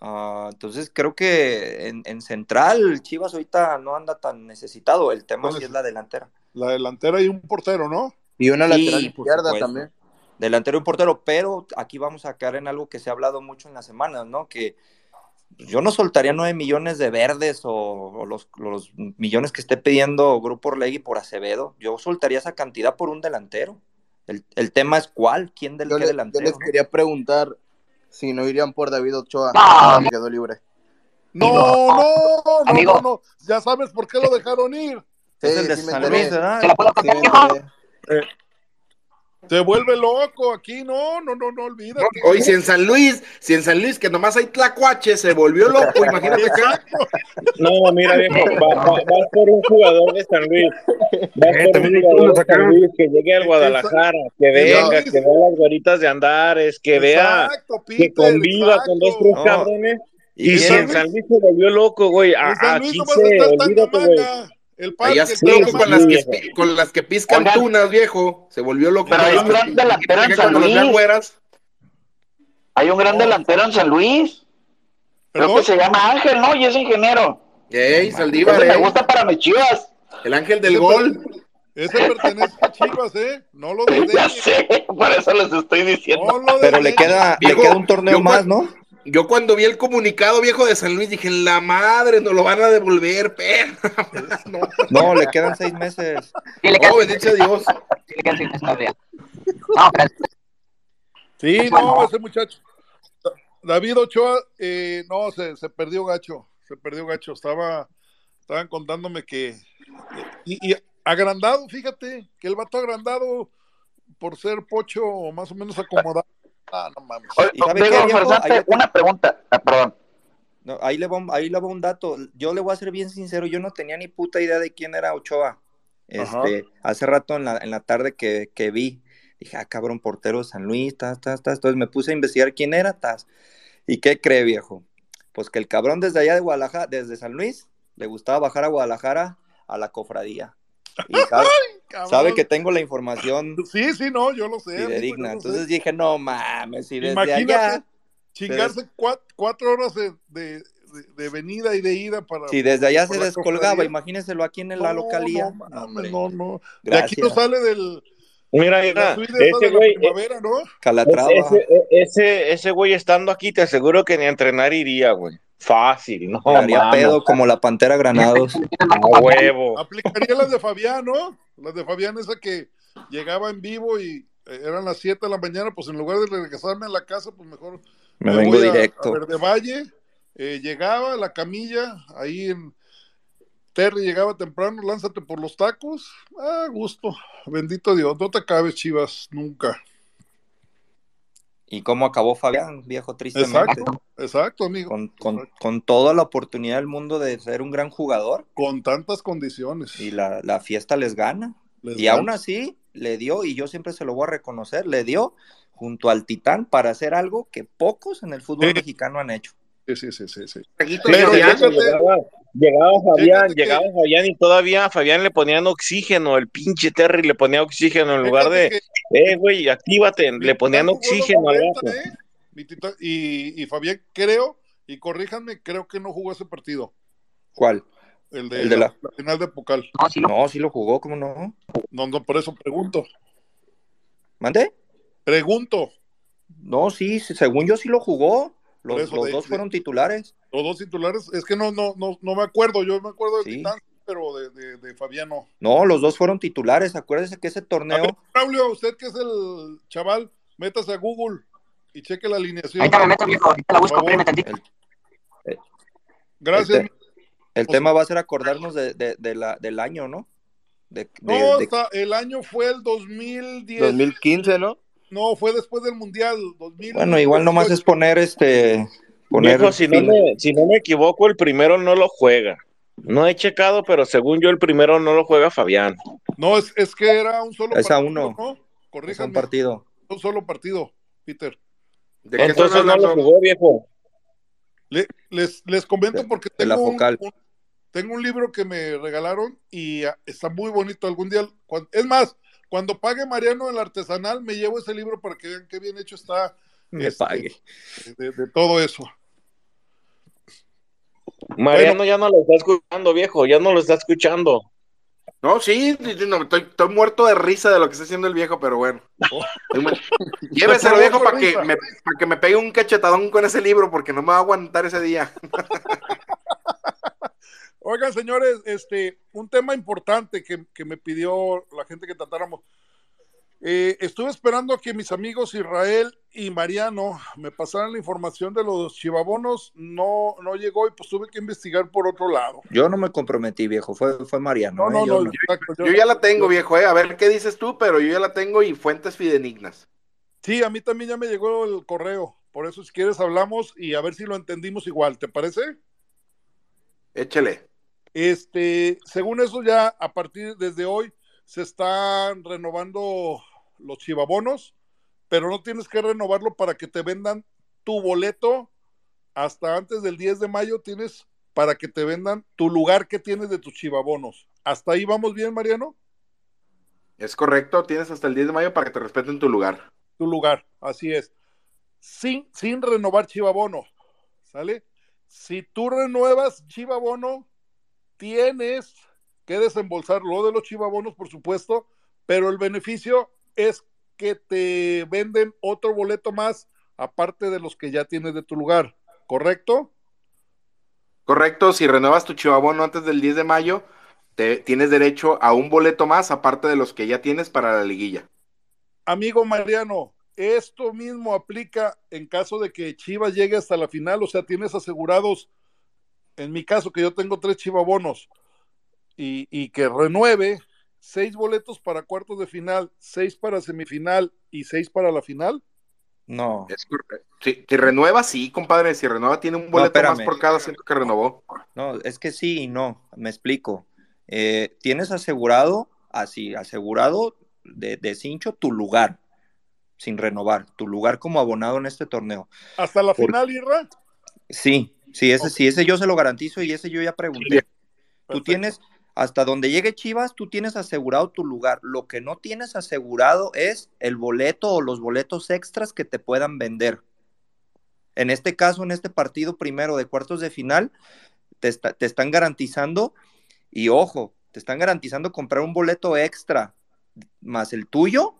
ah, entonces creo que en, central Chivas ahorita no anda tan necesitado, el tema sí es la delantera. La delantera y un portero, ¿no? Y una lateral izquierda también. Delantero y un portero, pero aquí vamos a caer en algo que se ha hablado mucho en las semanas, ¿no? Que yo no soltaría nueve millones de verdes o, los, millones que esté pidiendo Grupo Orlegui por Acevedo. Yo soltaría esa cantidad por un delantero. El, tema es cuál, quién del qué delantero. Yo les quería preguntar si no irían por David Ochoa, no. quedó libre. No, no, no, no, ya sabes por qué lo dejaron ir. es el de San Luis, ¿verdad? Se vuelve loco aquí, no, no, no, no olvídate. hoy si en San Luis, si en San Luis, que nomás hay tlacuache, se volvió loco, imagínate acá. No, mira, viejo, vas por un jugador de San Luis. Vas eh, por un jugador de San Luis que llegue al Guadalajara, que venga, que vea las goritas de Andares, que vea, que conviva con dos, tres cabrones. Y, si en San Luis se volvió loco, güey, aquí se, olvídate, güey. El parque, con, las que, con las que piscan tunas, viejo. Se volvió loco. Pero hay un gran delantero en San Luis. Hay un gran delantero en San Luis. Creo que se llama Ángel, ¿no? Y es ingeniero. Ey, Saldívar, Me gusta para mis chivas. El ángel del gol. Ese pertenece a Chivas, ¿eh? No lo desdeñen. Ya sé, por eso les estoy diciendo. Pero le queda, le queda un torneo más, ¿no? Yo cuando vi el comunicado viejo de San Luis dije, la madre, nos lo van a devolver, perra. no, le quedan seis meses. Oh, bendito Dios. Sí, no, ese muchacho. David Ochoa, eh, no, se, se, perdió gacho, se perdió gacho. Estaba, estaban contándome que, y, y, agrandado, fíjate, que el vato agrandado por ser pocho más o menos acomodado Ah, no mames. una pregunta, ah, perdón. ahí, le va, ahí le va un dato. Yo le voy a ser bien sincero, yo no tenía ni puta idea de quién era Ochoa. Este, hace rato en la, en la tarde que, que, vi, dije, ah, cabrón, portero de San Luis, tas, tas, tas. Entonces me puse a investigar quién era, tas. ¿Y qué cree, viejo? Pues que el cabrón desde allá de Guadalajara, desde San Luis, le gustaba bajar a Guadalajara a la cofradía. Y sabe, que tengo la información. Sí, sí, no, yo lo sé. digna. Entonces dije, no mames, y desde Imagínate chingarse cuatro, horas de, de, venida y de ida para. Si desde allá se descolgaba, imagínenselo aquí en la localía. No, no, no. De aquí no sale del. Mira, mira, ese güey, ¿no? Ese, ese, ese güey estando aquí, te aseguro que ni a entrenar iría, güey. Fácil, ¿no? Haría pedo como la Pantera Granados. A huevo. Aplicaría las de Fabián, ¿no? Las de Fabián, esa que llegaba en vivo y eh, eran las 7 de la mañana, pues en lugar de regresarme a la casa, pues mejor me, vengo directo. A, de Valle, eh, llegaba a la camilla, ahí en Terry llegaba temprano, lánzate por los tacos. Ah, gusto. Bendito Dios, no te acabes, Chivas, nunca. ¿Y cómo acabó Fabián, viejo tristemente? Exacto, exacto amigo. Con, toda la oportunidad del mundo de ser un gran jugador. Con tantas condiciones. Y la, fiesta les gana. y aún así le dio, y yo siempre se lo voy a reconocer, le dio junto al Titán para hacer algo que pocos en el fútbol mexicano han hecho. Sí, sí, sí, sí. Pero llegaba, Fabián, llegaba Fabián y todavía a Fabián le ponían oxígeno, el pinche Terry le ponía oxígeno en lugar de, eh, güey, actívate, le ponían oxígeno al ¿eh? y, y Fabián creo, y corríjanme, creo que no jugó ese partido. ¿Cuál? El de, la, final de Pucal. No, sí lo, jugó, ¿cómo no? No, no, por eso pregunto. ¿Mande? Pregunto. No, sí, según yo sí lo jugó. Los, dos fueron titulares. Los dos titulares, es que no, no, no, no me acuerdo, yo me acuerdo de Titán, pero de, de, Fabiano. No, los dos fueron titulares. Acuérdese que ese torneo. Braulio, usted que es el chaval, métase a Google y cheque la alineación. Ahí me meto, viejo. Ahorita la busco, Gracias. El, tema va a ser acordarnos de, de, la, del año, ¿no? no, el año fue el 2010. 2015, ¿no? No, fue después del Mundial. bueno, igual nomás es poner este. Poner si, no me, si no me equivoco, el primero no lo juega. No he checado, pero según yo, el primero no lo juega Fabián. No, es, es que era un solo es partido. A uno. ¿no? Es un partido. Un solo partido, Peter. Entonces no lo jugó, viejo. les, les comento porque tengo un, tengo un libro que me regalaron y ah, está muy bonito. Algún día, es más, cuando pague Mariano el artesanal, me llevo ese libro para que vean qué bien hecho está. Me este, pague. De, todo eso. Mariano ya no lo está escuchando, viejo, ya no lo está escuchando. No, sí, estoy, muerto de risa de lo que está haciendo el viejo, pero bueno. Oh. Lléveselo, viejo, para que, me, para que me pegue un cachetadón con ese libro, porque no me va a aguantar ese día. Oigan, señores, este, un tema importante que, me pidió la gente que tratáramos. Eh, estuve esperando a que mis amigos Israel y Mariano me pasaran la información de los chivabonos. No, no llegó y pues tuve que investigar por otro lado. Yo no me comprometí, viejo. Fue, fue Mariano. No, ¿eh? no, no. Yo, ya la tengo, viejo. Eh. A ver qué dices tú, pero yo ya la tengo y fuentes fidenignas. Sí, a mí también ya me llegó el correo. Por eso, si quieres, hablamos y a ver si lo entendimos igual. ¿Te parece? Échale. Este, según eso ya a partir desde hoy se están renovando los chivabonos, pero no tienes que renovarlo para que te vendan tu boleto hasta antes del 10 de mayo tienes para que te vendan tu lugar que tienes de tus chivabonos. ¿Hasta ahí vamos bien, Mariano? Es correcto, tienes hasta el 10 de mayo para que te respeten tu lugar. Tu lugar, así es. Sin, sin renovar chivabono, ¿sale? Si tú renuevas chivabono, tienes que desembolsar lo de los chivabonos, por supuesto, pero el beneficio es que te venden otro boleto más aparte de los que ya tienes de tu lugar, ¿correcto? Correcto, si renuevas tu chivabono antes del 10 de mayo, te, tienes derecho a un boleto más aparte de los que ya tienes para la liguilla. Amigo Mariano, esto mismo aplica en caso de que Chivas llegue hasta la final, o sea, tienes asegurados en mi caso, que yo tengo tres chivabonos y, y que renueve seis boletos para cuartos de final, seis para semifinal y seis para la final. No. si, renueva, sí, compadre. Si renueva, tiene un boleto más por cada centro que renovó. No, es que sí y no. Me explico. Eh, tienes asegurado, así, asegurado de, de cincho tu lugar, sin renovar, tu lugar como abonado en este torneo. ¿Hasta la final, Irra? Sí, Sí, ese sí, ese yo se lo garantizo y ese yo ya pregunté. Tú tienes, hasta donde llegue Chivas, tú tienes asegurado tu lugar. Lo que no tienes asegurado es el boleto o los boletos extras que te puedan vender. En este caso, en este partido primero de cuartos de final, te, te están garantizando, y ojo, te están garantizando comprar un boleto extra más el tuyo,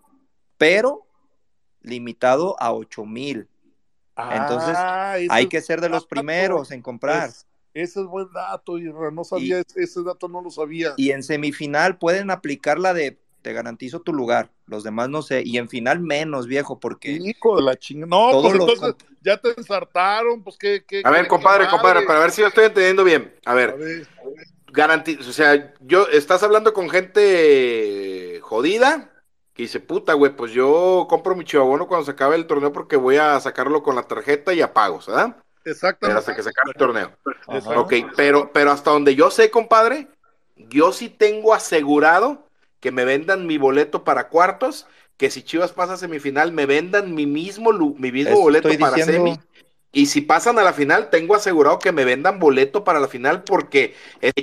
pero limitado a 8 mil. Entonces, ah, hay que ser de los primeros en comprar. ese es buen dato, y no sabía, ese dato no lo sabía. Y en semifinal pueden aplicar la de te garantizo tu lugar, los demás no sé, y en final menos, viejo, porque... Hijo de la chingada, no, pues entonces ya te ensartaron, pues qué... a ver, compadre, compadre, para ver si yo estoy entendiendo bien, a ver, o sea, yo, estás hablando con gente jodida, y dice, puta, güey, pues yo compro mi chivabono cuando se acabe el torneo porque voy a sacarlo con la tarjeta y a pagos, ¿verdad? Exactamente. hasta que se acabe el torneo. Ok, pero, pero hasta donde yo sé, compadre, yo sí tengo asegurado que me vendan mi boleto para cuartos, que si Chivas pasa a semifinal, me vendan mi mismo, mi mismo boleto para semi. Y si pasan a la final, tengo asegurado que me vendan boleto para la final porque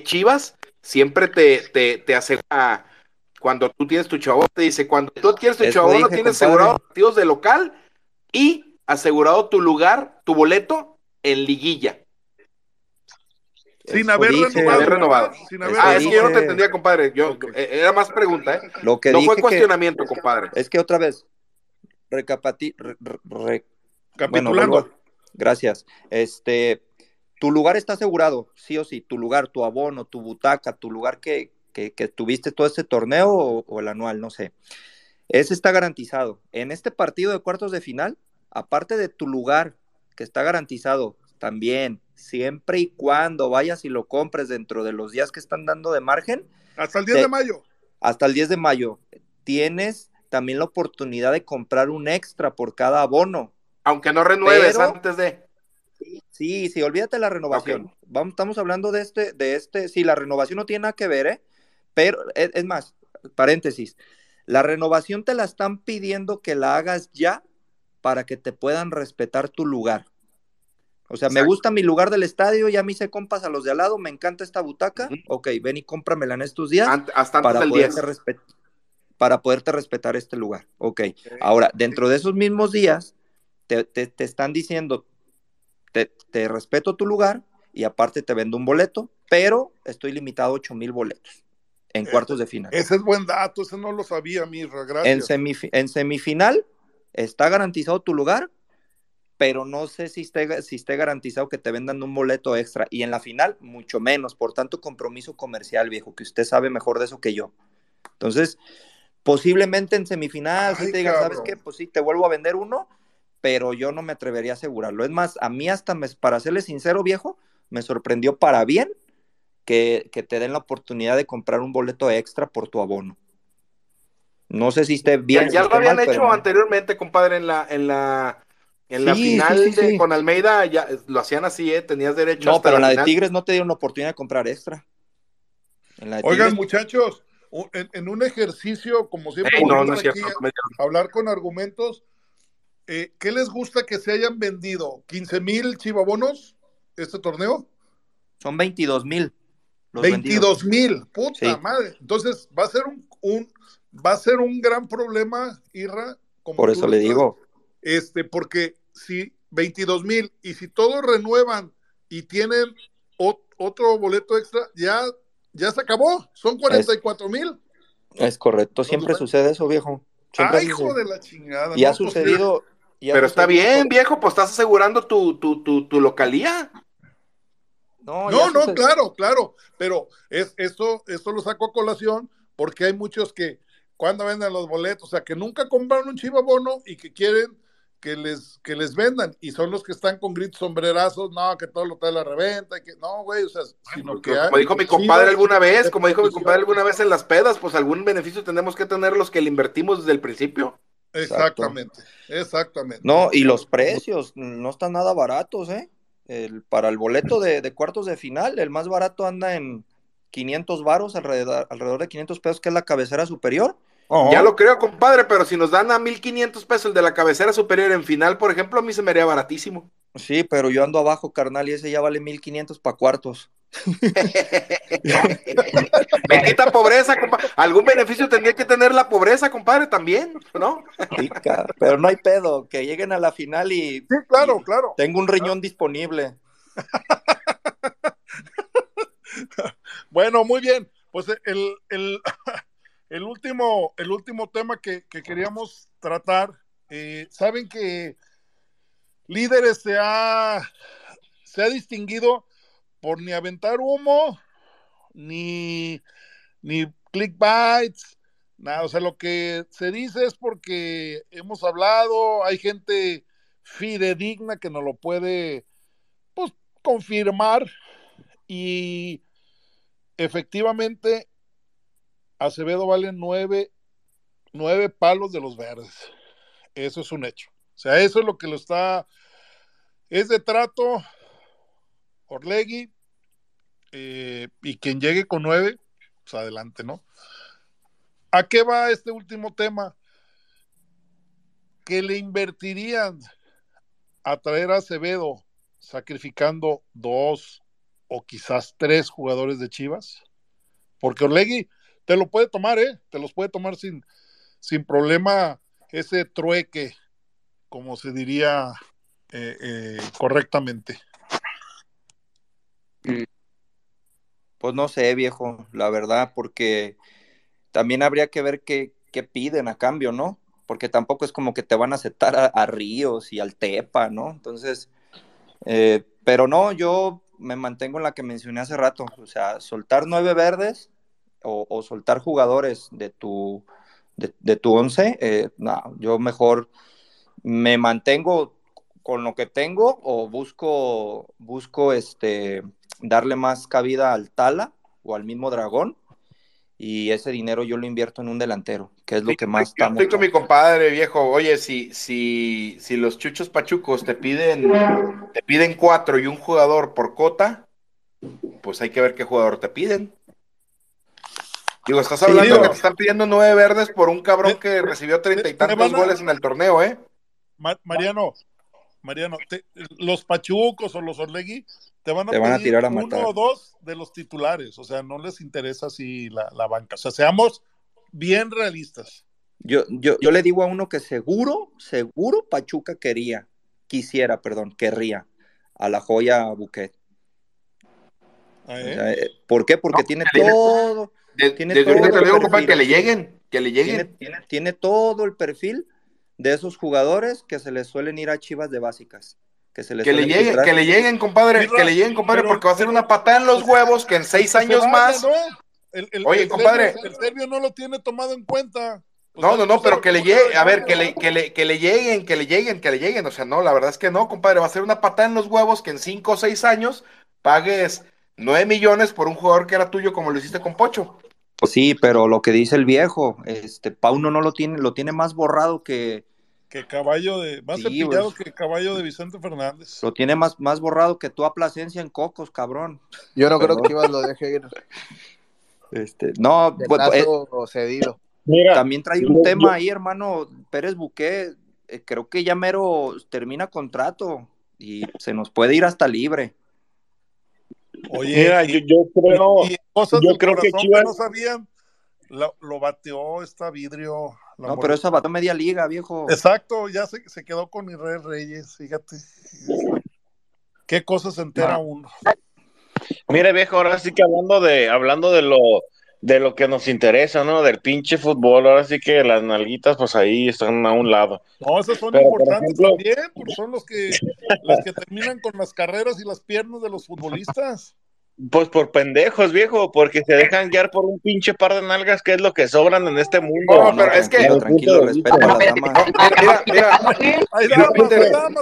Chivas siempre te, te, te asegura cuando tú tienes tu chavo, te dice, cuando tú quieres tu chavo, tienes asegurado partidos de local y asegurado tu lugar, tu boleto en liguilla. Sin haber, renovado, ah, es que yo no te entendía, compadre. Yo, eh, Era más pregunta, ¿eh? Lo que no fue cuestionamiento, compadre. Es que otra vez, recapati, recapitulando. gracias. Este, tu lugar está asegurado, sí o sí, tu lugar, tu abono, tu butaca, tu lugar que, que, tuviste todo este torneo o, el anual, no sé. Ese está garantizado. En este partido de cuartos de final, aparte de tu lugar que está garantizado también, siempre y cuando vayas y lo compres dentro de los días que están dando de margen. Hasta el 10 de mayo. Hasta el 10 de mayo. Tienes también la oportunidad de comprar un extra por cada abono. Aunque no renueves antes de. Sí, sí, olvídate la renovación. Vamos, estamos hablando de este, de este, sí, la renovación no tiene nada que ver, ¿eh? Pero, es, más, paréntesis, la renovación te la están pidiendo que la hagas ya para que te puedan respetar tu lugar. O sea, me gusta mi lugar del estadio, ya me hice compas a los de al lado, me encanta esta butaca, ok, ven y cómpramela en estos días hasta para, poderte para poderte respetar este lugar. Ok, ahora, dentro de esos mismos días, te, te, te están diciendo, te, respeto tu lugar y aparte te vendo un boleto, pero estoy limitado a 8 mil boletos en cuartos de final. Ese es buen dato, ese no lo sabía, Mirra, gracias. En, en semifinal está garantizado tu lugar, pero no sé si esté, si esté garantizado que te vendan un boleto extra. Y en la final, mucho menos, por tanto compromiso comercial, viejo, que usted sabe mejor de eso que yo. Entonces, posiblemente en semifinal, si te digan, ¿sabes qué? Pues sí, te vuelvo a vender uno, pero yo no me atrevería a asegurarlo. Es más, a mí hasta, me, para serle sincero, viejo, me sorprendió para bien que, te den la oportunidad de comprar un boleto extra por tu abono. No sé si esté bien. Ya, lo habían hecho anteriormente, compadre, en la, en la, en la final con Almeida, ya lo hacían así, ¿eh? tenías derecho. No, pero en la, de Tigres no te dieron la oportunidad de comprar extra. Oigan, muchachos, en, un ejercicio, como siempre, hablar con argumentos, eh, ¿qué les gusta que se hayan vendido? ¿15 mil chivabonos este torneo? Son 22 mil. 22 mil, puta madre. Entonces va a ser un, va a ser un gran problema, Irra. Por eso le digo. Este, porque si 22 mil y si todos renuevan y tienen otro boleto extra, ya, ya se acabó. Son 44 mil. Es, correcto, siempre sucede eso, viejo. Ay, hijo de la chingada. Y ha pues, sucedido, pero está bien, viejo, pues estás asegurando tu, tu, tu, localía. No, no, claro, claro, pero es, esto, esto lo saco a colación porque hay muchos que cuando venden los boletos, o sea, que nunca compraron un chivabono y que quieren que les, que les vendan, y son los que están con gritos sombrerazos, no, que todo lo trae la reventa, que no, güey, o sea, sino que... Como dijo mi compadre alguna vez, como dijo mi compadre alguna vez en las pedas, pues algún beneficio tenemos que tener los que le invertimos desde el principio. Exactamente, exactamente. No, y los precios no están nada baratos, ¿eh? El, para el boleto de, cuartos de final, el más barato anda en 500 varos, alrededor, alrededor de 500 pesos, que es la cabecera superior. Ya lo creo, compadre, pero si nos dan a 1500 pesos el de la cabecera superior en final, por ejemplo, a mí se me haría baratísimo. Sí, pero yo ando abajo, carnal, y ese ya vale 1500 para cuartos. Bendita pobreza, compadre. Algún beneficio tendría que tener la pobreza, compadre, también, ¿no? pero no hay pedo, que lleguen a la final y. Sí, claro, claro. Tengo un riñón disponible. bueno, muy bien. Pues el, el, último, el último tema que, queríamos tratar, eh, saben que líderes se ha, se ha distinguido por ni aventar humo, ni, ni clickbites, nada. O sea, lo que se dice es porque hemos hablado, hay gente fidedigna que nos lo puede pues, confirmar y efectivamente Acevedo vale nueve, nueve palos de los verdes. Eso es un hecho. O sea, eso es lo que lo está. Es de trato, Orlegui, eh, y quien llegue con nueve, pues adelante, ¿no? ¿A qué va este último tema? Que le invertirían a traer a Acevedo sacrificando dos o quizás tres jugadores de Chivas, porque Orlegui te lo puede tomar, ¿eh? Te los puede tomar sin, sin problema ese trueque, como se diría eh, eh, correctamente. Pues no sé, viejo, la verdad, porque también habría que ver qué, piden a cambio, ¿no? Porque tampoco es como que te van a aceptar a, Ríos y al Tepa, ¿no? Entonces, eh, pero no, yo me mantengo en la que mencioné hace rato. O sea, soltar nueve verdes o, soltar jugadores de tu, de, tu once, eh, no, yo mejor me mantengo con lo que tengo o busco, busco este, darle más cabida al Tala o al mismo Dragón y ese dinero yo lo invierto en un delantero, que es lo que más Yo estoy con mi compadre viejo, oye, si, si, si los chuchos pachucos te piden, te piden cuatro y un jugador por cota, pues hay que ver qué jugador te piden. Digo, estás hablando que te están pidiendo nueve verdes por un cabrón que recibió treinta y tantos goles en el torneo, ¿eh? Mariano, Mariano, los pachucos o los Orlegui te van a, te van a tirar a matar. uno o dos de los titulares, o sea, no les interesa si la, la banca, o sea, seamos bien realistas. Yo, yo, yo le digo a uno que seguro, seguro Pachuca quería, quisiera, perdón, querría a la joya Buquet. ¿Ah, eh? Eh, ¿Por qué? Porque tiene todo. tiene todo que le lleguen, que le lleguen. Tiene, tiene, todo el perfil de esos jugadores que se les suelen ir a Chivas de básicas. Que, se les que, le lleguen, que le lleguen, compadre, que le lleguen, compadre, porque va a ser una patada en los huevos que en seis años más. Oye, compadre. el serbio no lo tiene tomado en cuenta. no, no, no, pero que le llegue, a ver, que le, que, le, que le lleguen, que le lleguen, que le lleguen. O sea, no, la verdad es que no, compadre, va a ser una patada en los huevos que en cinco o seis años pagues nueve millones por un jugador que era tuyo como lo hiciste con Pocho. Pues sí, pero lo que dice el viejo, este Pauno no lo tiene, lo tiene más borrado que, que caballo de, más cepillado que caballo de Vicente Fernández. Lo tiene más, más borrado que tú a Plasencia en Cocos, cabrón. Yo no creo que Chivas lo deje ir. Este, no, pues, eh, cedido. Mira, también trae un tema ahí, hermano, Pérez Buqué, eh, creo que ya mero termina contrato y se nos puede ir hasta libre. Oye, Mira, yo, creo, yo creo que Chivas no sabían, lo, bateó esta vidrio. No, pero esa bateó media liga, viejo. Exacto, ya se, se quedó con Israel Reyes, fíjate. Qué cosas se entera uno. Mire, viejo, ahora sí que hablando de, hablando de lo, de lo que nos interesa, ¿no? Del pinche fútbol, ahora sí que las nalguitas, pues ahí están a un lado. No, esas son importantes también, porque son los que, los que terminan con las carreras y las piernas de los futbolistas. Pues por pendejos, viejo, porque se dejan guiar por un pinche par de nalgas que es lo que sobran en este mundo. No, pero es que. Tranquilo, respeto a las damas. Mira, mira.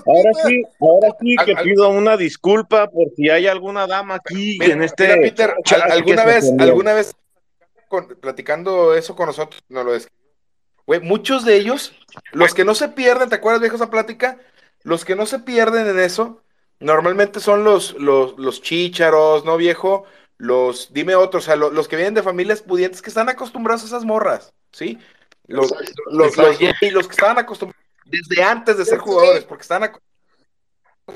Ahora sí, ahora sí que pido una disculpa por si hay alguna dama aquí en este. Mira, Peter, alguna vez, alguna vez platicando eso con nosotros, no lo es. Güey, muchos de ellos, los que no se pierden, ¿te acuerdas, viejo, esa plática? Los que no se pierden en eso Normalmente son los, los, los chícharos, ¿no, viejo? Los, dime otros, o sea, los, que vienen de familias pudientes que están acostumbrados a esas morras, ¿sí? Los, los, los, que estaban acostumbrados desde antes de ser jugadores, porque están acostumbrados.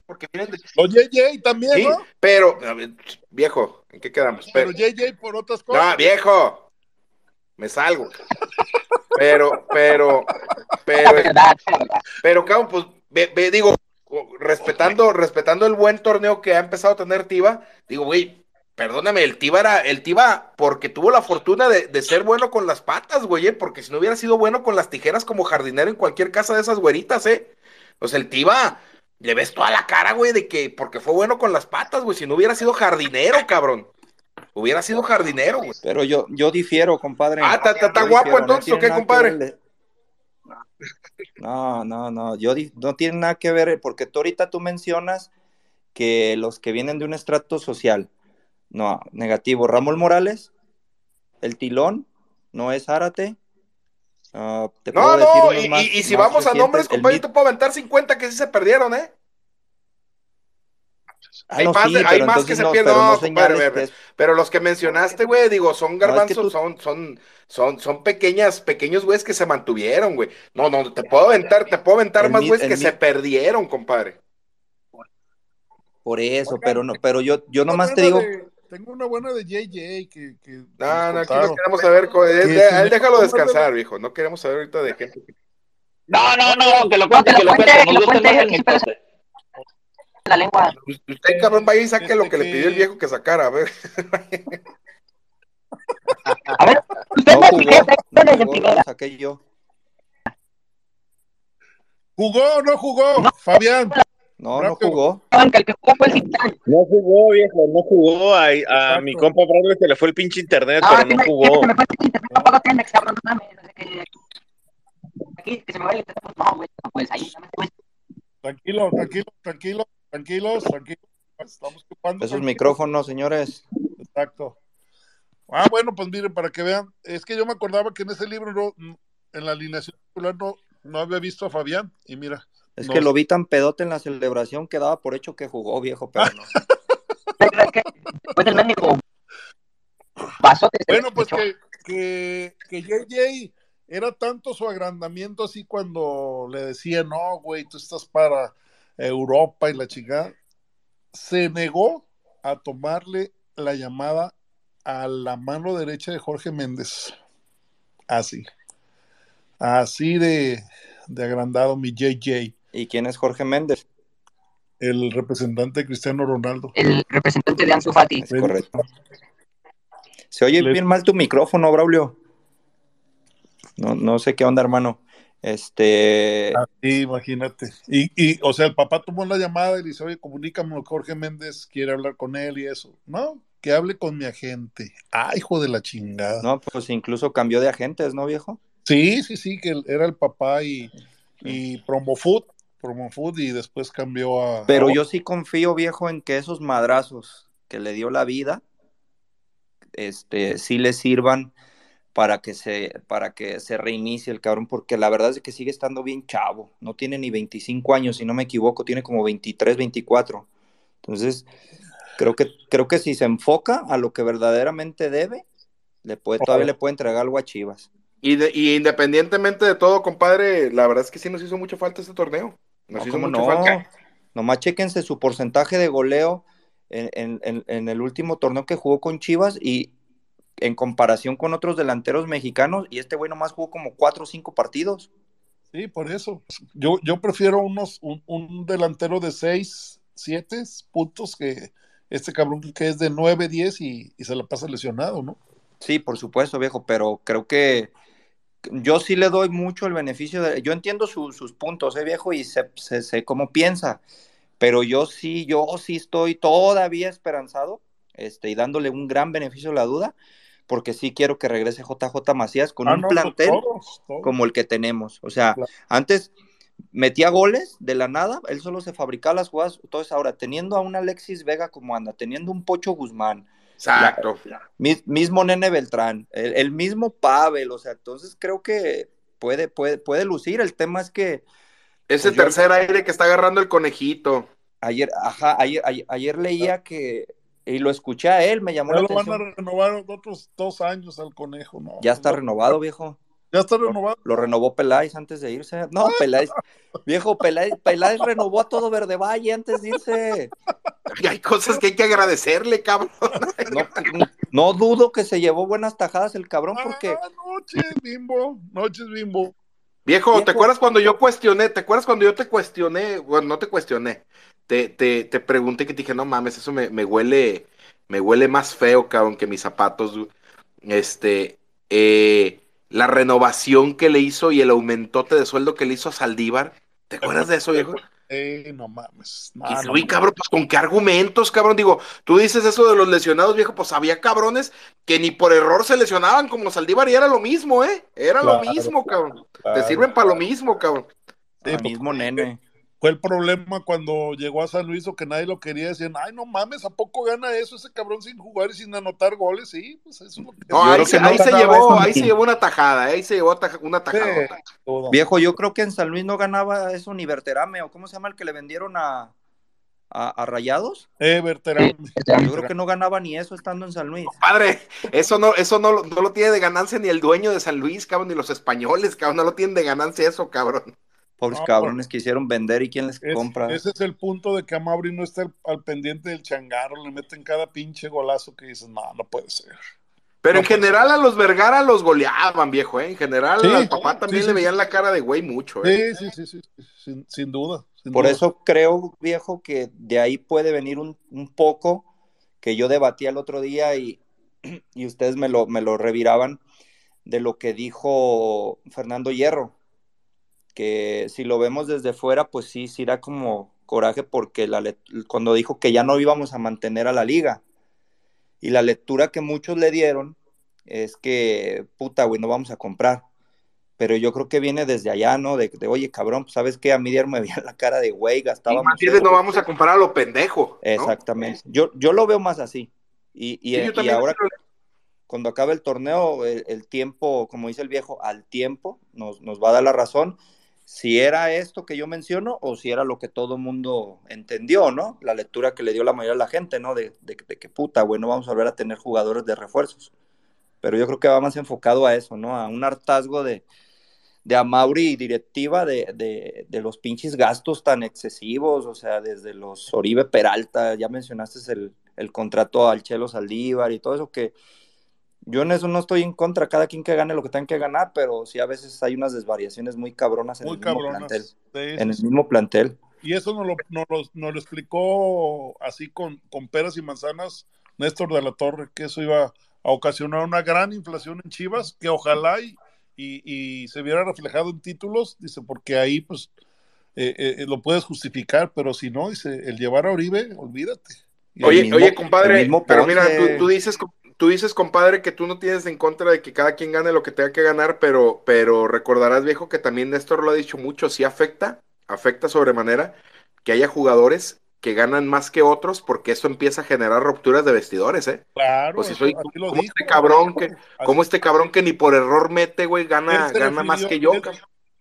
Porque vienen de... Los JJ también, ¿Sí? ¿no? Pero, viejo, ¿en qué quedamos? Pero, JJ por otras cosas. No, viejo, me salgo. Pero, pero, pero, pero, cabrón, pues, ve, digo, respetando, respetando el buen torneo que ha empezado a tener Tiva, digo, güey, perdóname, el Tiva era, el Tiva, porque tuvo la fortuna de, ser bueno con las patas, güey, eh, porque si no hubiera sido bueno con las tijeras como jardinero en cualquier casa de esas güeritas, eh. Sea, el Tiva, le ves toda la cara, güey, de que, porque fue bueno con las patas, güey, si no hubiera sido jardinero, cabrón. Hubiera sido jardinero, güey. Pero yo, yo difiero, compadre. Ah, está guapo entonces, ¿o qué, compadre? No, no, no, yo no tiene nada que ver, porque tú ahorita tú mencionas que los que vienen de un estrato social, no, negativo, Ramón Morales, el tilón, no es Árate. no, no, y, si vamos a nombres, compadre, te puedo aventar 50 que sí se perdieron, ¿eh? Ah, hay más, que se pierden. pero, los que mencionaste, güey, digo, son garbanzos, son, son, son, son pequeñas, pequeños güeyes que se mantuvieron, güey. No, no, te puedo aventar, te puedo aventar más güeyes que se perdieron, compadre. Por eso, pero no, pero yo, yo nomás te digo. tengo una buena de JJ que. que no, no, aquí no queremos saber. él, déjalo descansar, viejo. No queremos saber ahorita de gente. No, no, no, que lo cuente, que lo cuente. Que lo cuente la lengua. Usted, cabrón, vaya y saque lo que le pidió el viejo que sacara, a ver. A ver, usted no jugó, no saqué yo. ¿Jugó o no jugó, Fabián? No, no jugó. No jugó, viejo, no jugó. A, a mi compa Braulio se le fue el pinche internet, pero no jugó. Tranquilo, tranquilo, tranquilo, tranquilos, tranquilos. Estamos ocupando. Esos micrófonos, señores. Exacto. Ah, bueno, pues miren, para que vean, es que yo me acordaba que en ese libro, no, en la alineación popular, no, no había visto a Fabián, y mira. Es que lo vi tan pedote en la celebración que daba por hecho que jugó, viejo, pero no. bueno, pues que, que, que JJ era tanto su agrandamiento así cuando le decía, no, güey, tú estás para Europa y la chingada. Se negó a tomarle la llamada a la mano derecha de Jorge Méndez. Así. Así de, de agrandado mi JJ. ¿Y quién es Jorge Méndez? El representante de Cristiano Ronaldo. El representante de Ansu Fati. Es correcto. Se oye bien mal tu micrófono, Braulio. No, no sé qué onda, hermano. Este. Sí, imagínate. Y, y, o sea, el papá tomó la llamada y dice, oye, comunícame, Jorge Méndez quiere hablar con él y eso. No, que hable con mi agente. Ah, hijo de la chingada. No, pues incluso cambió de agentes, ¿no, viejo? Sí, sí, sí, que era el papá y, y Promofood, Promofood y después cambió a... Pero yo sí confío, viejo, en que esos madrazos que le dio la vida, este, sí le sirvan para que se para que se reinicie el cabrón porque la verdad es que sigue estando bien chavo, no tiene ni 25 años si no me equivoco, tiene como 23, 24. Entonces, creo que creo que si se enfoca a lo que verdaderamente debe, le puede todavía le puede entregar algo a Chivas. Y, de, y independientemente de todo, compadre, la verdad es que sí nos hizo mucho falta este torneo. Nos no, hizo mucho no? falta. Nomás chéquense su porcentaje de goleo en, en, en, en, el último torneo que jugó con Chivas y en comparación con otros delanteros mexicanos, y este güey nomás jugó como cuatro o cinco partidos. Sí, por eso. Yo, yo prefiero unos, un, un delantero de seis, siete puntos que este cabrón que es de nueve, diez y, y se la pasa lesionado, ¿no? Sí, por supuesto, viejo, pero creo que yo sí le doy mucho el beneficio de. Yo entiendo su, sus puntos, ¿eh, viejo? Y sé, sé, sé, cómo piensa. Pero yo sí, yo sí estoy todavía esperanzado este, y dándole un gran beneficio a la duda, porque sí quiero que regrese JJ Macías con Ah, un no, plantel todos, todos. como el que tenemos. O sea, Claro. antes metía goles de la nada, él solo se fabricaba las jugadas. Entonces, ahora teniendo a un Alexis Vega como anda, teniendo un Pocho Guzmán, Exacto. mi- mismo Nene Beltrán, el, el mismo Pavel, o sea, entonces creo que puede, puede, puede lucir. El tema es que Ese Pues yo- tercer aire que está agarrando el conejito. ayer, ajá, ayer, ayer, ayer leía que, y lo escuché a él, me llamó Ya la lo van a renovar otros dos años al conejo, ¿no? Ya está renovado, viejo. Ya está renovado. Lo renovó Peláez antes de irse. No, Peláez, viejo, Peláez, Peláez renovó a todo Verde Valle antes de irse. Y hay cosas que hay que agradecerle, cabrón. No, no dudo que se llevó buenas tajadas el cabrón porque Ah, noches, bimbo, noches, bimbo. Viejo, ¿te acuerdas cuando yo cuestioné? ¿Te acuerdas cuando yo te cuestioné? Bueno, no te cuestioné. Te, te, te pregunté que te dije, no mames, eso me, me huele, me huele más feo, cabrón, que mis zapatos. Este, eh, la renovación que le hizo y el aumentote de sueldo que le hizo a Saldívar. ¿Te acuerdas de eso, viejo? Eh, no mames. No, Y no "Uy, cabrón, pues con qué argumentos, cabrón. Digo, tú dices eso de los lesionados, viejo, pues había cabrones que ni por error se lesionaban como Saldívar y era lo mismo, ¿eh? Era lo mismo, cabrón. Te claro. sirven para lo mismo, cabrón. Sí, el mismo nene. Fue el problema cuando llegó a San Luis o que nadie lo quería. Decían, ay, no mames, ¿a poco gana eso ese cabrón sin jugar y sin anotar goles? Sí, pues eso es lo que. No, Yo ahí, creo se, que no ahí se llevó, ahí se llevó una tajada, ahí se llevó taja- una tajada. Viejo, yo creo que en San Luis no ganaba eso ni Berterame, o cómo se llama el que le vendieron a, a, a Rayados. Eh, Berterame. Yo creo que no ganaba ni eso estando en San Luis. Padre, eso no, eso no, no lo tiene de ganancia ni el dueño de San Luis, cabrón, ni los españoles, cabrón, no lo tienen de ganancia eso, cabrón. Pobres No, cabrones quisieron vender y quién les Es- compra. ese es el punto de que a Mauri no está al, al pendiente del changarro, le meten cada pinche golazo que dices, no, no puede ser. Pero en No, general a los Vergara los goleaban, viejo, ¿eh? En general Sí, al papá también sí, le sí, veían la cara de güey mucho, ¿eh? Sí, sí, sí, sí, sí, sin, sin duda. sin Por duda. eso creo, viejo, que de ahí puede venir un, un poco que yo debatí el otro día y, y ustedes me lo, me lo reviraban de lo que dijo Fernando Hierro, que si lo vemos desde fuera, pues sí, sí da como, coraje porque la, cuando dijo que ya no íbamos a mantener a la liga. Y la lectura que muchos le dieron es que, puta, güey, no vamos a comprar. Pero yo creo que viene desde allá, ¿no? De, oye, cabrón, pues, ¿sabes qué? A mí me veía la cara de güey, gastábamos. Y no vamos a comprar a lo pendejo. Exactamente. Yo, yo lo veo más así. Y, y, y ahora, cuando acabe el torneo, el, tiempo, como dice el viejo, al tiempo nos, nos va a dar la razón si era esto que yo menciono o si era lo que todo mundo entendió, ¿no? La lectura que le dio la mayoría de la gente, ¿no? De, de, que puta, güey, no vamos a volver a tener jugadores de refuerzos. Pero yo creo que va más enfocado a eso, ¿no? A un hartazgo de, de Amauri y directiva de, de, los pinches gastos tan excesivos, o sea, desde los Oribe Peralta, ya mencionaste el, el contrato al Chelo Saldívar y todo eso que yo en eso no estoy en contra, cada quien que gane lo que tenga que ganar, pero sí a veces hay unas desvariaciones muy cabronas en el mismo plantel. en el mismo plantel. Y eso nos lo, lo, explicó así con, con peras y manzanas Néstor de la Torre, que eso iba a ocasionar una gran inflación en Chivas, que ojalá y, y, se viera reflejado en títulos, dice, porque ahí pues eh, eh, lo puedes justificar, pero si no, dice, el llevar a Oribe, olvídate. oye, oye, compadre, pero mira, tú, tú dices, tú dices, compadre, que tú no tienes en contra de que cada quien gane lo que tenga que ganar, pero, pero recordarás, viejo, que también Néstor lo ha dicho mucho, sí afecta, afecta sobremanera que haya jugadores que ganan más que otros, porque eso empieza a generar rupturas de vestidores, ¿eh? Claro, pues si soy como, este cabrón que, como este cabrón que ni por error mete, güey, gana, gana más que yo.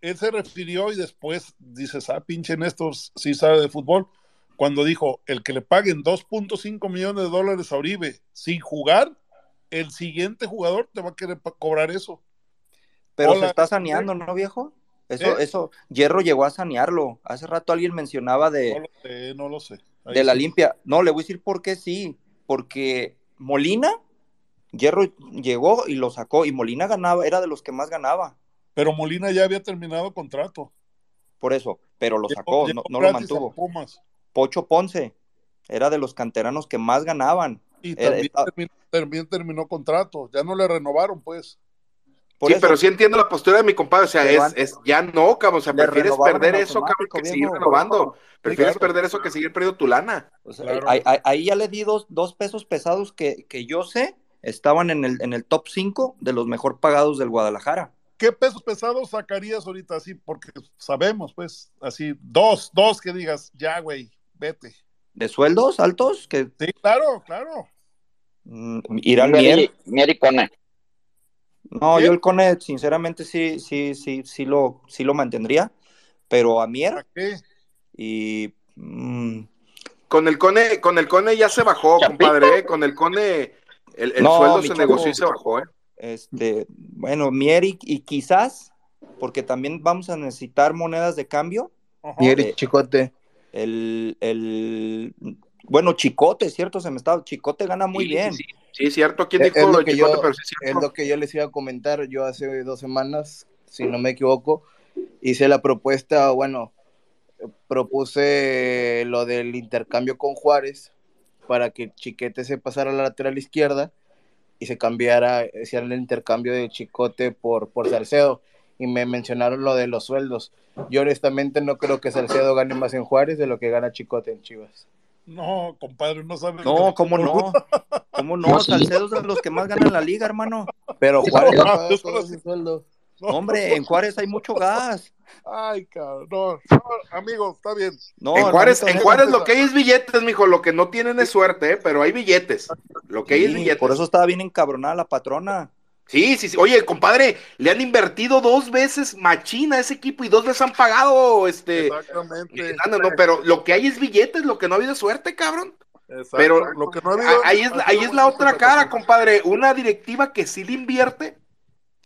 Él, se refirió y después dices, ah, pinche Néstor, sí sabe de fútbol, cuando dijo, el que le paguen 2.5 millones de dólares a Oribe sin jugar, el siguiente jugador te va a querer cobrar eso. Pero se está saneando, ¿no, viejo? Eso, ¿Eh? eso, Hierro llegó a sanearlo. Hace rato alguien mencionaba de. No lo sé, no lo sé. de la limpia. No, le voy a decir por qué sí. Porque Molina, Hierro llegó y lo sacó. Y Molina ganaba, era de los que más ganaba. Pero Molina ya había terminado contrato. Por eso, pero lo sacó, no, lo mantuvo. Pocho Ponce, era de los canteranos que más ganaban. Y también, terminó, contrato, ya no le renovaron, pues. sí, pero sí entiendo la postura de mi compadre, o sea, es, es, ya no, cabrón, o sea, prefieres perder eso, cabrón, que seguir renovando. Prefieres perder eso que seguir perdiendo tu lana. ahí, ya le di dos, dos pesos pesados que, que, yo sé estaban en el, en el top 5 de los mejor pagados del Guadalajara. ¿Qué pesos pesados sacarías ahorita así? Porque sabemos, pues, así, dos, dos que digas, ya, güey, vete de sueldos altos que sí claro claro. Mm, irán Mier, Mier y Cone no yo el Cone sinceramente sí sí sí sí lo sí lo mantendría pero a Mier qué? y mm, con el Cone con el Cone ya se bajó compadre ¿eh? con el Cone el, sueldo se negoció y se bajó ¿eh? este bueno Mier y, quizás porque también vamos a necesitar monedas de cambio. Mier y eh, Chicote el, el, bueno, Chicote, ¿cierto? Se me estaba, Chicote gana muy bien. Sí, cierto, ¿quién dijo es lo, que yo, es lo que yo les iba a comentar, yo hace dos semanas, si no me equivoco, hice la propuesta, bueno, propuse lo del intercambio con Juárez para que Chiquete se pasara a la lateral izquierda y se cambiara, hiciera el intercambio de Chicote por, por Salcedo y me mencionaron lo de los sueldos. Yo honestamente no creo que Salcedo gane más en Juárez de lo que gana Chicote en Chivas. No, compadre, no sabes. No, ¿cómo no? ¿Cómo no? Salcedo es de los que más ganan la liga, hermano. Pero Juárez no paga todo su sueldo. Hombre, en Juárez hay mucho gas. Ay, cabrón. No, amigo, está bien. No, en Juárez, en Juárez lo que hay es billetes, mijo. Lo que no tienen es suerte, ¿eh? pero hay billetes. Lo que hay es billetes. Por eso estaba bien encabronada la patrona. Sí, sí, sí. Oye, compadre, le han invertido dos veces machina a ese equipo y dos veces han pagado, este. Exactamente. No, pero lo que hay es billetes, lo que no ha habido suerte, cabrón. Exacto. Pero lo que no ha habido, ahí es, ahí es la otra cara, compadre. Una directiva que sí le invierte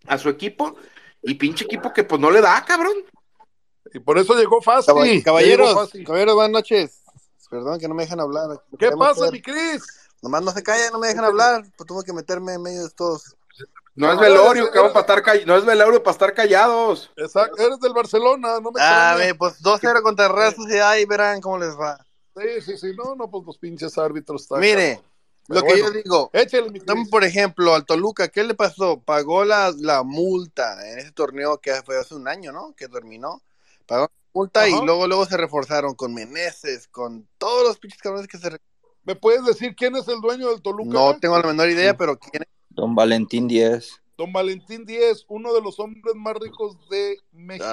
a su equipo y pinche equipo que pues no le da, cabrón. Y por eso llegó fácil. Caballeros, caballeros, buenas noches. Perdón que no me dejan hablar. ¿Qué pasa, mi Cris? Nomás no se callan, no me dejan hablar. Pues tuve que meterme en medio de todos. No es velorio, que vamos para estar no es velorio para estar callados. Exacto, eres del Barcelona, no me Ah, pues 2-0 contra Real Sociedad y verán cómo les va. Sí, sí, sí, no, no, pues los pinches árbitros están. Mire, lo que yo digo, estamos por ejemplo al Toluca, ¿qué le pasó? Pagó la, la multa en ese torneo que fue hace un año, ¿no? Que terminó. Pagó multa y luego luego se reforzaron con Meneses, con todos los pinches cabrones que se ¿Me puedes decir quién es el dueño del Toluca? No tengo la menor idea, pero quién es. Don Valentín Díez. Don Valentín Díez, uno de los hombres más ricos de México.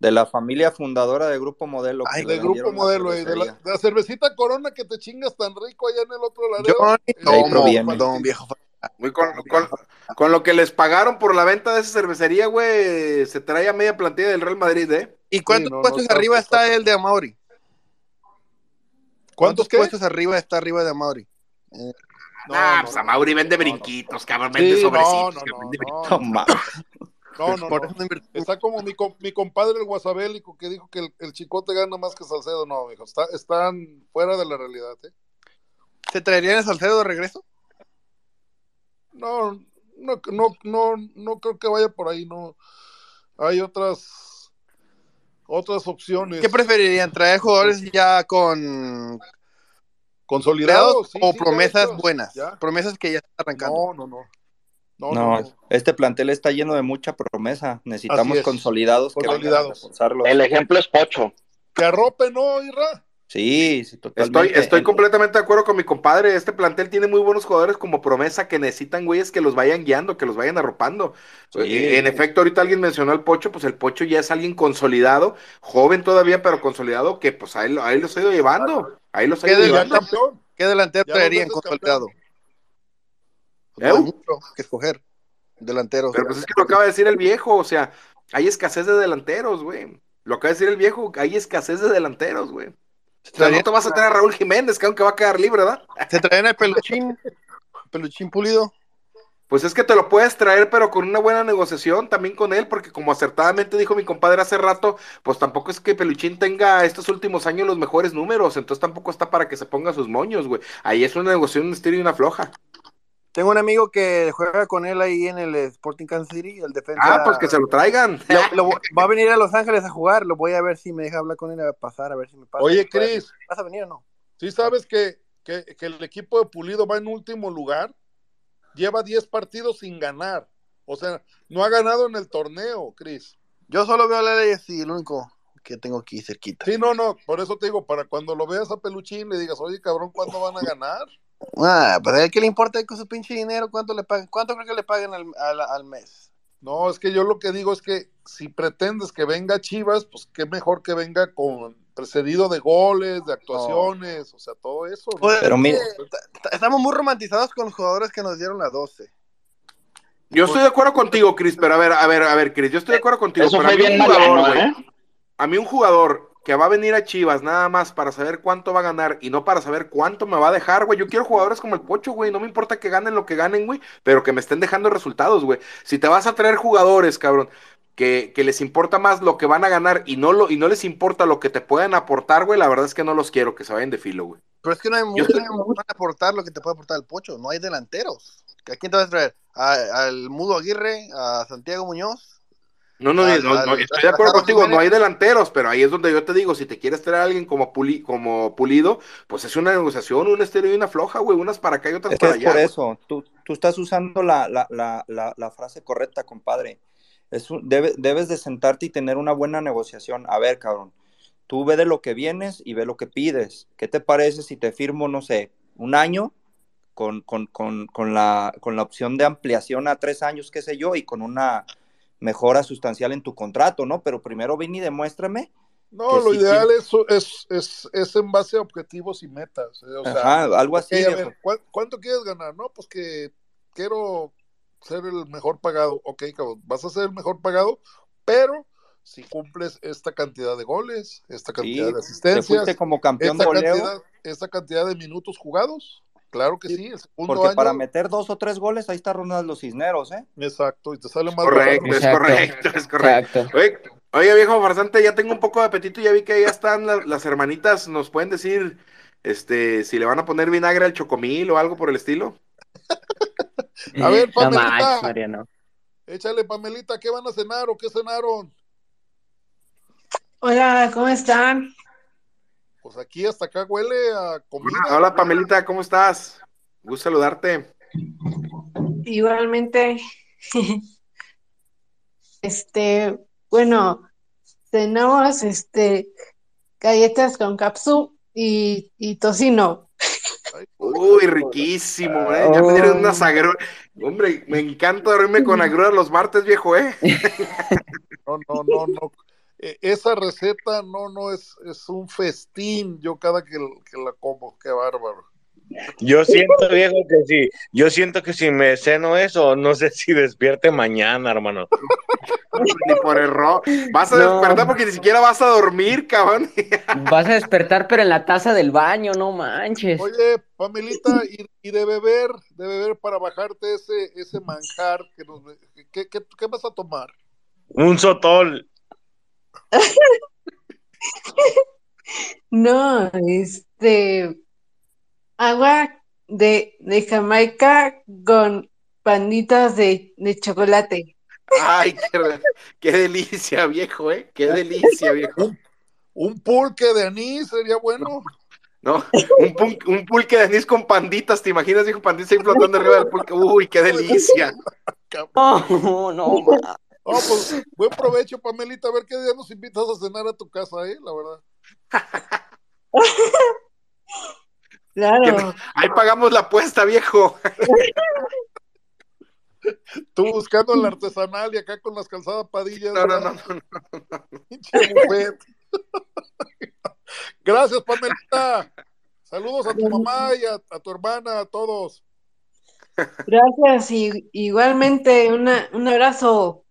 De la familia fundadora de Grupo Modelo. Ay, de Grupo Modelo, de la, de la, cervecita Corona que te chingas tan rico allá en el otro lado. Yo, don viejo. con, con, con, lo que les pagaron por la venta de esa cervecería, güey, se trae a media plantilla del Real Madrid, ¿eh? ¿Y cuántos sí, no, puestos no, arriba está el de Amauri? ¿Cuántos, ¿Cuántos puestos arriba está arriba de Amauri? Eh, no, ah, pues Amauri vende brinquitos, cabrón, vende sí, sobrecitos. No, no, no, no, no. Está como mi, mi compadre el guasabélico que dijo que el, el, chicote gana más que Salcedo. No, hijo, está, están fuera de la realidad. ¿eh? ¿Se traerían a Salcedo de regreso? No, no, no, no, no creo que vaya por ahí. No, hay otras, otras opciones. ¿Qué preferirían? ¿Traer jugadores ya con consolidados sí, o sí, promesas buenas? Ya. Promesas que ya están arrancando. No, no, no. No, no, no, este plantel está lleno de mucha promesa. Necesitamos consolidados, consolidados. Que El ejemplo es Pocho. Que arrope, ¿no, Irra? Sí, sí, totalmente. Estoy, estoy completamente de acuerdo con mi compadre. Este plantel tiene muy buenos jugadores como promesa que necesitan güeyes que los vayan guiando, que los vayan arropando. Sí. En efecto, ahorita alguien mencionó al Pocho, pues el Pocho ya es alguien consolidado, joven todavía, pero consolidado, que pues ahí, ahí los ha ido llevando. Ahí los ha ido llevando. ¿Qué delantero traerían consolidado? ¿Eh? No hay mucho que escoger. Delanteros. Pero pues es que lo acaba de decir el viejo, o sea, hay escasez de delanteros, güey. Lo acaba de decir el viejo, hay escasez de delanteros, güey. O sea, no te vas a tener a Raúl Jiménez, que aunque va a quedar libre, ¿verdad? ¿Se traen el peluchín? ¿Peluchín pulido? Pues es que te lo puedes traer, pero con una buena negociación también con él, porque como acertadamente dijo mi compadre hace rato, pues tampoco es que Peluchín tenga estos últimos años los mejores números, entonces tampoco está para que se ponga sus moños, güey. Ahí es una negociación, un estilo y una floja. Tengo un amigo que juega con él ahí en el Sporting Kansas City, el defensa. Ah, pues que se lo traigan. Lo, lo, va a venir a Los Ángeles a jugar, lo voy a ver si me deja hablar con él a pasar, a ver si me pasa. Oye, Cris. ¿Vas a venir o no? ¿Sí sabes que, que, que, el equipo de Pulido va en último lugar? Lleva 10 partidos sin ganar. O sea, no ha ganado en el torneo, Cris. Yo solo veo a la ley y el único que tengo aquí cerquita. Sí, no, no, por eso te digo, para cuando lo veas a Peluchín le digas, oye, cabrón, ¿cuándo van a ganar? Ah, pero a él que le importa con su pinche dinero, ¿cuánto le pagan? ¿Cuánto creo que le pagan al, al, al, mes? No, es que yo lo que digo es que si pretendes que venga Chivas, pues qué mejor que venga con precedido de goles, de actuaciones, no. o sea, todo eso. ¿no? Pues, pero mira, estamos muy romantizados con los jugadores que nos dieron la 12. Yo estoy de acuerdo contigo, Cris, pero a ver, a ver, a ver, Cris, yo estoy de acuerdo contigo. Eso pero fue a mí bien un jugador, mariano, güey, ¿eh? a mí un jugador que va a venir a Chivas nada más para saber cuánto va a ganar y no para saber cuánto me va a dejar, güey. Yo quiero jugadores como el Pocho, güey. No me importa que ganen lo que ganen, güey, pero que me estén dejando resultados, güey. Si te vas a traer jugadores, cabrón, que, que, les importa más lo que van a ganar y no, lo, y no les importa lo que te pueden aportar, güey, la verdad es que no los quiero, que se vayan de filo, güey. Pero es que no hay mucho que van a aportar lo que te puede aportar el Pocho. No hay delanteros. ¿A quién te vas a traer? ¿A, ¿Al Mudo Aguirre? ¿A Santiago Muñoz? No, no, no, no, estoy de acuerdo contigo, no hay delanteros, pero ahí es donde yo te digo, si te quieres traer a alguien como, puli, como pulido, pues es una negociación, un estéreo y una floja, güey, unas para acá y otras es para es allá. por eso, tú, tú estás usando la, la, la, la, la frase correcta, compadre. Es un, debe, debes de sentarte y tener una buena negociación. A ver, cabrón, tú ve de lo que vienes y ve lo que pides. ¿Qué te parece si te firmo, no sé, un año con, con, con, con la, con la opción de ampliación a tres años, qué sé yo, y con una mejora sustancial en tu contrato, ¿no? Pero primero ven y demuéstrame. No, lo sí, ideal sí. Es, es, es, en base a objetivos y metas. Eh, O sea, Ajá, algo así. Okay, ver, ¿Cuánto quieres ganar? No, pues que quiero ser el mejor pagado. Ok, cabrón, vas a ser el mejor pagado, pero si cumples esta cantidad de goles, esta cantidad sí, de asistencias, te como campeón esta, de cantidad, esta cantidad de minutos jugados, Claro que sí, el segundo Porque año... para meter dos o tres goles, ahí está Ronaldo Cisneros, ¿eh? Exacto, y te sale más Correcto, es correcto, es correcto. Oye, oye, viejo farsante, ya tengo un poco de apetito, ya vi que ya están las, las, hermanitas, nos pueden decir este si le van a poner vinagre al chocomil o algo por el estilo. a ver, Pamelita. No más, Mariano. Échale, Pamelita, ¿qué van a cenar o qué cenaron? Hola, ¿cómo están? Pues aquí hasta acá huele a comida. Hola, hola Pamelita, ¿cómo estás? Gusto saludarte. Igualmente. este, bueno, cenamos este galletas con capsu y, y tocino. Uy, riquísimo, ¿eh? Ya me dieron unas agruras. Hombre, me encanta dormirme con agruras los martes, viejo, ¿eh? No, no, no, no. E, esa receta no, no, es, es un festín. Yo cada que, que la como, qué bárbaro. Yo siento, viejo, que si, yo siento que si me ceno eso, no sé si despierte mañana, hermano. Ni por error. Vas a No. despertar porque ni siquiera vas a dormir, cabrón. Vas a despertar, pero en la taza del baño, no manches. Oye, Pamelita, y, y de beber, de beber para bajarte ese, ese manjar que nos... ¿qué, qué, qué vas a tomar? Un sotol. No, este agua de, de Jamaica con panditas de, de chocolate. Ay, qué, qué delicia, viejo, ¿eh? Qué delicia, viejo. Un pulque de anís sería bueno. No, un, pul- un pulque de anís con panditas, ¿te imaginas, viejo? Panditas ahí flotando arriba del pulque. Uy, qué delicia. No, no, ma. No, pues buen provecho, Pamelita. A ver qué día nos invitas a cenar a tu casa, ¿eh? La verdad. Claro. Ahí pagamos la apuesta, viejo. Tú buscando el artesanal y acá con las calzadas padillas. No, no, no, no. Gracias, Pamelita. Saludos a tu mamá y a, a tu hermana, a todos. Gracias y igualmente una, un abrazo.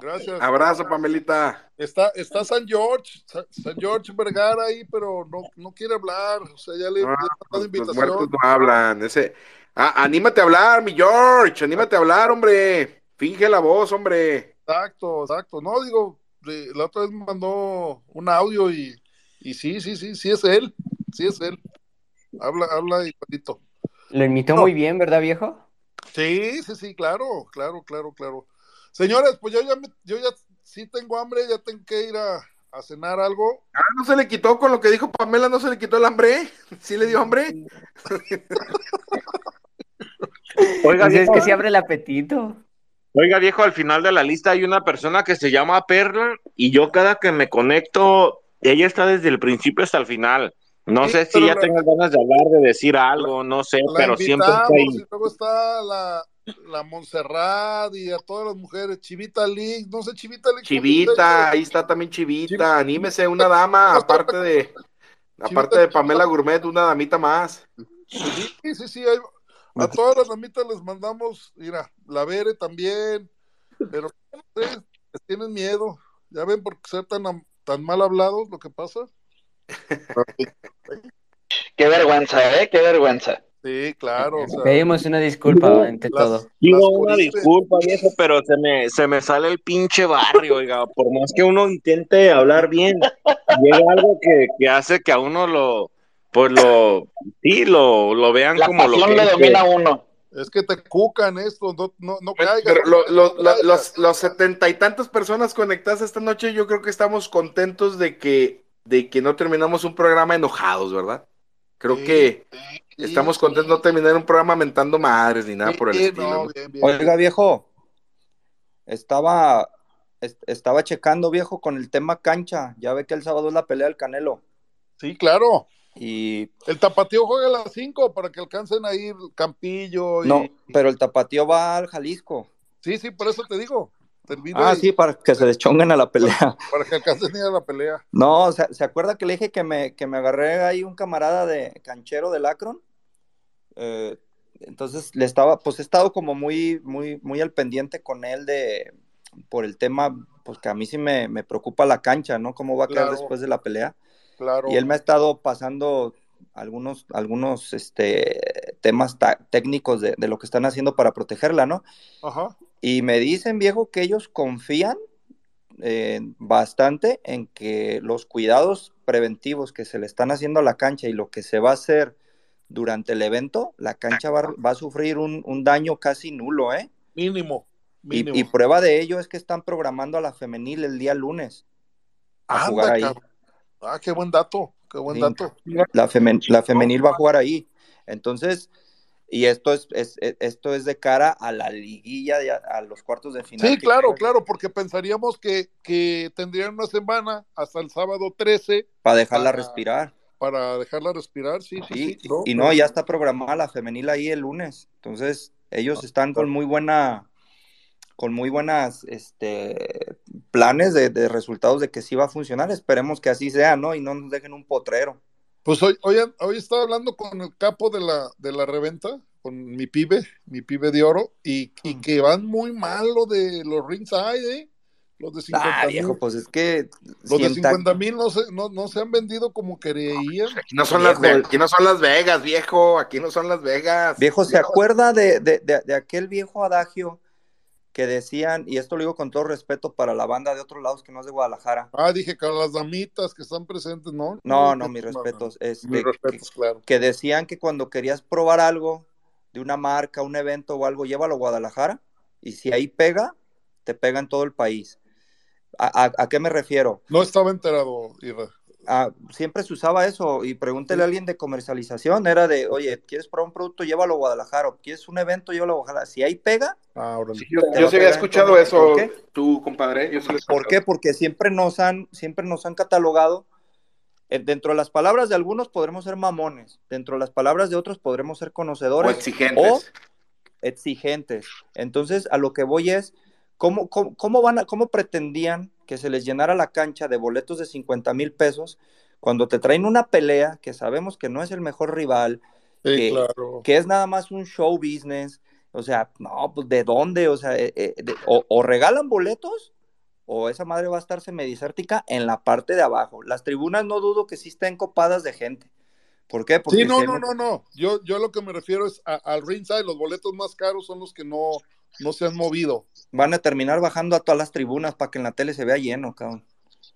Gracias. Abrazo, Pamelita. Está, está San George, Sa- San George Vergara ahí, pero no, no quiere hablar. O sea, ya le, No, le he mandado Los invitación. muertos no hablan. Ese... Ah, anímate a hablar, mi George. Anímate a hablar, hombre. Finge la voz, hombre. Exacto, exacto. No, digo, la otra vez me mandó un audio y, y sí, sí, sí, sí es él. Sí es él. Habla, habla igualito. Lo imitó No. muy bien, ¿verdad, viejo? Sí, sí, sí, claro, claro, claro, claro. Señores, pues yo ya, me- yo ya sí tengo hambre, ya tengo que ir a, a cenar algo. Ah, no se le quitó con lo que dijo Pamela, no se le quitó el hambre. ¿Sí le dio hambre? Oiga, Pues es que se abre el apetito. oiga, viejo, al final de la lista hay una persona que se llama Perla y yo cada que me conecto, ella está desde el principio hasta el final. No Sí, sé si ya la- tenga ganas de hablar, de decir algo, no sé, La pero siempre está ahí. y luego está la, la Montserrat y a todas las mujeres. Chivita League, no sé, Chivita League. Chivita, ahí está también Chivita. Anímese, una dama, aparte de, aparte de Pamela Gourmet, una damita más. Sí, sí, sí. a todas las damitas les mandamos, mira, la Vere también, pero sé, les tienen miedo. Ya ven por ser tan, am- tan mal hablados lo que pasa. Qué vergüenza, ¿eh? Qué vergüenza. Sí, claro. O sea, Pedimos una disculpa ante las- todo. Digo una disculpa, viejo, pero se me, se me sale el pinche barrio, oiga, por más que uno intente hablar bien, llega algo que, que hace que a uno lo, pues lo, sí, lo, lo vean La como lo pasión que le es, domina a uno. es que te cucan esto, no, no, no caigas. Pero lo- lo- no lo- caigas. los, los setenta y tantas personas conectadas esta noche, yo creo que estamos contentos de que, de que no terminamos un programa enojados, ¿verdad? Creo Sí, que sí, estamos contentos de no terminar un programa mentando madres ni nada por el Sí, estilo. no, bien, bien, Oiga, viejo, estaba, est- estaba checando, viejo, con el tema cancha. Ya ve que el sábado es la pelea del Canelo. Sí, claro. Y El tapatío juega a las 5 para que alcancen a ir Campillo. Y... no, pero el tapatío va al Jalisco. Sí, sí, por eso te digo. Termina Ah, ahí, sí, para que se deschonguen a la pelea. para que alcancen a ir a la pelea. No, ¿se, se acuerda que le dije que me, que me agarré ahí un camarada de canchero del Akron? Eh, entonces le estaba, pues he estado como muy, muy, muy al pendiente con él de, por el tema, pues que a mí sí me, me preocupa la cancha, ¿no? ¿Cómo va a quedar Claro. después de la pelea? Claro. Y él me ha estado pasando algunos, algunos este, temas técnicos de, de lo que están haciendo para protegerla, ¿no? Ajá. Y me dicen, viejo, que ellos confían eh, bastante en que los cuidados preventivos que se le están haciendo a la cancha y lo que se va a hacer durante el evento, la cancha va, va a sufrir un, un daño casi nulo, ¿eh? Mínimo. Mínimo. Y, y prueba de ello es que están programando a la femenil el día lunes a Anda, jugar ahí. Ah, qué buen dato. Qué buen Sí. dato. La, femen- la femenil va a jugar ahí. Entonces, Y esto es, es, esto es de cara a la liguilla, de, a, los cuartos de final. Sí, claro, claro, porque pensaríamos que, que, tendrían una semana hasta el sábado 13. Para dejarla para, respirar. Para dejarla respirar, sí, sí. sí, no, y no, ya está programada la femenil ahí el lunes. Entonces, ellos están con muy buena con muy buenas este, planes de, de, resultados de que sí va a funcionar. Esperemos que así sea, ¿no? Y no nos dejen un potrero. Pues hoy, hoy, hoy estaba hablando con el capo de la, de la reventa, con mi pibe, mi pibe de oro, y, y que van muy mal lo de los ringside, ¿eh? Los de 50 ah, viejo, pues es que. Los de 50 mil no se, no, no se han vendido como creían. Aquí no, son las, aquí no son Las Vegas, viejo. Aquí no son Las Vegas. Viejo, ¿se viejo. acuerda de, de, de, de, aquel viejo adagio que decían, y esto lo digo con todo respeto para la banda de otros lados que no es de Guadalajara. Ah, dije que las damitas que están presentes, ¿no? No, no, mis respetos. Este, mis respetos, que, claro. Que decían que cuando querías probar algo de una marca, un evento o algo, llévalo a Guadalajara, y si ahí pega, te pega en todo el país. ¿A, a, a qué me refiero? No estaba enterado, Irra. Ah, siempre se usaba eso y pregúntele a alguien de comercialización, era de, oye, ¿quieres probar un producto? Llévalo a Guadalajara, ¿quieres un evento? Llévalo a Guadalajara. Si ahí pega... Ah, sí, yo, yo sí había escuchado eso, tú, compadre. Yo sí ¿Por qué? Porque siempre nos han, siempre nos han catalogado, eh, dentro de las palabras de algunos podremos ser mamones, dentro de las palabras de otros podremos ser conocedores. O exigentes. O exigentes. Entonces, a lo que voy es, ¿cómo, cómo, cómo van a, cómo pretendían que se les llenara la cancha de boletos de 50 mil pesos cuando te traen una pelea que sabemos que no es el mejor rival, sí, que, claro. que, es nada más un show business. O sea, no, pues de dónde, o sea, eh, eh, de, o, o, regalan boletos o esa madre va a estar semidesértica en la parte de abajo. Las tribunas no dudo que sí estén copadas de gente. ¿Por qué? Porque sí, no, no, no, no. Yo, yo lo que me refiero es a, al ringside, los boletos más caros son los que no, no se han movido. Van a terminar bajando a todas las tribunas para que en la tele se vea lleno, cabrón.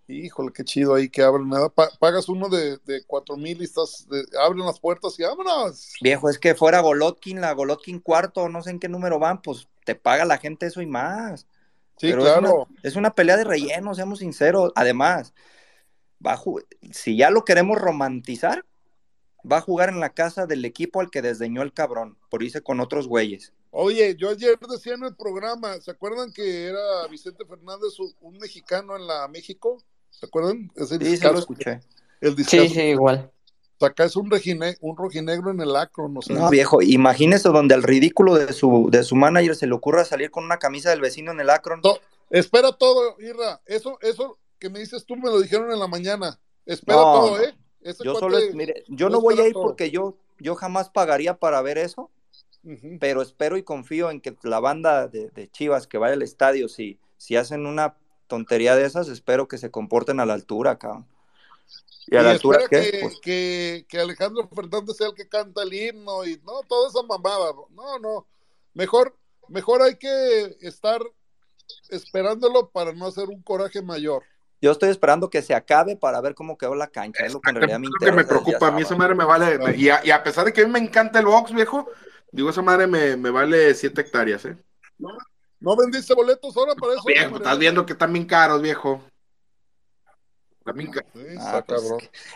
Híjole, qué chido ahí que abren. Pa pagas uno de, de cuatro mil y estás, de, abren las puertas y vámonos. Viejo, es que fuera Golotkin, la Golotkin cuarto, no sé en qué número van, pues te paga la gente eso y más. Sí, Pero claro. Es una, es una, pelea de relleno, seamos sinceros. Además, va si ya lo queremos romantizar, va a jugar en la casa del equipo al que desdeñó el cabrón, por irse con otros güeyes. Oye, yo ayer decía en el programa, ¿se acuerdan que era Vicente Fernández un mexicano en la México? ¿Se acuerdan? Ese sí, sí, lo escuché. El sí, sí, igual. Acá es un, regine, un rojinegro en el acro, no sé. No, viejo, imagínese donde al ridículo de su, de su manager se le ocurra salir con una camisa del vecino en el acro. No, espera todo, Irra. Eso, eso que me dices tú me lo dijeron en la mañana. Espera no, todo, ¿eh? Ese yo solo, es, mire, yo no, no voy a ir todo. porque yo, yo jamás pagaría para ver eso. Uh -huh. Pero espero y confío en que la banda de, de, Chivas que vaya al estadio, si, si hacen una tontería de esas, espero que se comporten a la altura, cabrón. ¿Y a la altura qué? Que, pues... que, que, Alejandro Fernández sea el que canta el himno y no, toda esa mamada. No, no. Mejor, mejor hay que estar esperándolo para no hacer un coraje mayor. Yo estoy esperando que se acabe para ver cómo quedó la cancha. Es lo que en realidad me interesa. que me preocupa. A mí esa madre me vale. Y, a, y, a, pesar de que a mí me encanta el box, viejo, digo, esa madre me, me vale 7 hectáreas, ¿eh? No, no vendiste boletos ahora para eso. Viejo, estás viendo que están bien caros, viejo. También sí, ah, pues,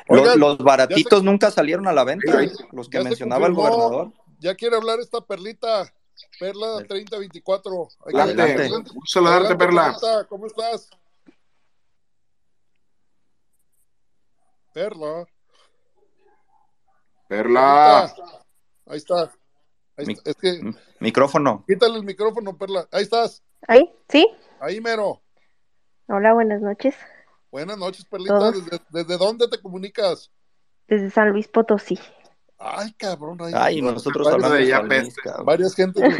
Oigan, los, los, baratitos nunca salieron a la venta, ¿eh? los que mencionaba el gobernador. Ya quiere hablar esta perlita, Perla 3024. Adelante, un saludarte, Perla. Perlita, ¿Cómo estás? Perla. Perla. Ahí está. Ahí Mi está. Es que. Micrófono. Quítale el micrófono, Perla. Ahí estás. Ahí, sí. Ahí mero. Hola, buenas noches. Buenas noches, Perlita. ¿Desde, ¿Desde, dónde te comunicas? Desde San Luis Potosí. Ay, cabrón. Ay, Ay nosotros hablando de ya Luis, Varias gentes.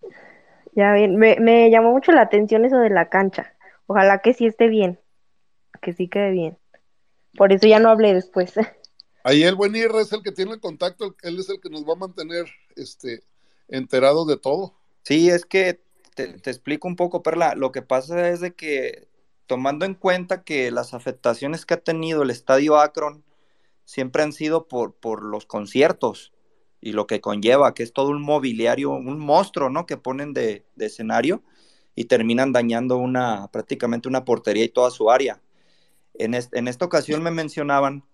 ya bien, me, me llamó mucho la atención eso de la cancha. Ojalá que sí esté bien. Que sí quede bien. Por eso ya no hablé después. Ahí el buen Irra es el que tiene el contacto, él es el que nos va a mantener este, enterados de todo. Sí, es que te, te, explico un poco, Perla. Lo que pasa es de que, tomando en cuenta que las afectaciones que ha tenido el estadio Akron siempre han sido por, por los conciertos y lo que conlleva, que es todo un mobiliario, un monstruo, ¿no? Que ponen de, de escenario y terminan dañando una, prácticamente una portería y toda su área. En, est en esta ocasión me mencionaban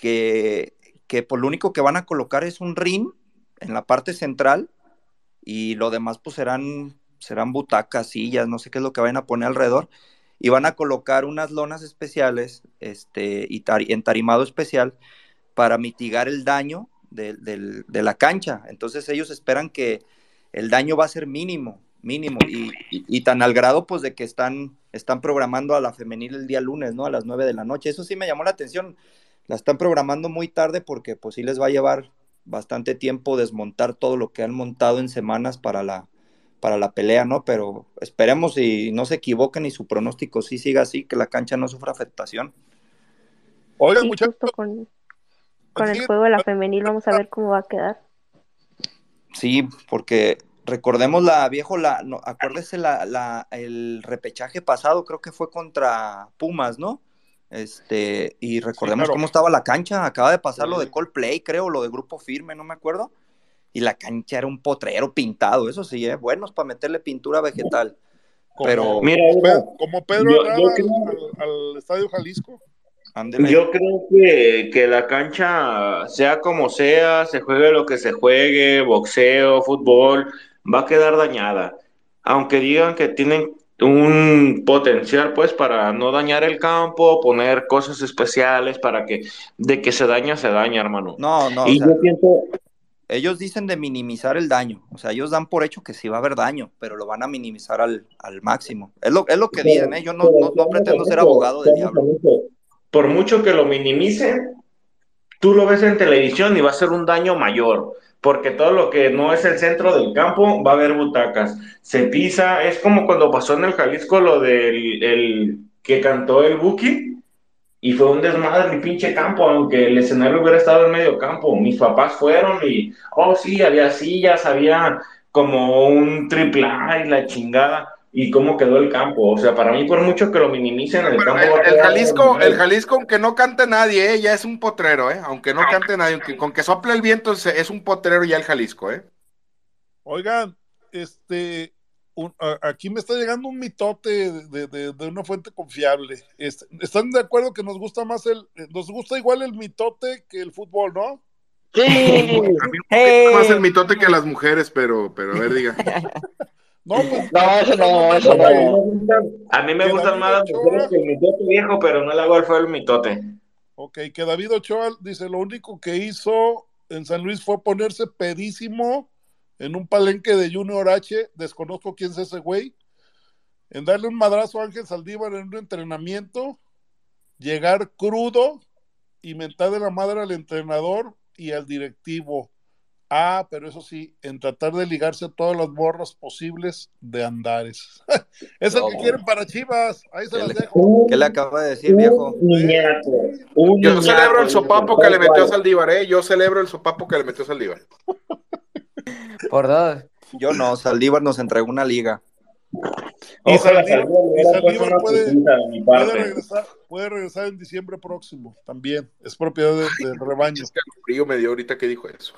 que, que por lo único que van a colocar es un ring en la parte central y lo demás pues serán, serán butacas, sillas, no sé qué es lo que vayan a poner alrededor y van a colocar unas lonas especiales este, y entarimado especial para mitigar el daño de, de, la cancha. Entonces ellos esperan que el daño va a ser mínimo, mínimo, y, y, tan al grado pues de que están, están programando a la femenil el día lunes, ¿no? A las 9 de la noche. Eso sí me llamó la atención. La están programando muy tarde porque pues sí les va a llevar bastante tiempo desmontar todo lo que han montado en semanas para la, para la pelea, ¿no? Pero esperemos y no se equivoquen y su pronóstico sí siga así, que la cancha no sufra afectación. Oigan, muchachos. Con, con el juego de la femenil vamos a ver cómo va a quedar. Sí, porque recordemos la viejo, la, no, acuérdese la, la, el repechaje pasado, creo que fue contra Pumas, ¿no? Este, y recordemos cómo estaba la cancha, acaba de pasar lo de Coldplay, creo, lo de Grupo Firme, no me acuerdo. Y la cancha era un potrero pintado, eso sí, ¿eh? buenos para meterle pintura vegetal. pero mira, como Pedro al, Estadio Jalisco. Yo creo que, que, la cancha, sea como sea, se juegue lo que se juegue, boxeo, fútbol, va a quedar dañada. Aunque digan que tienen un potencial pues para no dañar el campo, poner cosas especiales para que de que se daña, se daña, hermano. No, no. Y yo pienso... Ellos dicen de minimizar el daño, o sea, ellos dan por hecho que sí va a haber daño, pero lo van a minimizar al, al máximo. Es lo, es lo que dicen, ¿eh? yo no, no, no pretendo ser abogado del diablo. Por mucho que lo minimicen, tú lo ves en televisión y va a ser un daño mayor porque todo lo que no es el centro del campo va a haber butacas. Se pisa, es como cuando pasó en el Jalisco lo del el, que cantó el Buki y fue un desmadre mi pinche campo, aunque el escenario hubiera estado en medio campo. Mis papás fueron y, oh sí, había sillas, había como un triple A y la chingada y cómo quedó el campo. O sea, para mí, por mucho que lo minimicen, el campo. El, Jalisco, el Jalisco, aunque no cante nadie, ¿eh? ya es un potrero, ¿eh? Aunque no cante nadie, aunque, con que sople el viento, es un potrero ya el Jalisco, ¿eh? Oigan, este. aquí me está llegando un mitote de, una fuente confiable. Este, ¿Están de acuerdo que nos gusta más el, nos gusta igual el mitote que el fútbol, no? Sí. A mí me gusta más el mitote que las mujeres, pero, pero a ver, diga. No, pues, no, eso no, eso no. A mí me gustan más las mujeres que el mitote viejo, pero no le hago el fue el mitote. Ok, que David Ochoa dice, lo único que hizo en San Luis fue ponerse pedísimo en un palenque de Junior H, desconozco quién es ese güey, en darle un madrazo a Ángel Saldívar en un entrenamiento, llegar crudo y mentar de la madre al entrenador y al directivo. Ah, pero eso sí, en tratar de ligarse a todas las borras posibles de Andares. es el que quieren para Chivas. Ahí se las dejo. ¿Qué le acaba de decir, viejo? Yo celebro el sopapo que le metió a Saldívar, ¿eh? Yo celebro el sopapo que le metió a Saldívar. Por dos. Yo no, Saldívar nos entregó una liga. Y Saldívar, puede, puede, regresar, puede, regresar, en diciembre próximo también. Es propiedad del rebaño. Es que el frío me dio ahorita que dijo eso.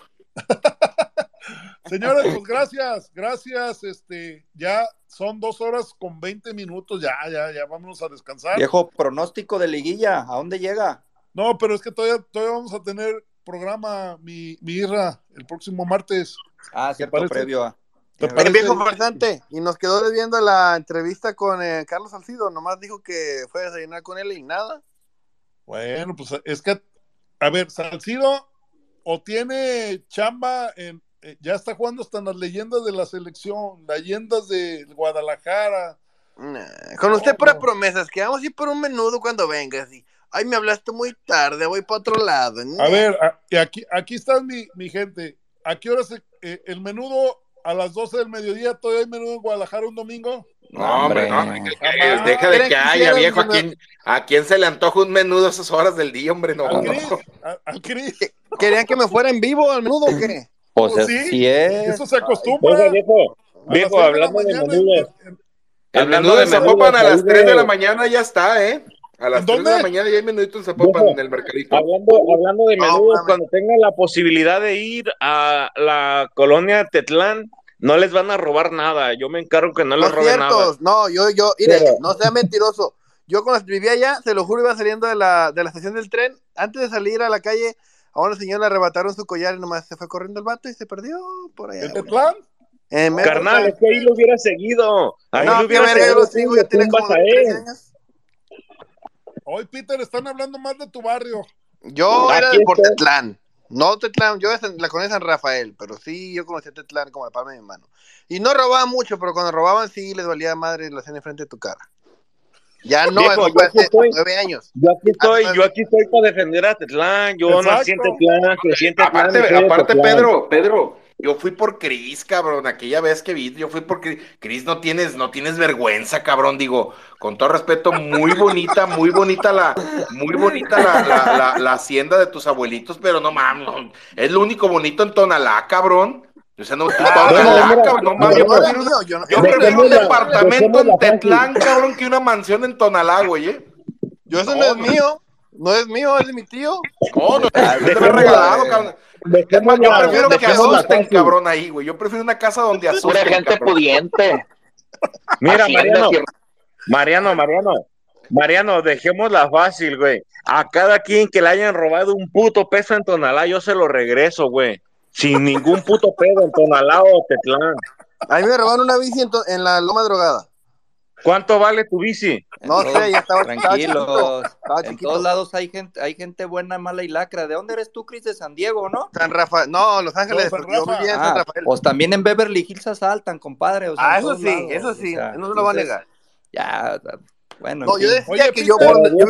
Señores, pues gracias, gracias. Este, ya son dos horas con 20 minutos, ya, ya, ya, vámonos a descansar. Viejo, pronóstico de liguilla, ¿a dónde llega? No, pero es que todavía, todavía vamos a tener programa, mi, mi Irra, el próximo martes. Ah, cierto, previo a. El viejo farsante, y nos quedó debiendo la entrevista con eh, Carlos Salcido, nomás dijo que fue a desayunar con él y nada. Bueno, pues es que, a ver, Salcido o tiene chamba en, eh, ya está jugando hasta en las leyendas de la selección, leyendas de Guadalajara. con usted para promesas, que vamos a ir por un menudo cuando vengas. Y, Ay, me hablaste muy tarde, voy para otro lado. A ver, aquí, aquí está mi, mi gente. ¿A qué hora se, eh, el menudo a las 12 del mediodía? ¿Todavía hay menudo en Guadalajara un domingo? No, hombre, no, deja de que haya, viejo. ¿A quién, ¿A quién se le antoja un menudo a esas horas del día, hombre? No. ¿Querían que me fuera en vivo al menudo o qué? Pues, pues sí, es. Eso se acostumbra. viejo, viejo hablando de, menudo. El menudo de Zapopan a las 3 de la mañana ya está, ¿eh? A las 3 de la mañana ya hay menuditos en Zapopan en el mercadito. Hablando, hablando de menudo, cuando tengan la posibilidad de ir a la colonia Tetlán, no les van a robar nada. Yo me encargo que no les roben nada. No, yo, yo, mire, no sea mentiroso. Yo cuando vivía allá, se lo juro, iba saliendo de la, de la estación del tren. Antes de salir a la calle, a una señora le arrebataron su collar y nomás se fue corriendo el vato y se perdió por allá. ¿En Tetlán? En Metro- Carnal, es que ahí lo hubiera seguido. Ahí No, lo hubiera yo seguido. lo sigo, ya tiene tumbas como a él. 13 años. Hoy, Peter, están hablando más de tu barrio. Yo era de por está. Tetlán. No Tetlán, yo la conocí en San Rafael, pero sí, yo conocí a Tetlán como la palma de mi mano. Y no robaban mucho, pero cuando robaban sí les valía madre lo hacían enfrente de tu cara. Ya no, Viejo, eso fue hace estoy. nueve años. Yo aquí estoy, yo aquí estoy para defender a Tetlán. Yo Exacto. nací en Tetlán, y Aparte, Tetlán. Pedro, Pedro, yo fui por Cris, cabrón, aquella vez que vi, yo fui por Cris. Cris, no tienes, no tienes vergüenza, cabrón, digo, con todo respeto, muy bonita, muy bonita la, muy bonita la, la, la- la hacienda de tus abuelitos, pero no mames, no, es lo único bonito en Tonalá, cabrón. O sea, no, mira, cabrón, no yo prefiero, mío, yo no- yo yo prefiero un la- departamento la en Tetlán, cabrón, que una mansión en Tonalá, güey, ¿eh? Yo eso no, No, es mío, no es mío, es de mi tío. No, no, te lo he Dejemos regalado, la- cabrón. Dejemos yo la- prefiero que asusten, cabrón, ahí, güey. Yo prefiero una casa donde Pura asusten, gente cabrón. pudiente. Mira, Mariano, Mariano, Mariano, Mariano, dejémosla fácil, güey. A cada quien que le hayan robado un puto peso en Tonalá, yo se lo regreso, güey. Sin ningún puto pedo en Tonalá o Tetlán. A mí me robaron una bici en, en la loma drogada. ¿Cuánto vale tu bici? No sé, ya estaba. Estaba En todos lados hay gente, hay gente buena, mala y lacra. ¿De dónde eres tú, Cris? De San Diego, ¿no? San Rafael, no, Los Ángeles, No, yo en San Ah, Rafael. pues también en Beverly Hills asaltan, compadre. o sea, Ah, eso sí, lados, eso o sí, sea, no se lo va a negar. Ya, bueno. No, yo decía Oye, que yo, por donde- yo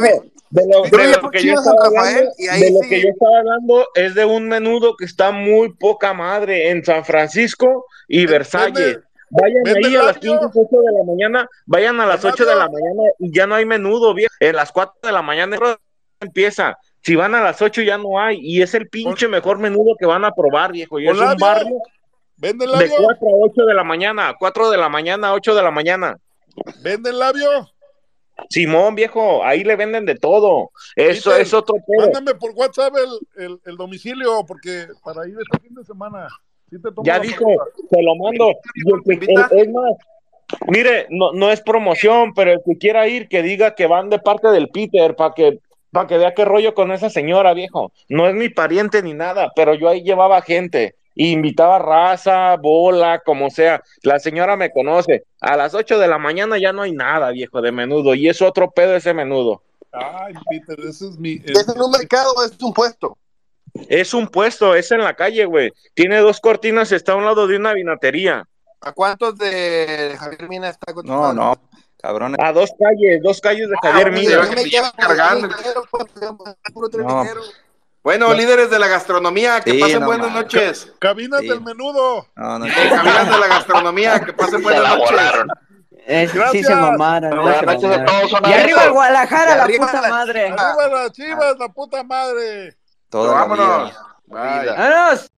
de lo, de lo que yo estaba San Rafael hablando, y ahí de lo sí. que yo estaba hablando es de un menudo que está muy poca madre en San Francisco y Versalles. Vende- Vayan vende ahí a las labio. 5 8 de la mañana, vayan a las ¿El 8 de la mañana y ya no hay menudo, viejo. En las 4 de la mañana empieza. Si van a las 8 ya no hay y es el pinche mejor menudo que van a probar, viejo. Y ¿Con es un barrio ¿Venden de labio? 4 a 8 de la mañana, 4 de la mañana, 8 de la mañana. ¿Venden labio? Simón, viejo, ahí le venden de todo. Eso Peter, es otro pedo. Mándame por WhatsApp el, el, el domicilio, porque para ir este fin de semana. Sí te tomo Ya dijo, te lo mando. Es más, mire, no, no es promoción, pero el que quiera ir, que diga que van de parte del Peter, para que, para que vea qué rollo con esa señora, viejo. No es mi pariente ni nada, pero yo ahí llevaba gente. y invitaba raza, bola, como sea. La señora me conoce. A las 8 de la mañana ya no hay nada, viejo, de menudo. Y es otro pedo ese menudo. Ay, Peter, ese es mi. ¿Es en un mercado o es un puesto? Es un puesto, es en la calle, güey. Tiene dos cortinas, está a un lado de una vinatería. ¿A cuántos de Javier Mina está No, no, cabrón. A dos calles, dos calles de Javier hombre, Mina. se va que pinche cargando. No. Bueno, líderes de la gastronomía, que Sí, pasen no buenas noches. Cabinas Sí. del menudo. No, no, Cabinas de la gastronomía, que pasen buenas la noches. volaron. Eh, sí Gracias. se mamaron. Buenas se noches a todos. Y arriba el. Guadalajara, la puta madre. Arriba las chivas, la puta madre. Toda la vida. Vámonos. Bye. ¡Vámonos!